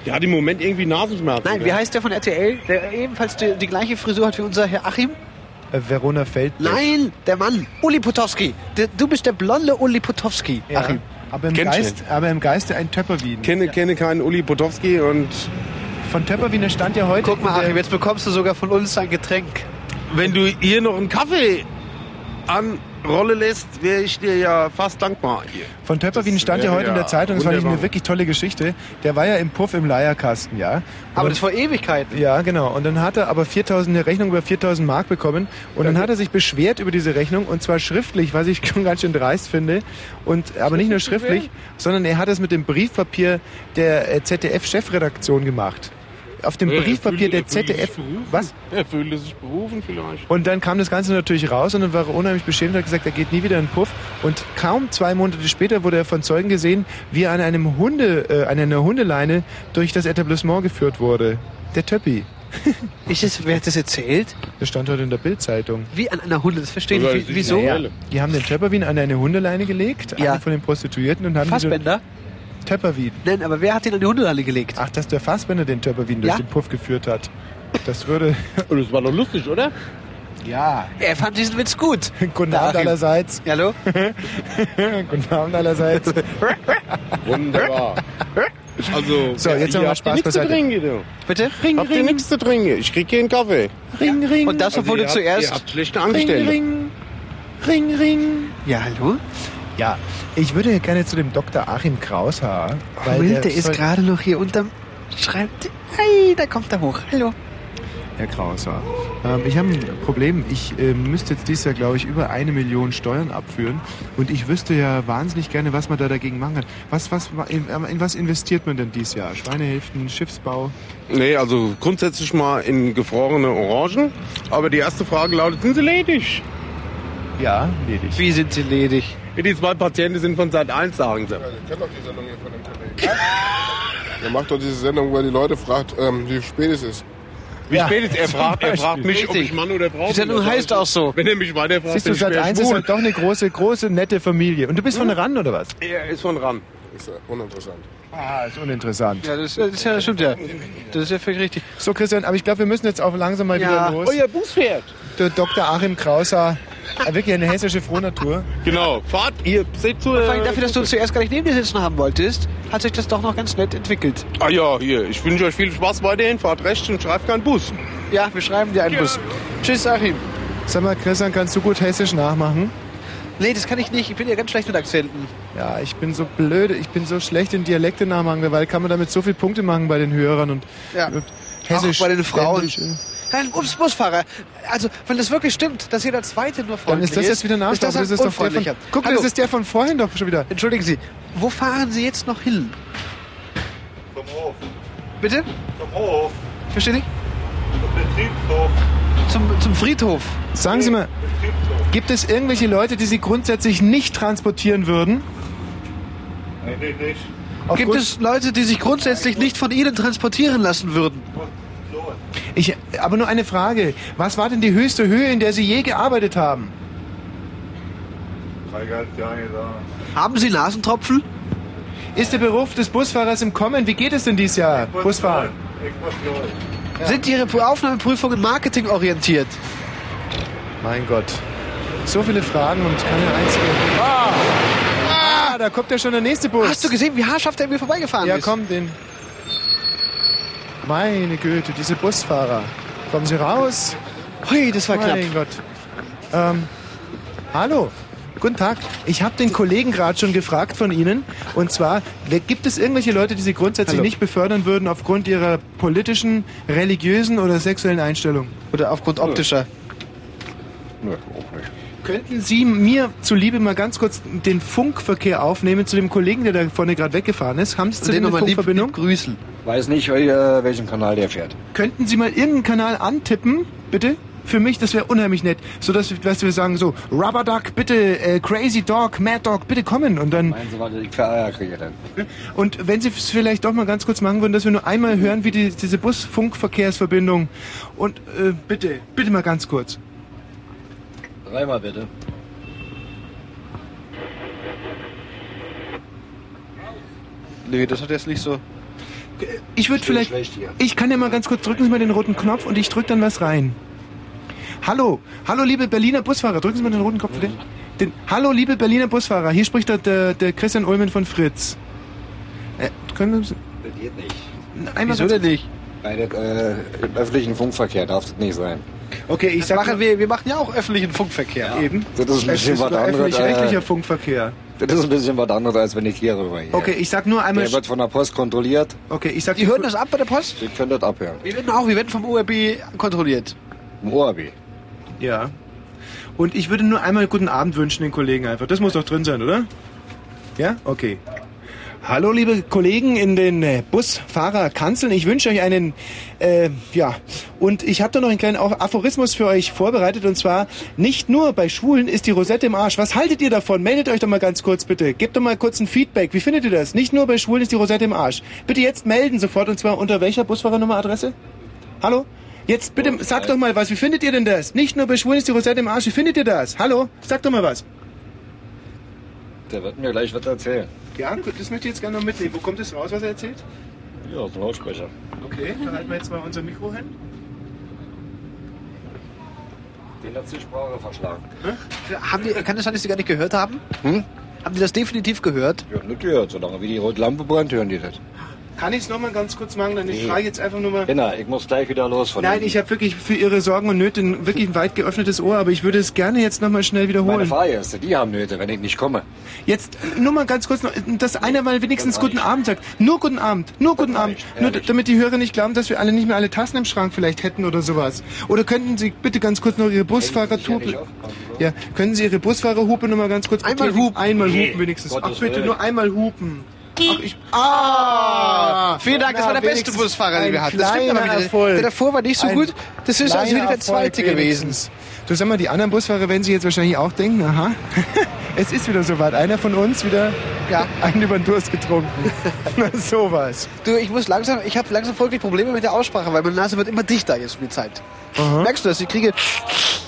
Der hat im Moment irgendwie Nasenschmerzen. Nein, wie heißt der von RTL, der ebenfalls die, die gleiche Frisur hat wie unser Herr Achim? Äh, Verona Feldberg. Nein, der Mann. Uli Potowski. Du bist der blonde Uli Potowski, Ja, Achim. Aber, im Geist, aber im Geiste ein Töpperwien. Kenne, kenne keinen Uli Potowski und Von Töpperwien der stand ja heute. Guck mal, in der- Achim, jetzt bekommst du sogar von uns ein Getränk. wenn du hier noch einen Kaffee an Rolle lässt, wäre ich dir ja fast dankbar hier. Von Töpperwien stand ja heute in der Zeitung, das fand ich wunderbar. eine wirklich tolle Geschichte. Der war ja im Puff im Leierkasten, ja. Aber Und- das vor Ewigkeiten. Ja, genau. Und dann hat er aber 4000, eine Rechnung über 4000 Mark bekommen. Und dann hat er sich beschwert über diese Rechnung und zwar schriftlich, was ich schon ganz schön dreist finde. Und, aber nicht nur schriftlich, sondern er hat es mit dem Briefpapier der äh, ZDF-Chefredaktion gemacht. Auf dem Ja, er Briefpapier fühlte- der er ZDF. Was? Er fühlte sich berufen vielleicht. Und dann kam das Ganze natürlich raus und dann war er unheimlich beschämt und hat gesagt, er geht nie wieder in den Puff. Und kaum zwei Monate später wurde er von Zeugen gesehen, wie er an einem Hunde, äh, an einer Hundeleine durch das Etablissement geführt wurde. Der Töppi. Ist das, wer hat das erzählt? Das stand heute in der Bildzeitung. Wie an einer Hunde, das verstehe ich. Wieso? Die haben den Töpperwien an eine Hundeleine gelegt, Ja. eine von den Prostituierten und haben die Fassbänder? Töpperwien. Nein, aber wer hat den an die Hundehalle gelegt? Ach, dass der Fassbender den Töpperwien durch Ja? den Puff geführt hat. Das würde... Und das war doch lustig, oder? Ja. Er fand diesen Witz gut. Guten Abend allerseits. Hallo? Guten Abend allerseits. Wunderbar. Also, So, jetzt ihr haben wir habt Spaß nichts zu beiseite. trinken, du. Bitte? Ring, Habt ihr ring, nichts zu trinken? Ich krieg hier einen Kaffee. ring, ring. Und das, obwohl Also, du ihr zuerst... Ihr habt schlechte ring, Angestellte. ring, ring, ring. Ja, hallo? Ja, ich würde gerne zu dem Dr. Achim Kraushaar. weil Will, der ist gerade noch hier unterm Schreibtisch. Ei, da kommt er hoch. Hallo. Herr Kraushaar, ähm, ich habe ein Problem. Ich ähm, müsste jetzt dieses Jahr, glaube ich, über eine Million Steuern abführen. Und ich wüsste ja wahnsinnig gerne, was man da dagegen machen kann. Was, was, in, in was investiert man denn dieses Jahr? Schweinehälften, Schiffsbau? Nee, also grundsätzlich mal in gefrorene Orangen. Aber die erste Frage lautet, sind sie ledig? Ja, ledig. Wie sind sie ledig? Die zwei Patienten sind von Seit 1, sagen sie. Ich kenne doch die Sendung hier von dem Kollegen. Er macht doch diese Sendung, wo er die Leute fragt, ähm, wie spät es ist. Wie Ja, spät ist er? fragt, er fragt mich, ob Richtig. ich Mann oder Frau Die Sendung bin. Heißt auch so. Wenn er mich weiter fragt, Siehst du, bin seit schwer eins ist schwul. halt doch eine große, große, nette Familie. Und du bist von ran, oder was? Er ist von ran. Ist ja uninteressant. Ah, ist uninteressant. Ja, das, das, ist ja, das stimmt ja. Das ist ja völlig richtig. So, Christian, aber ich glaube, wir müssen jetzt auch langsam mal Ja. wieder los. Euer Buspferd. Der Dr. Achim Kraushaar, äh, wirklich eine hessische Frohnatur. Genau. Fahrt, ihr seht zu. Vor allem Äh, dafür, dass du zuerst gar nicht neben dir sitzen haben wolltest, hat sich das doch noch ganz nett entwickelt. ah ja, hier. Ich wünsche euch viel Spaß weiterhin. Fahrt rechts und schreibt keinen Bus. Ja, wir schreiben dir einen Bus. Tschüss, Achim. Sag mal, Christian, kannst du gut hessisch nachmachen? Nee, das kann ich nicht. Ich bin ja ganz schlecht mit Akzenten. Ja, ich bin so blöd, ich bin so schlecht in Dialekte nachmachen, weil kann man damit so viele Punkte machen bei den Hörern und, Ja. und hessisch. Auch bei den Frauen. ständig, äh. Nein, ups, Busfahrer. Also, wenn das wirklich stimmt, dass jeder Zweite nur Dann freundlich ist das jetzt wieder ist Nachschlag. das, ein Das ist doch der von, guck, Hallo, das ist der von vorhin doch schon wieder. Entschuldigen Sie, wo fahren Sie jetzt noch hin? Zum Hof. Bitte? Zum Hof. Verstehe nicht? Zum Betriebshof. Zum, zum Friedhof. Sagen Sie mal, gibt es irgendwelche Leute, die Sie grundsätzlich nicht transportieren würden? Nee, nicht. Gibt Aufgrund- es Leute, die sich grundsätzlich nicht von Ihnen transportieren lassen würden? Ich, aber nur eine Frage. Was war denn die höchste Höhe, in der Sie je gearbeitet haben? Haben Sie Nasentropfen? Ist der Beruf des Busfahrers im Kommen? Wie geht es denn dieses Jahr? Busfahren. Exportieren. Sind Ihre Aufnahmeprüfungen marketingorientiert? Mein Gott. So viele Fragen und keine einzige. Ah! Ah, da kommt ja schon der nächste Bus. Hast du gesehen, wie haarscharf der mir vorbeigefahren Ja, ist? komm, den. Meine Güte, diese Busfahrer. Kommen Sie raus. Hui, das war knapp. Mein Gott. Ähm, hallo. Guten Tag. Ich habe den Kollegen gerade schon gefragt von Ihnen. Und zwar, gibt es irgendwelche Leute, die Sie grundsätzlich Hallo. nicht befördern würden aufgrund ihrer politischen, religiösen oder sexuellen Einstellung? Oder aufgrund optischer? Nö, auch nicht. Könnten Sie mir zuliebe mal ganz kurz den Funkverkehr aufnehmen zu dem Kollegen, der da vorne gerade weggefahren ist? Haben Sie zu Den dem eine nochmal lieb, Funkverbindung? lieb grüßen. Weiß nicht, wel- welchen Kanal der fährt. Könnten Sie mal irgendeinen Kanal antippen, bitte? Für mich, das wäre unheimlich nett. So dass, wir- dass wir sagen so, Rubber Duck, bitte, äh, Crazy Dog, Mad Dog, bitte kommen. Und dann, Meinen Sie, was ich Eier kriege dann? und wenn Sie es vielleicht doch mal ganz kurz machen würden, dass wir nur einmal hören, wie die, diese Bus-Funkverkehrsverbindung. Und äh, bitte, bitte mal ganz kurz. Dreimal bitte. Nee, das hat jetzt nicht so. Ich würde vielleicht, ich kann ja mal ganz kurz drücken Sie mal den roten Knopf und ich drücke dann was rein. Hallo, hallo liebe Berliner Busfahrer, drücken Sie mal den roten Knopf. Den, den, hallo liebe Berliner Busfahrer, hier spricht der, der, der Christian Ulmen von Fritz. Äh, können Sie, Das geht nicht. einmal Wieso denn nicht? Bei der, äh, im öffentlichen Funkverkehr darf das nicht sein. Okay, ich sag machen wir, wir machen ja auch öffentlichen Funkverkehr. eben. Das ist ein bisschen ist was anderes. öffentlich-rechtlicher Äh, Funkverkehr. das ist ein bisschen was anderes, als wenn ich hier rüber hier. Okay, ich sag nur einmal. Der wird von der Post kontrolliert. Okay, ich sag Die hören das ab bei der Post? Sie können das abhören. Wir werden auch, wir werden vom ORB kontrolliert. Im ORB. Ja. Und ich würde nur einmal guten Abend wünschen den Kollegen einfach. Das muss doch drin sein, oder? Ja? Okay. Hallo liebe Kollegen in den äh, Busfahrerkanzeln. Ich wünsche euch einen, äh, ja, und ich habe da noch einen kleinen Aphorismus für euch vorbereitet und zwar, nicht nur bei Schwulen ist die Rosette im Arsch. Was haltet ihr davon? Meldet euch doch mal ganz kurz bitte. Gebt doch mal kurz ein Feedback. Wie findet ihr das? Nicht nur bei Schwulen ist die Rosette im Arsch. Bitte jetzt melden sofort und zwar unter welcher Busfahrernummeradresse? Hallo? Jetzt bitte sagt doch mal was. Wie findet ihr denn das? Nicht nur bei Schwulen ist die Rosette im Arsch. Wie findet ihr das? Hallo? Sagt doch mal was. Der wird mir gleich was erzählen. Ja, gut, das möchte ich jetzt gerne noch mitnehmen. Wo kommt das raus, was er erzählt? Ja, aus dem Lautsprecher. Okay, dann halten wir jetzt mal unser Mikro hin. Den hat die Sprache verschlagen. Haben die, kann es sein, dass Sie gar nicht gehört haben? Hm? Haben die das definitiv gehört? Ja, nicht gehört. Solange wie die rote Lampe brennt, hören die das. Kann ich es nochmal ganz kurz machen? Dann ich Nee. frage jetzt einfach nur mal. Genau, ich muss gleich wieder los von Nein, hinten. ich habe wirklich für Ihre Sorgen und Nöte ein wirklich ein weit geöffnetes Ohr, aber ich würde es gerne jetzt nochmal schnell wiederholen. Meine Fahrgäste, die haben Nöte, wenn ich nicht komme. Jetzt nur mal ganz kurz noch, dass einer mal wenigstens guten Abend sagt. Nur guten Abend, nur guten Abend. Nur d- damit die Hörer nicht glauben, dass wir alle nicht mehr alle Tassen im Schrank vielleicht hätten oder sowas. Oder könnten Sie bitte ganz kurz noch Ihre Busfahrerhupe... Ja, können Sie Ihre Busfahrerhupe noch mal ganz kurz Einmal hupen. Einmal Nee, hupen wenigstens. Ach bitte, Willen. nur einmal hupen. Ach, ich... Ah! Vielen Dank, das war der beste wenigstens Busfahrer, den wir hatten. Das stimmt aber wieder. Erfolg. Der davor war nicht so Ein gut. Das ist also wieder der zweite Erfolg gewesen. Du sag mal, die anderen Busfahrer werden sich jetzt wahrscheinlich auch denken, aha, es ist wieder soweit. Einer von uns wieder Ja. einen über den Durst getrunken. Na, sowas. Du, ich muss langsam, ich habe langsam folglich Probleme mit der Aussprache, weil meine Nase wird immer dichter jetzt mit Zeit. Merkst du das? Ich kriege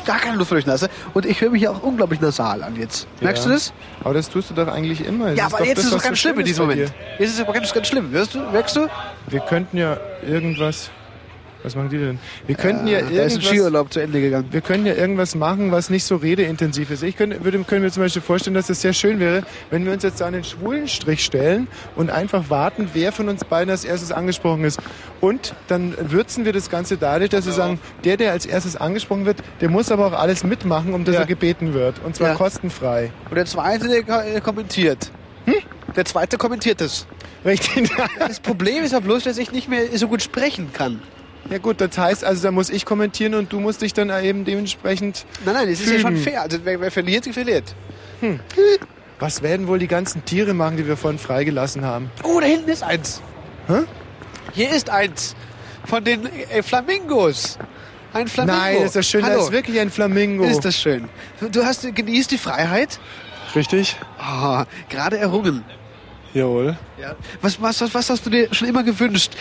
gar keine Luft durch die Nase und ich höre mich hier auch unglaublich nasal an jetzt. Merkst Ja. du das? Aber das tust du doch eigentlich immer. Das ja, aber jetzt das, ist es ganz so schlimm in diesem Moment. Jetzt ist es aber ganz, ganz schlimm. Hörst du? Merkst du? Wir könnten ja irgendwas... Was machen die denn? Wir könnten ja, da ist ein irgendwas... Skiurlaub zu Ende gegangen. Wir können ja irgendwas machen, was nicht so redeintensiv ist. Ich könnte, würde, können mir zum Beispiel vorstellen, dass es sehr schön wäre, wenn wir uns jetzt an den schwulen Strich stellen und einfach warten, wer von uns beiden als erstes angesprochen ist. Und dann würzen wir das Ganze dadurch, dass wir sagen, der, der als erstes angesprochen wird, der muss aber auch alles mitmachen, um dass Ja. er gebeten wird. Und zwar Ja. kostenfrei. Und der zweite, der äh, kommentiert. Hm? Der zweite kommentiert es. Richtig. Das Problem ist ja bloß, dass ich nicht mehr so gut sprechen kann. Ja gut, das heißt also, da muss ich kommentieren und du musst dich dann eben dementsprechend. Nein, nein, das ist ja schon fair. Also wer, wer verliert, der verliert. Was werden wohl die ganzen Tiere machen, die wir vorhin freigelassen haben? Oh, da hinten ist eins. Hä? Hier ist eins von den äh, Flamingos. Ein Flamingo. Nein, das ist das schön, Hallo. das ist wirklich ein Flamingo. Ist das schön. Du hast genießt die Freiheit. Richtig? Ah, gerade errungen. Jawohl. Ja. Was, was, was, was hast du dir schon immer gewünscht?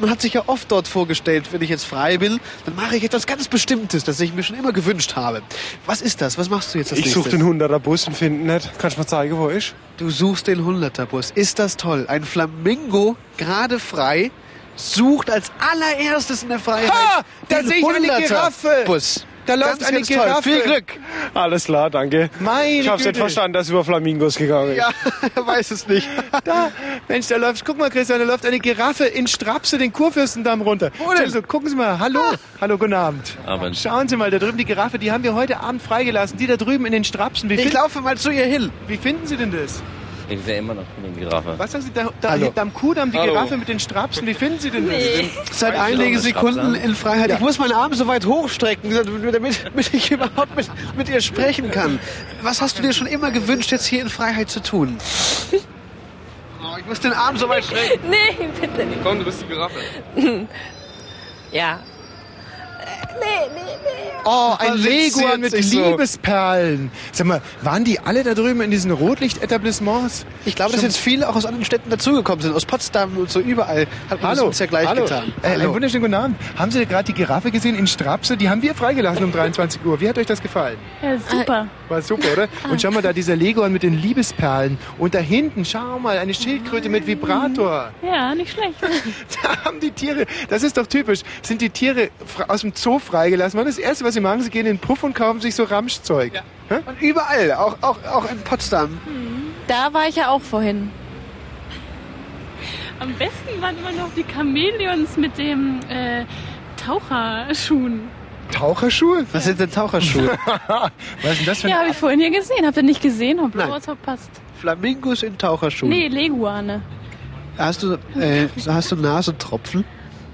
Man hat sich ja oft dort vorgestellt, wenn ich jetzt frei bin, dann mache ich etwas ganz Bestimmtes, das ich mir schon immer gewünscht habe. Was ist das? Was machst du jetzt als Ich suche den 100er Bus und finde nicht. Kannst du mal zeigen, wo ist? Du suchst den 100er Bus. Ist das toll? Ein Flamingo, gerade frei, sucht als allererstes in der Freiheit Ha! Da den sehe ich eine 100er Giraffe. Bus. Da läuft Ganz, eine ganz toll. Giraffe. Viel Glück. Alles klar, danke. Meine ich hab's nicht Güte. verstanden, dass über Flamingos gegangen ist. Ja, er weiß es nicht. Da, Mensch, da läuft, guck mal, Christian, da läuft eine Giraffe in Strapse den Kurfürstendamm runter. Wo denn? Also, gucken Sie mal, hallo, hallo, guten Abend. Abend. Schauen Sie mal, da drüben die Giraffe, die haben wir heute Abend freigelassen. Die da drüben in den Strapsen. Wie, Ich laufe mal zu ihr hin. wie finden Sie denn das? Ich sehe immer noch eine Giraffe. Was sagen Sie, da, da Hallo. hinterm Kudamm die Hallo. Giraffe mit den Strapsen, wie finden Sie denn das? Seit einigen Sekunden in Freiheit. Ich muss meinen Arm so weit hochstrecken, damit, damit ich überhaupt mit, mit ihr sprechen kann. Was hast du dir schon immer gewünscht, jetzt hier in Freiheit zu tun? Oh, ich muss den Arm so weit strecken. Nee, bitte nicht. Komm, du bist die Giraffe. Ja. Nee, nee, nee. Oh, ein Leguan mit sich so. Liebesperlen. Sag mal, waren die alle da drüben in diesen Rotlichtetablissements? Ich glaube, dass jetzt viele auch aus anderen Städten dazugekommen sind. Aus Potsdam und so überall hat man Hallo, das uns ja gleich hallo. getan. Äh, einen wunderschönen guten Abend. Haben Sie gerade die Giraffe gesehen in Strapse? Die haben wir freigelassen um 23 Uhr. Wie hat euch das gefallen? Ja, super. War super, oder? Und schau mal da, dieser Leguan mit den Liebesperlen. Und da hinten, schau mal, eine Schildkröte mit Vibrator. Ja, nicht schlecht. Da haben die Tiere, das ist doch typisch, sind die Tiere aus dem Zoo freigelassen. Was ist das Erste, was sie machen? Sie gehen in den Puff und kaufen sich so Ramschzeug. Hä? Und überall, auch, auch, auch in Potsdam. Da war ich ja auch vorhin. Am besten waren immer noch die Chamäleons mit dem äh, Taucherschuhen. Taucherschuhe? Was sind denn Taucherschuhe? Was ist denn das für Ja, ein... habe ich vorhin hier gesehen. Habt ihr nicht gesehen? Hab bloß Nein. was verpasst. Flamingos in Taucherschuhen. Nee, Leguane. Hast du, äh, hast du Nasentropfen?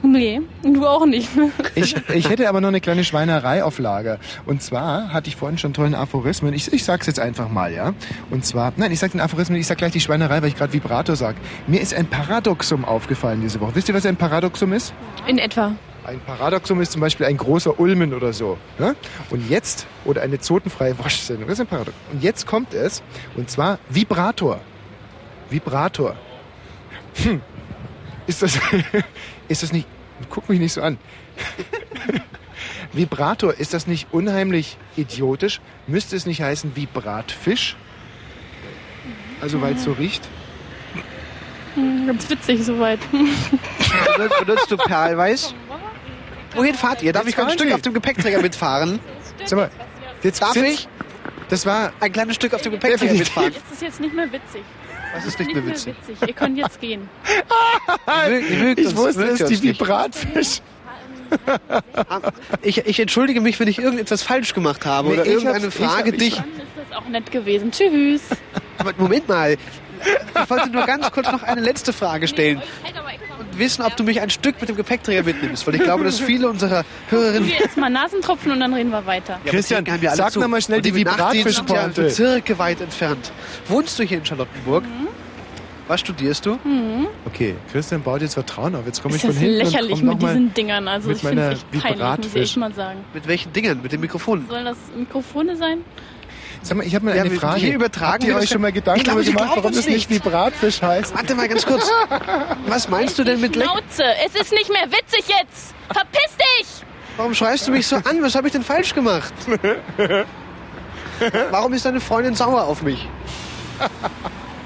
Nee, du auch nicht. Ich, ich hätte aber noch eine kleine Schweinerei auf Lager. Und zwar hatte ich vorhin schon tollen Aphorismen. Ich, ich sag's jetzt einfach mal, ja. Und zwar, nein, ich sag den Aphorismen, ich sag gleich die Schweinerei, weil ich gerade Vibrator sag. Mir ist ein Paradoxum aufgefallen diese Woche. Wisst ihr, was ein Paradoxum ist? In etwa. Ein Paradoxum ist zum Beispiel ein großer Ulmen oder so. Ne? Und jetzt, oder eine zotenfreie Waschsendung, das ist ein Paradoxum. Und jetzt kommt es, und zwar Vibrator. Vibrator. Hm. Ist das, ist das nicht, guck mich nicht so an. Vibrator, ist das nicht unheimlich idiotisch? Müsste es nicht heißen Vibratfisch? Also weil es so riecht? Hm, Ganz witzig soweit. Benutzt- Benutzt du Perlweiß? Wohin fahrt ihr? Darf Jetzt ich ein Stück auf dem Gepäckträger mitfahren? Sag mal, jetzt Darf ich? Das war ein kleines Stück auf dem Gepäckträger mitfahren. Jetzt ist jetzt nicht mehr witzig. Was ist nicht mehr witzig? Ihr könnt jetzt gehen. Ich wusste es, die Vibratfisch. Ich, ich entschuldige mich, wenn ich irgendetwas falsch gemacht habe Nee, oder ich irgendeine ich Frage ich dich. Dann ist das auch nett gewesen. Tschüss. Aber Moment mal. Ich wollte nur ganz kurz noch eine letzte Frage stellen und wissen, ob du mich ein Stück mit dem Gepäckträger mitnimmst, weil ich glaube, dass viele unserer Hörerinnen Wir jetzt mal Nasentropfen und dann reden wir weiter. Ja, die ja alle sag zu. mal schnell Und die Nachtdienste sind ja Vibratfischpointe. Bezirke weit entfernt. Wohnst du hier in Charlottenburg? Was studierst du? Mhm. Okay, Christian baut jetzt Vertrauen auf. Jetzt komme ich Ist von das hinten lächerlich und komm mit diesen Dingern. Also mit ich finde es echt peinlich, muss ich mal sagen. Mit welchen Dingern? Mit dem Mikrofon? Sollen das Mikrofone sein? Sag mal, ich habe mal Ja, eine Frage. hier übertragen Habt ihr euch schon mal Gedanken darüber gemacht, warum das nicht nicht. Vibratfisch heißt? Warte mal ganz kurz. Was meinst du denn mit? Schnauze, es ist nicht mehr witzig jetzt. Verpiss dich! Warum schreist du mich so an? Was habe ich denn falsch gemacht? Warum ist deine Freundin sauer auf mich?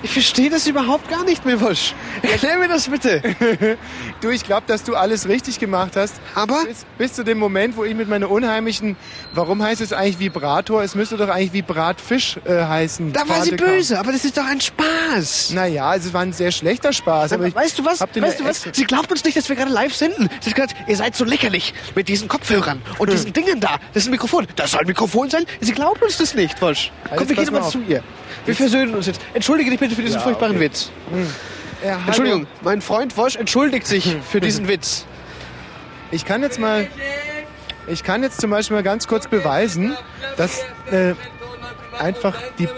Ich verstehe das überhaupt gar nicht mehr, Wosch. Erklär mir das bitte. Du, ich glaube, dass du alles richtig gemacht hast. Aber? Bis, bis zu dem Moment, wo ich mit meiner unheimlichen, warum heißt es eigentlich Vibrator? Es müsste doch eigentlich Vibratfisch äh, heißen. Da war sie böse, aber das ist doch ein Spaß. Naja, also es war ein sehr schlechter Spaß. Aber ich weißt du was? Weißt du was? Sie glaubt uns nicht, dass wir gerade live senden. Sie hat gesagt, ihr seid so lächerlich mit diesen Kopfhörern und Hm. diesen Dingen da. Das ist ein Mikrofon. Das soll ein Mikrofon sein? Sie glaubt uns das nicht, Wosch. Komm, wir gehen mal auf. zu ihr. Wir versöhnen uns jetzt. Entschuldige dich bitte für diesen Ja, furchtbaren okay. Witz. Ja, hallo. Entschuldigung, mein Freund Wosch entschuldigt sich für diesen Witz. Ich kann jetzt mal, ich kann jetzt zum Beispiel mal ganz kurz beweisen, dass äh, einfach die.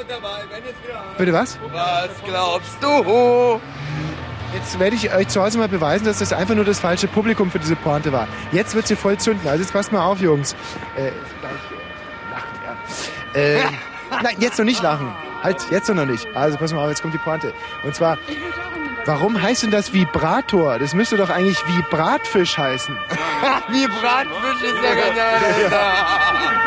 Bitte was? Was glaubst du? Jetzt werde ich euch zu Hause mal beweisen, dass das einfach nur das falsche Publikum für diese Pointe war. Jetzt wird sie voll zünden. Also jetzt passt mal auf, Jungs. Äh, gleich äh, lachen, ja. Äh, nein, jetzt noch nicht lachen. Halt, jetzt noch nicht. Also pass mal auf, jetzt kommt die Pointe. Und zwar, warum heißt denn das Vibrator? Das müsste doch eigentlich Vibratfisch heißen. Wie Bratfisch ist ja genial.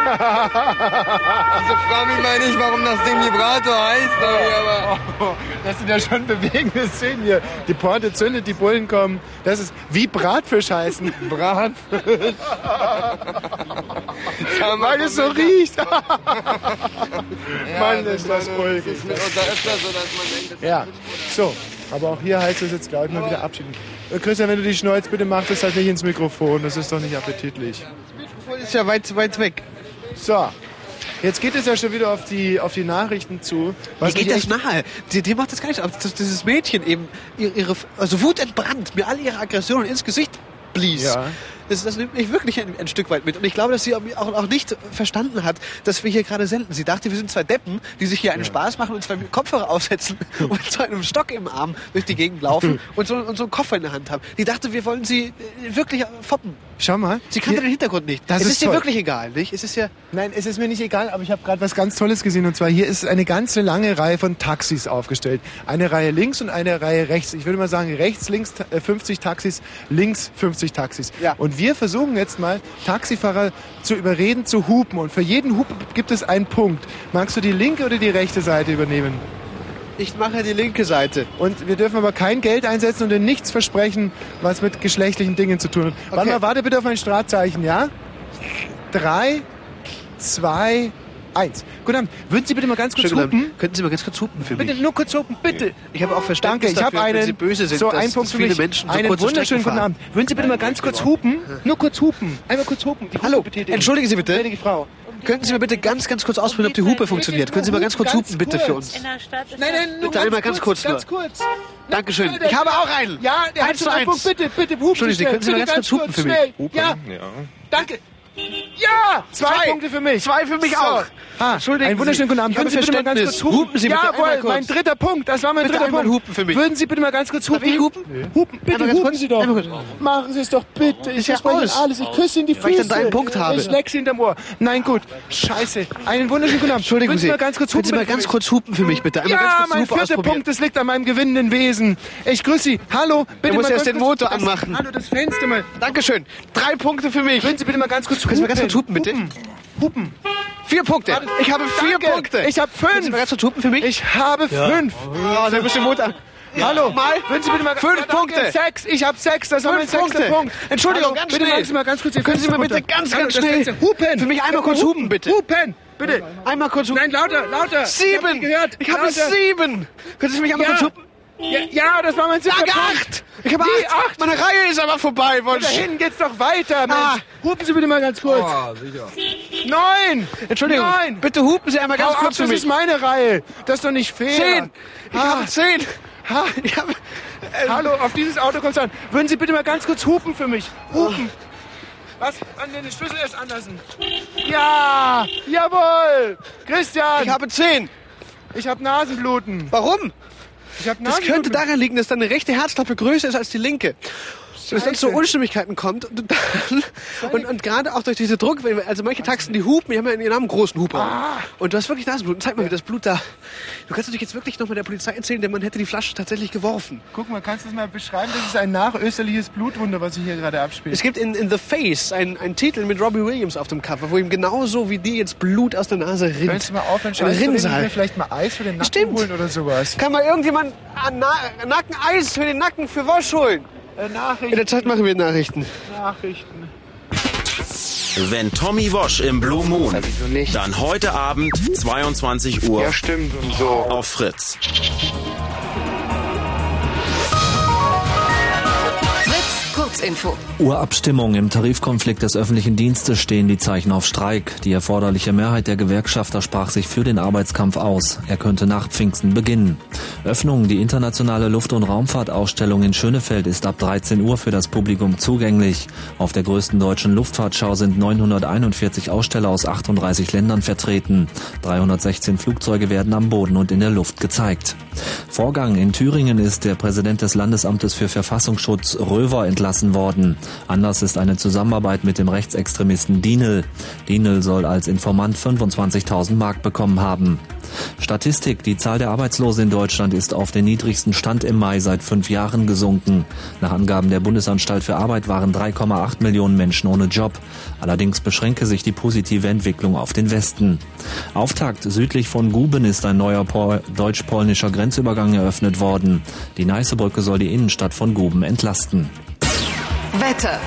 Also frag mich mal nicht, warum das Ding Vibrator heißt, aber... Das sind ja schon bewegende Szenen hier. Die Pointe zündet, die Bullen kommen. Das ist wie Bratfisch heißen. Bratfisch. Weil es so riecht. Mann, ist das ulkig. Das ist öfter so, dass man denkt, das Ja, so. Aber auch hier heißt es jetzt, glaube ich, mal wieder abschieden. Äh, Christian, wenn du die Schnäuz bitte machst, das halt nicht ins Mikrofon. Das ist doch nicht appetitlich. Ist ja weit, weit weg. So. Jetzt geht es ja schon wieder auf die, auf die Nachrichten zu. Wie geht das nahe? Die, die macht das gar nicht. Aber dass dieses Mädchen eben ihre, ihre also wutentbrannt mir all ihre Aggressionen ins Gesicht blies. Ja. Das, das nimmt mich wirklich ein, ein Stück weit mit. Und ich glaube, dass sie auch, auch nicht verstanden hat, dass wir hier gerade senden. Sie dachte, wir sind zwei Deppen, die sich hier einen Spaß machen und zwei Kopfhörer aufsetzen und zu einem Stock im Arm durch die Gegend laufen und so, und so einen Koffer in der Hand haben. Die dachte, wir wollen sie äh, wirklich foppen. Schau mal. Sie kannte den Hintergrund nicht. Das es ist toll. wirklich egal, nicht? Es ist ja Nein, es ist mir nicht egal, aber ich habe gerade was ganz Tolles gesehen. Und zwar hier ist eine ganze lange Reihe von Taxis aufgestellt. Eine Reihe links und eine Reihe rechts. Ich würde mal sagen, rechts, links äh, 50 Taxis, links 50 Taxis. Ja. Und wir versuchen jetzt mal, Taxifahrer zu überreden, zu hupen. Und für jeden Hup gibt es einen Punkt. Magst du die linke oder die rechte Seite übernehmen? Ich mache die linke Seite. Und wir dürfen aber kein Geld einsetzen und nichts versprechen, was mit geschlechtlichen Dingen zu tun hat. Warte Okay. mal, warte bitte auf mein Startzeichen, ja? Drei, zwei, eins. Guten Abend. Würden Sie bitte mal ganz kurz hupen? Könnten Sie mal ganz kurz hupen für mich? Bitte nur kurz hupen, bitte. Ich habe auch Verständnis Danke, ich habe dafür, wenn einen. Sie böse sind, so, ein Punkt für viele mich. Menschen so einen wunderschönen guten. Abend. Würden Sie bitte mal ganz kurz hupen? Nur kurz hupen. Einmal kurz hupen. Die Hallo, entschuldigen Sie bitte. Frau. Könnten Sie mir bitte ganz, ganz kurz ausprobieren, ob die Hupe funktioniert? Können Sie mal ganz kurz Ganz hupen, bitte, für uns? In der Stadt ist Nein, nein, nur Bitte einmal ganz kurz nur. Ganz kurz. Dankeschön. Ich habe auch einen. Ja, der hat Eins schon zu einen. Bitte, bitte, hupen Entschuldigen Sie, schnell. können Sie mal Bitte ganz kurz hupen für mich? schnell. Ja, danke. Ja, zwei, Zwei. Punkte für mich. Zwei für mich So. auch. Ha, Entschuldigen einen wunderschönen guten Abend. Würden Sie bitte mal ganz kurz hupen? Hupen Sie bitte Jawohl, mein dritter Punkt. Das war mein Bitte dritter Punkt. hupen für mich. Würden Sie bitte mal ganz kurz hupen? Darf ich hupen? Hupen, bitte hupen kurz. Sie doch. Machen Sie es doch bitte. Ich ja aus. alles. Ich küsse Ihnen die Füße. Weil ich dann einen Punkt habe. Ich leck Sie hinterm Ohr. Nein, gut. Scheiße. Einen wunderschönen guten Abend. Entschuldigen Würden Sie, Sie mal ganz kurz können hupen? Sie mal ganz kurz hupen für mich, bitte? Einmal ja, mein vierter. Punkt, das liegt an meinem gewinnenden Wesen. Ich grüße Sie. Hallo, bitte Er muss mal erst den Motor anmachen. Hallo, das Fenster mal. Dankeschön. Drei Punkte für mich. Würden Sie bitte mal ganz kurz Können Sie mal ganz kurz hupen, bitte? Hupen. Hupen. Vier Punkte. Ich habe vier danke. Punkte. Ich habe Können Sie fünf. mal ganz kurz hupen für mich? Ich habe fünf. Oh, da muss der Motor. Hallo, Mal würden Sie bitte mal fünf Ja, Punkte. Sechs, ich habe sechs, das war mein Fünf sechster Punkte. Punkt. Entschuldigung, Hallo, ganz bitte schnell. machen Sie mal ganz kurz Können Sie mal bitte runter. ganz, ganz schnell. Hupen! Für mich einmal kurz hupen, bitte. Hupen! Bitte! Einmal kurz hupen. Nein, lauter, lauter! Sieben! Ich hab habe Lauter. sieben! Können Sie mich einmal Ja. kurz hupen? Ja, ja, das war mein Sag acht! Ich habe Wie, acht. acht? Meine Reihe ist aber vorbei, Wunsch. dahin geht's doch weiter, Mensch. Ah. Hupen Sie bitte mal ganz kurz. sicher. Neun! Entschuldigung. Neun! Bitte hupen Sie einmal ganz Hau ab, kurz für das mich. ist meine Reihe. Das ist doch nicht fair. Zehn! Ich Ah. habe zehn! Ha, ich hab, Hallo, auf dieses Auto kommt's an. Würden Sie bitte mal ganz kurz hupen für mich? Hupen. Was? An den Schlüssel erst anlassen. Ja! Jawohl! Christian! Ich habe zehn! Ich habe Nasenbluten. Warum? Das könnte daran liegen, dass deine rechte Herzklappe größer ist als die linke. Dass dann zu. Unstimmigkeiten kommt und, dann, und, und gerade auch durch diese Druck, also manche Taxen, die hupen, die haben ja in ihrem Namen großen Huper. Ah. Und du hast wirklich Nasenbluten. Zeig mal, wie das Blut da. Du kannst natürlich jetzt wirklich noch mal der Polizei erzählen, denn man hätte die Flasche tatsächlich geworfen. Guck mal, kannst du das mal beschreiben? Das ist ein nachösterliches Blutwunder, was sich hier gerade abspielt. Es gibt in, in The Face einen, einen Titel mit Robbie Williams auf dem Cover, wo ihm genauso wie dir jetzt Blut aus der Nase rinnt. Könntest du mal aufhören, Rinnsal. vielleicht mal Eis für den Nacken Stimmt. holen oder sowas. Kann mal irgendjemand an Na Nacken Eis für den Nacken für Wosch holen? Äh, Nachrichten. In der Zeit machen wir Nachrichten. Nachrichten. Wenn Tommy Wosch im Blue Moon, dann heute Abend 22 Uhr Ja, stimmt und so. auf Fritz. Kurzinfo. Urabstimmung im Tarifkonflikt des öffentlichen Dienstes stehen die Zeichen auf Streik. Die erforderliche Mehrheit der Gewerkschafter sprach sich für den Arbeitskampf aus. Er könnte nach Pfingsten beginnen. Öffnung. Die internationale Luft- und Raumfahrtausstellung in Schönefeld ist ab 13 Uhr für das Publikum zugänglich. Auf der größten deutschen Luftfahrtschau sind 941 Aussteller aus 38 Ländern vertreten. 316 Flugzeuge werden am Boden und in der Luft gezeigt. Vorgang in Thüringen ist der Präsident des Landesamtes für Verfassungsschutz Röver entlassen worden. Anlass ist eine Zusammenarbeit mit dem Rechtsextremisten Dienel. Dienel soll als Informant 25.000 Mark bekommen haben. Statistik. Die Zahl der Arbeitslosen in Deutschland ist auf den niedrigsten Stand im Mai seit fünf Jahren gesunken. Nach Angaben der Bundesanstalt für Arbeit waren 3,8 Millionen Menschen ohne Job. Allerdings beschränke sich die positive Entwicklung auf den Westen. Auftakt südlich von Guben ist ein neuer Pol deutsch-polnischer Grenzübergang eröffnet worden. Die Neißebrücke soll die Innenstadt von Guben entlasten. Wetter.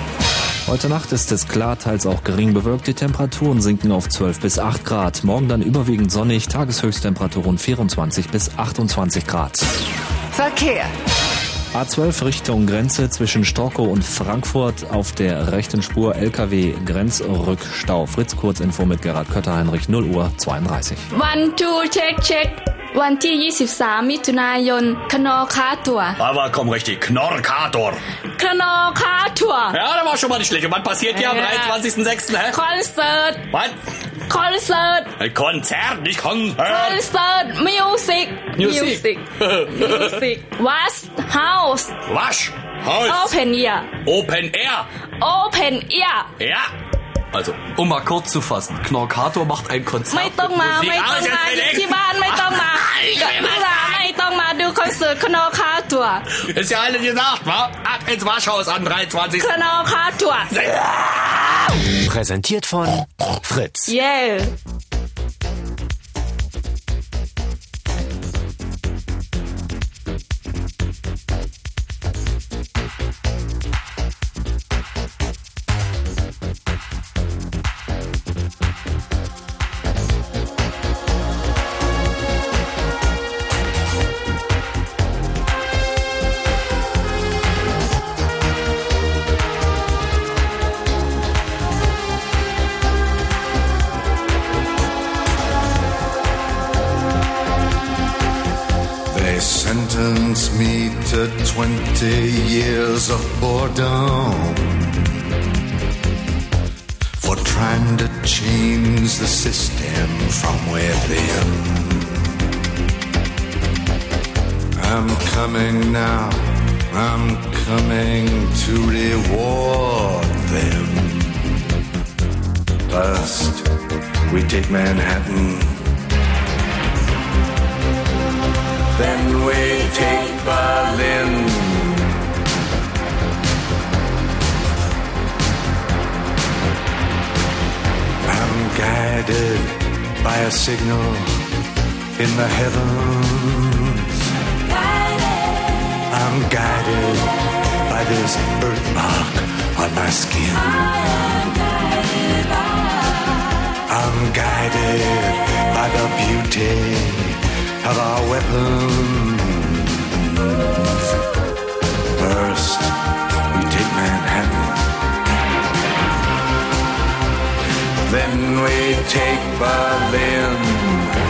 Heute Nacht ist es klar, teils auch gering bewölkt. Die Temperaturen sinken auf 12 bis 8 Grad. Morgen dann überwiegend sonnig, Tageshöchsttemperaturen 24 bis 28 Grad. Verkehr. A12 Richtung Grenze zwischen Storkow und Frankfurt auf der rechten Spur LKW Grenzrückstau. Fritz Kurzinfo mit Gerhard Kötter, Heinrich 0 Uhr 32. one two check check วันที่ 23 มิถุนายน คนอค้าตัว Aber komm richtig, Knorkator. คนอค้าถั่ว Ja, das war schon mal nicht schlecht. Und was passiert hier am Ja. 23.06., hä? คอนเสิร์ต Was? Konzert. Konzert, nicht Konzert. Konzert, Music. Music. Music. Was? House. Wasch. Haus. Open Air. Open Air. Open Air. Ja. Also, um mal kurz zu fassen, Knorkator macht ein Konzert. Mei Dong Ma, Mei Dong Ma, Jiban, Mei Dong Ma ต้อง alles มา jetzt อยู่ belegt. ที่บ้านไม่ต้องมาไม่ต้องมาดูคอนเสิร์ตคนอค้าตัว Ist ja alles gesagt, wa? Ab ins Waschhaus am 23. คนอค้าตัว Präsentiert von Fritz. เ 20 years of boredom for trying to change the system from within. I'm coming now, I'm coming to reward them. First, we take Manhattan. Then we take Berlin. Guided by a signal in the heavens. I'm guided by this birthmark on my skin. I'm guided by the beauty of our weapons. We take Berlin.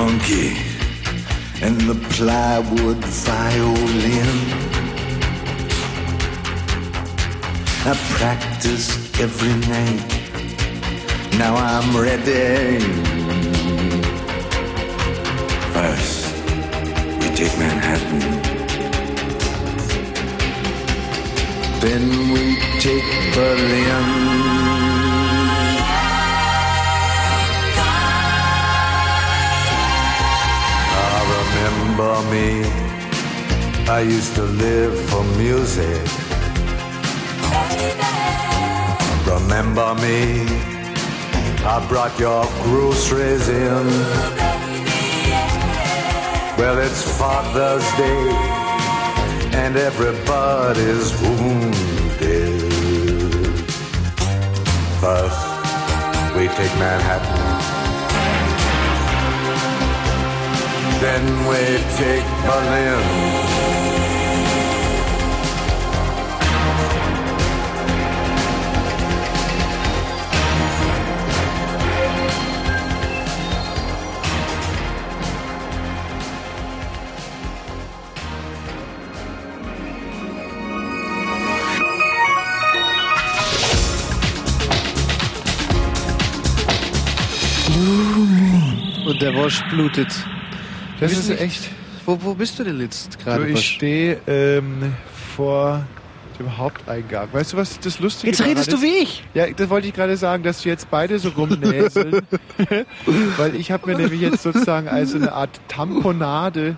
Monkey and the plywood violin. I practiced every night. Now I'm ready. First, we take Manhattan. Then we take Berlin. Remember me. I used to live for music. Remember me. I brought your groceries in. Well, it's Father's Day and everybody's wounded. First, we take Manhattan. Then we take Berlin. Und der Wosch blutet. Das ist nicht- echt. Wo, wo bist du denn jetzt gerade? ich stehe ähm, vor dem Haupteingang. Weißt du, was das Lustige Jetzt daran redest du ist? wie ich. Ja, das wollte ich gerade sagen, dass wir jetzt beide so rumnäseln. Weil ich habe mir nämlich jetzt sozusagen als eine Art Tamponade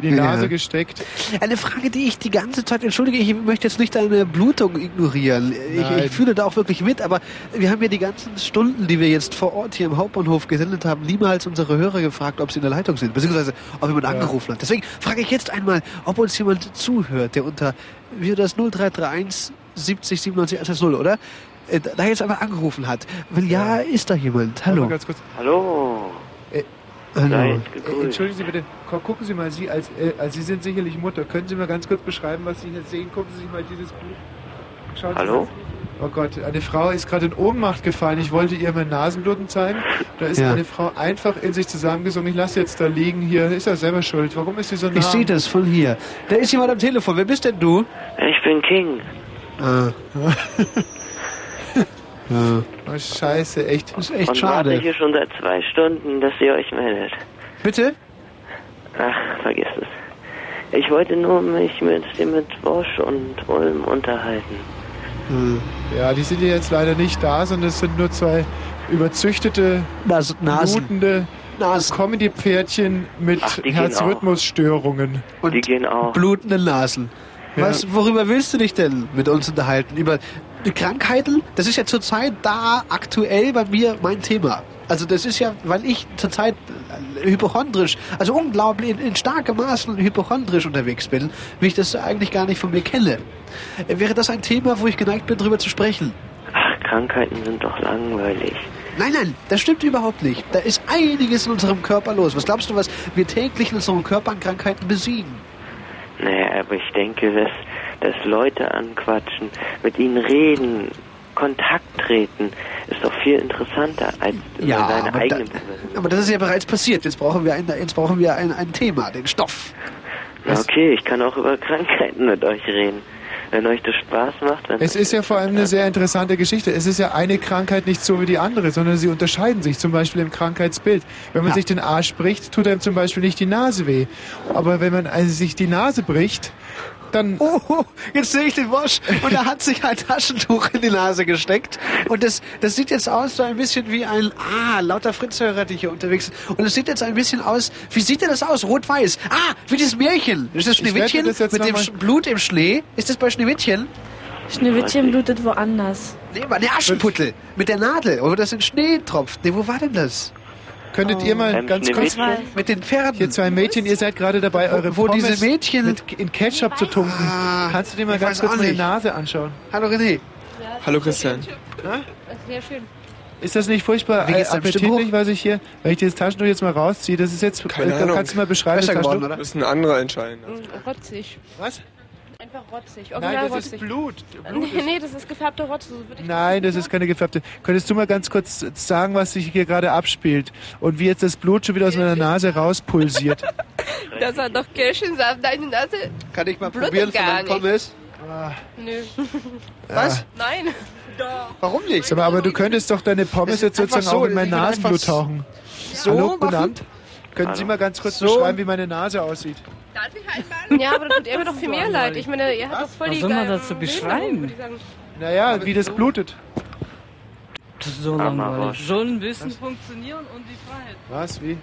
in die Ja. Nase gesteckt. Eine Frage, die ich die ganze Zeit, entschuldige, ich möchte jetzt nicht deine Blutung ignorieren. Ich, ich fühle da auch wirklich mit, aber wir haben ja die ganzen Stunden, die wir jetzt vor Ort hier im Hauptbahnhof gesendet haben, niemals unsere Hörer gefragt, ob sie in der Leitung sind, beziehungsweise ob jemand angerufen hat. Deswegen frage ich jetzt einmal, ob uns jemand zuhört, der unter, wie das 0331 70 97 110, oder? Äh, Da jetzt einmal angerufen hat. Wenn ja, ist da jemand. Hallo. Hallo. Hallo. Seid gegrüßt. Entschuldigen Sie bitte, gucken Sie mal, Sie als, äh, als Sie sind sicherlich Mutter. Können Sie mal ganz kurz beschreiben, was Sie hier sehen? Gucken Sie sich mal dieses Buch. Schauen Sie Hallo? Oh Gott, eine Frau ist gerade in Ohnmacht gefallen. Ich wollte ihr mein Nasenbluten zeigen. Da ist Ja. eine Frau einfach in sich zusammengesunken. Ich lasse jetzt da liegen. Hier ist er selber schuld. Warum ist sie so nah? Ich sehe das von hier. Da ist jemand am Telefon. Wer bist denn du? Ich bin King. Ah. ja. Oh, scheiße, echt. Das ist echt und schade. warte hier schon seit zwei Stunden, dass ihr euch meldet. Bitte? Ach, vergiss es. Ich wollte nur mich mit dem mit Bosch und Ulm unterhalten. Hm. Ja, die sind ja jetzt leider nicht da, sondern es sind nur zwei überzüchtete, Nas Nasen. blutende Comedy-Pferdchen mit Herzrhythmusstörungen. die gehen auch. blutende Nasen. Ja. Was, worüber willst du dich denn mit uns unterhalten? Über Krankheiten? Das ist ja zurzeit da aktuell bei mir mein Thema. Also das ist ja, weil ich zurzeit äh, hypochondrisch, also unglaublich in, in starkem Maßen hypochondrisch unterwegs bin, wie ich das eigentlich gar nicht von mir kenne. Äh, Wäre das ein Thema, wo ich geneigt bin, darüber zu sprechen? Ach, Krankheiten sind doch langweilig. Nein, nein, das stimmt überhaupt nicht. Da ist einiges in unserem Körper los. Was glaubst du, was wir täglich in unserem Körper an Krankheiten besiegen? Naja, aber ich denke, dass, dass Leute anquatschen, mit ihnen reden, Kontakt treten, ist doch viel interessanter, als Ja, seine aber eigene da- Aber das ist ja bereits passiert. Jetzt brauchen wir ein, jetzt brauchen wir ein, ein Thema, den Stoff. Na okay, ich kann auch über Krankheiten mit euch reden. Wenn euch das Spaß macht, dann... Es ist ja vor allem eine sehr interessante Geschichte. Es ist ja eine Krankheit nicht so wie die andere, sondern sie unterscheiden sich zum Beispiel im Krankheitsbild. Wenn man Ja. sich den Arsch bricht, tut einem zum Beispiel nicht die Nase weh. Aber wenn man also sich die Nase bricht, dann... Oh, jetzt sehe ich den Wosch und er hat sich ein Taschentuch in die Nase gesteckt. Und das, das sieht jetzt aus so ein bisschen wie ein, ah, lauter Fritzhörer, die hier unterwegs sind. Und es sieht jetzt ein bisschen aus, wie sieht denn das aus? Rot-Weiß. Ah, wie dieses Märchen. Ist das Schneewittchen das mit dem Sch- Blut im Schnee? Ist das bei Schneewittchen? Schneewittchen blutet woanders. Nee, war der Aschenputtel mit der Nadel, wo das in Schnee tropft. Nee, wo war denn das? Könntet ihr mal Beim ganz kurz... Schneewittchen? Mit den Pferden. Hier zwei Mädchen, ihr seid gerade dabei, eure wo Pommes diese Mädchen- mit, in Ketchup zu tunken. Ah, Kannst du dir mal ganz kurz meine nicht. Nase anschauen? Hallo René. Hallo Christian. Sehr schön. Ist das nicht furchtbar Wie äh, appetitlich, was ich hier, wenn ich dieses Taschentuch jetzt mal rausziehe, das ist jetzt, Keine äh, Ahnung. kannst du mal beschreiben, das geworden, Taschentuch? oder? Das ist ein anderer entscheiden. Rotzig. Was? Einfach rotzig. Nein, Original das ist rotzig. Blut. Blut Nee, ist nee, das ist gefärbte Rotze. So würde ich Nein, das ist keine gefärbte. Könntest du mal ganz kurz sagen, was sich hier gerade abspielt und wie jetzt das Blut schon wieder aus meiner Nase rauspulsiert? Das hat doch Kirschensaft, deine Nase. Kann ich mal Blutet probieren von nicht. Pommes? Nö. Was? Nein. Doch. Warum nicht? Sag mal, aber du könntest doch deine Pommes Das ist jetzt sozusagen so, auch in mein Nasenblut tauchen. So Hallo, Abend. Können Sie mal ganz kurz So. beschreiben, wie meine Nase aussieht? Darf ich einmal? Ja, aber das tut ihr mir doch viel mehr leid. Ich meine, ihr habt doch voll Was die soll man dazu beschreiben? Naja, wie das blutet. Das ist so langweilig. was? Soll ein bisschen funktionieren und die Freiheit. Was, wie?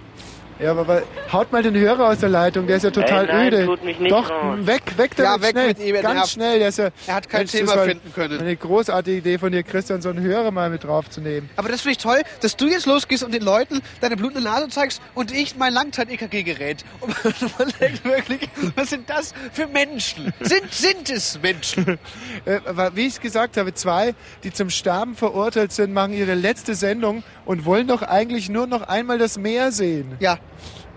Ja, aber haut mal den Hörer aus der Leitung, der ist ja total Ey, nein, öde. tut mich nicht Doch, raus. weg, weg Ja, damit, weg schnell. mit ihm, er Ganz schnell, der ist ja... Er hat kein Mensch, Thema war finden können. Eine großartige Idee von dir, Christian, so einen Hörer mal mit draufzunehmen. Aber das finde ich toll, dass du jetzt losgehst und den Leuten deine blutende Nase zeigst und ich mein Langzeit-EKG-Gerät. Und man denkt wirklich, was sind das für Menschen? Sind, sind es Menschen? Äh, aber wie ich es gesagt habe, zwei, die zum Sterben verurteilt sind, machen ihre letzte Sendung und wollen doch eigentlich nur noch einmal das Meer sehen. Ja,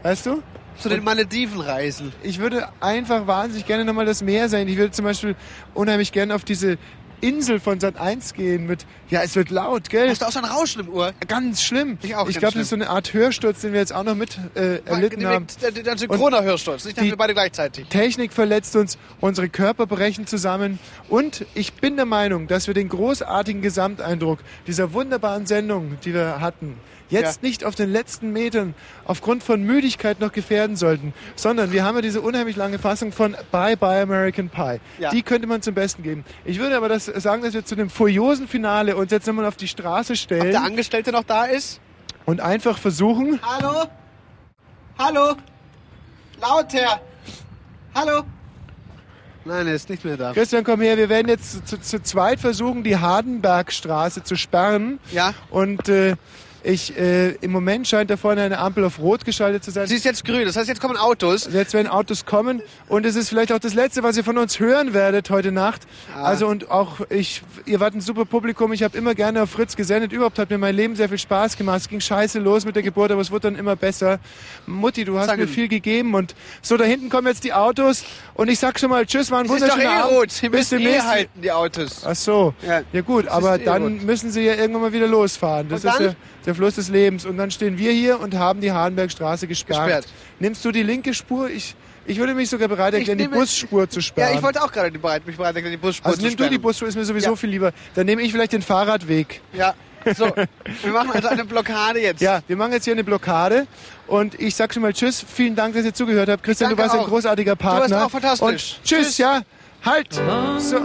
Weißt du? zu den Malediven reisen. Ich würde einfach wahnsinnig gerne nochmal das Meer sehen. Ich würde zum Beispiel unheimlich gerne auf diese Insel von Sat 1 gehen mit, ja, es wird laut, gell? Hast du auch so ein Rauschen im Ohr? Ganz schlimm. Ich auch, Ich glaube, das ist so eine Art Hörsturz, den wir jetzt auch noch mit äh, erlitten haben. Der, der, der synchroner Hörsturz, nicht, die- wir beide gleichzeitig. Technik verletzt uns, unsere Körper brechen zusammen und ich bin der Meinung, dass wir den großartigen Gesamteindruck dieser wunderbaren Sendung, die wir hatten, jetzt Ja. nicht auf den letzten Metern aufgrund von Müdigkeit noch gefährden sollten, sondern wir haben ja diese unheimlich lange Fassung von Bye Bye American Pie. Ja. Die könnte man zum Besten geben. Ich würde aber das sagen, dass wir zu dem furiosen Finale uns jetzt nochmal auf die Straße Ob stellen der Angestellte noch da ist? und einfach versuchen, Hallo? Hallo? Lauter! Hallo? Nein, er ist nicht mehr da. Christian, komm her, wir werden jetzt zu, zu, zu zweit versuchen, die Hardenbergstraße zu sperren. Ja. Und äh, ich, äh, im Moment scheint da vorne eine Ampel auf Rot geschaltet zu sein. Sie ist jetzt grün, das heißt, jetzt kommen Autos. Jetzt werden Autos kommen und es ist vielleicht auch das Letzte, was ihr von uns hören werdet heute Nacht. Ah. Also und auch ich, ihr wart ein super Publikum. Ich habe immer gerne auf Fritz gesendet. Überhaupt hat mir mein Leben sehr viel Spaß gemacht. Es ging scheiße los mit der Geburt, aber es wurde dann immer besser. Mutti, du hast Sag mir viel gegeben und so da hinten kommen jetzt die Autos und ich sag schon mal Tschüss, war ein wunderschöner eh Abend. rot. Sie Bis müssen eh halten, die Autos. Ach so. Ja. Ja, gut, aber eh dann rot. müssen sie ja irgendwann mal wieder losfahren. Das Und ist dann? der, der Fluss des Lebens. Und dann stehen wir hier und haben die Hahnbergstraße gesperrt. Gesperrt. Nimmst du die linke Spur? Ich, ich würde mich sogar bereit erklären, die Busspur zu sperren. Ja, ich wollte auch gerade die bereit, mich bereit erklären, die Busspur also zu nimm du die sperren. Busspur, ist mir sowieso Ja. viel lieber. Dann nehme ich vielleicht den Fahrradweg. Ja, so. wir machen also eine Blockade jetzt. Ja, wir machen jetzt hier eine Blockade und ich sag schon mal Tschüss. Vielen Dank, dass ihr zugehört habt. Christian, du warst ein auch. großartiger Du warst Partner. auch fantastisch. Und tschüss, Tschüss. ja. Halt! So,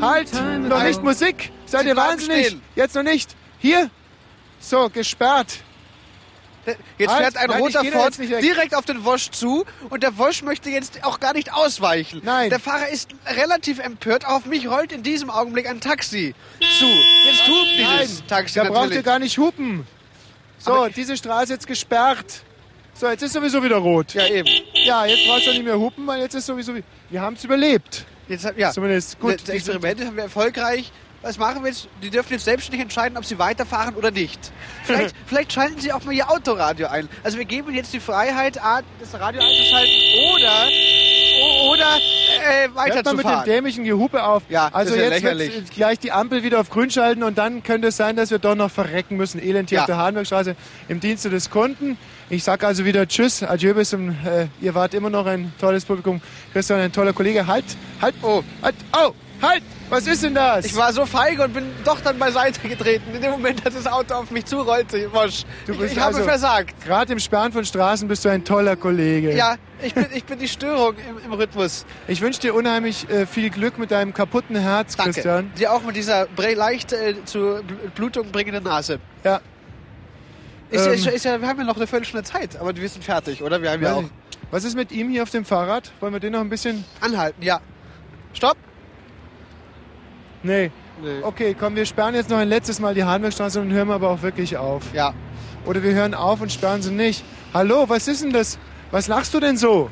halt! Noch nicht Musik! Seid Sie ihr wahnsinnig? stehen. Jetzt noch nicht. Hier! So, gesperrt. Jetzt Halt, fährt ein nein, roter Ford direkt auf den Wosch zu und der Wosch möchte jetzt auch gar nicht ausweichen. Nein. Der Fahrer ist relativ empört. Auf mich rollt in diesem Augenblick ein Taxi zu. Jetzt hupt dieses Nein, Taxi da braucht ihr gar nicht hupen. So, diese Straße jetzt gesperrt. So, jetzt ist sowieso wieder rot. Ja, eben. Ja, jetzt brauchst du nicht mehr hupen, weil jetzt ist sowieso... wie- Wir haben es überlebt. Jetzt, ja. Zumindest. Gut. Das Experiment haben wir erfolgreich. Was machen wir jetzt? Die dürfen jetzt selbstständig entscheiden, ob sie weiterfahren oder nicht. Vielleicht, vielleicht schalten sie auch mal ihr Autoradio ein. Also wir geben ihnen jetzt die Freiheit, A, das Radio einzuschalten oder, oder äh, Hört mal mit dem weiterzufahren. dämlichen Gehupe auf. Ja, also ja jetzt wird gleich die Ampel wieder auf grün schalten und dann könnte es sein, dass wir doch noch verrecken müssen. Elend hier Ja. auf der Hahnbergstraße im Dienste des Kunden. Ich sag also wieder Tschüss, Adieu bis zum, äh, ihr wart immer noch ein tolles Publikum. Christian, ein toller Kollege. Halt, halt, Oh. halt, oh, halt, was ist denn das? Ich war so feige und bin doch dann beiseite getreten. In dem Moment, als das Auto auf mich zurollte, Wosch. Du Ich, bist ich habe also- versagt. Gerade im Sperren von Straßen bist du ein toller Kollege. Ja, ich bin, ich bin die Störung im, im Rhythmus. Ich wünsche dir unheimlich äh, viel Glück mit deinem kaputten Herz, Danke. Christian. Dir auch mit dieser leicht äh, Bl- Blutung bringenden Nase. Ja. Ist, Ähm, ist, ist ja, wir haben ja noch eine Viertelstunde Zeit, aber wir sind fertig, oder? Wir haben ja auch. Was ist mit ihm hier auf dem Fahrrad? Wollen wir den noch ein bisschen... anhalten, ja. Stopp! Nee. Nee. Okay, komm, wir sperren jetzt noch ein letztes Mal die Hahnbergstraße und hören aber auch wirklich auf. Ja. Oder wir hören auf und sperren sie nicht. Hallo, was ist denn das? Was lachst du denn so?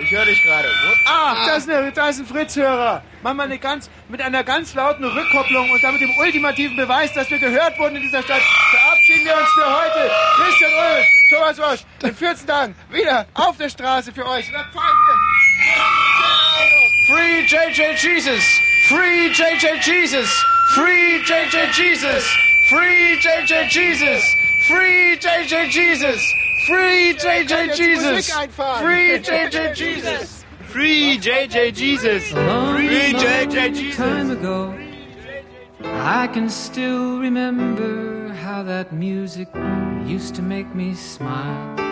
Ich höre dich gerade. Ah, da ist, eine, da ist ein Fritz-Hörer. Mach mal eine ganz, mit einer ganz lauten Rückkopplung und damit dem ultimativen Beweis, dass wir gehört wurden in dieser Stadt, verabschieden wir uns für heute. Christian Ulrich, Thomas Wosch, in 14 Tagen wieder auf der Straße für euch. Und dann fahren wir. Free JJ Jesus! Free JJ Jesus! Free JJ Jesus! Free JJ Jesus! Free JJ Jesus! Free JJ Jesus! Free JJ Jesus! Free JJ Jesus! Free JJ Jesus! time ago. I can still remember how that music used to make me smile.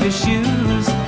your shoes.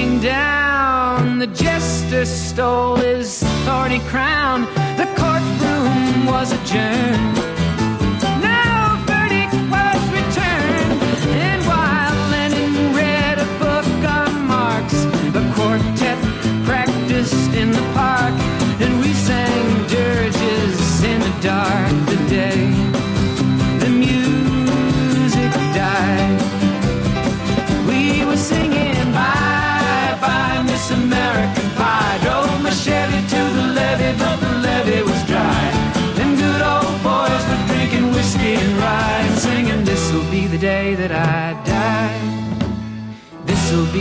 hanging down. The jester stole his thorny crown. The courtroom was adjourned.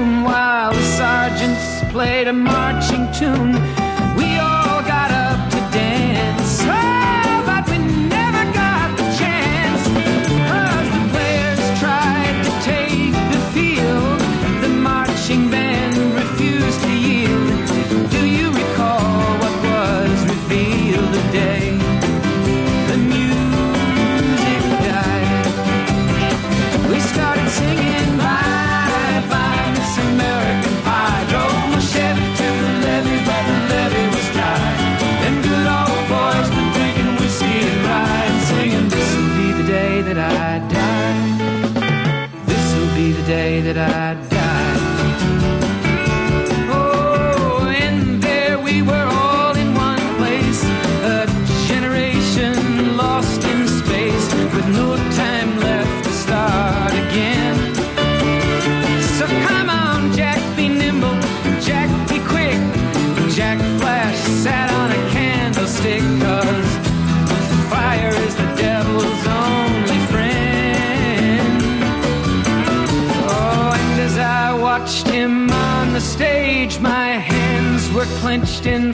while the sergeants played a marching tune. in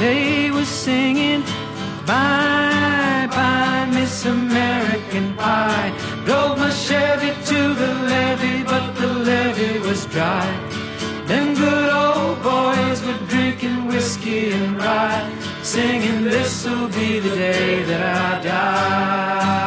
They were singing, Bye, bye, Miss American Pie. Drove my Chevy to the levee, but the levee was dry. Them good old boys were drinking whiskey and rye, singing, This'll be the day that I die.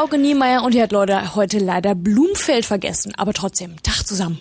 Frauke Niemeyer und die hat Leute heute leider Blumfeld vergessen. Aber trotzdem, Tag zusammen.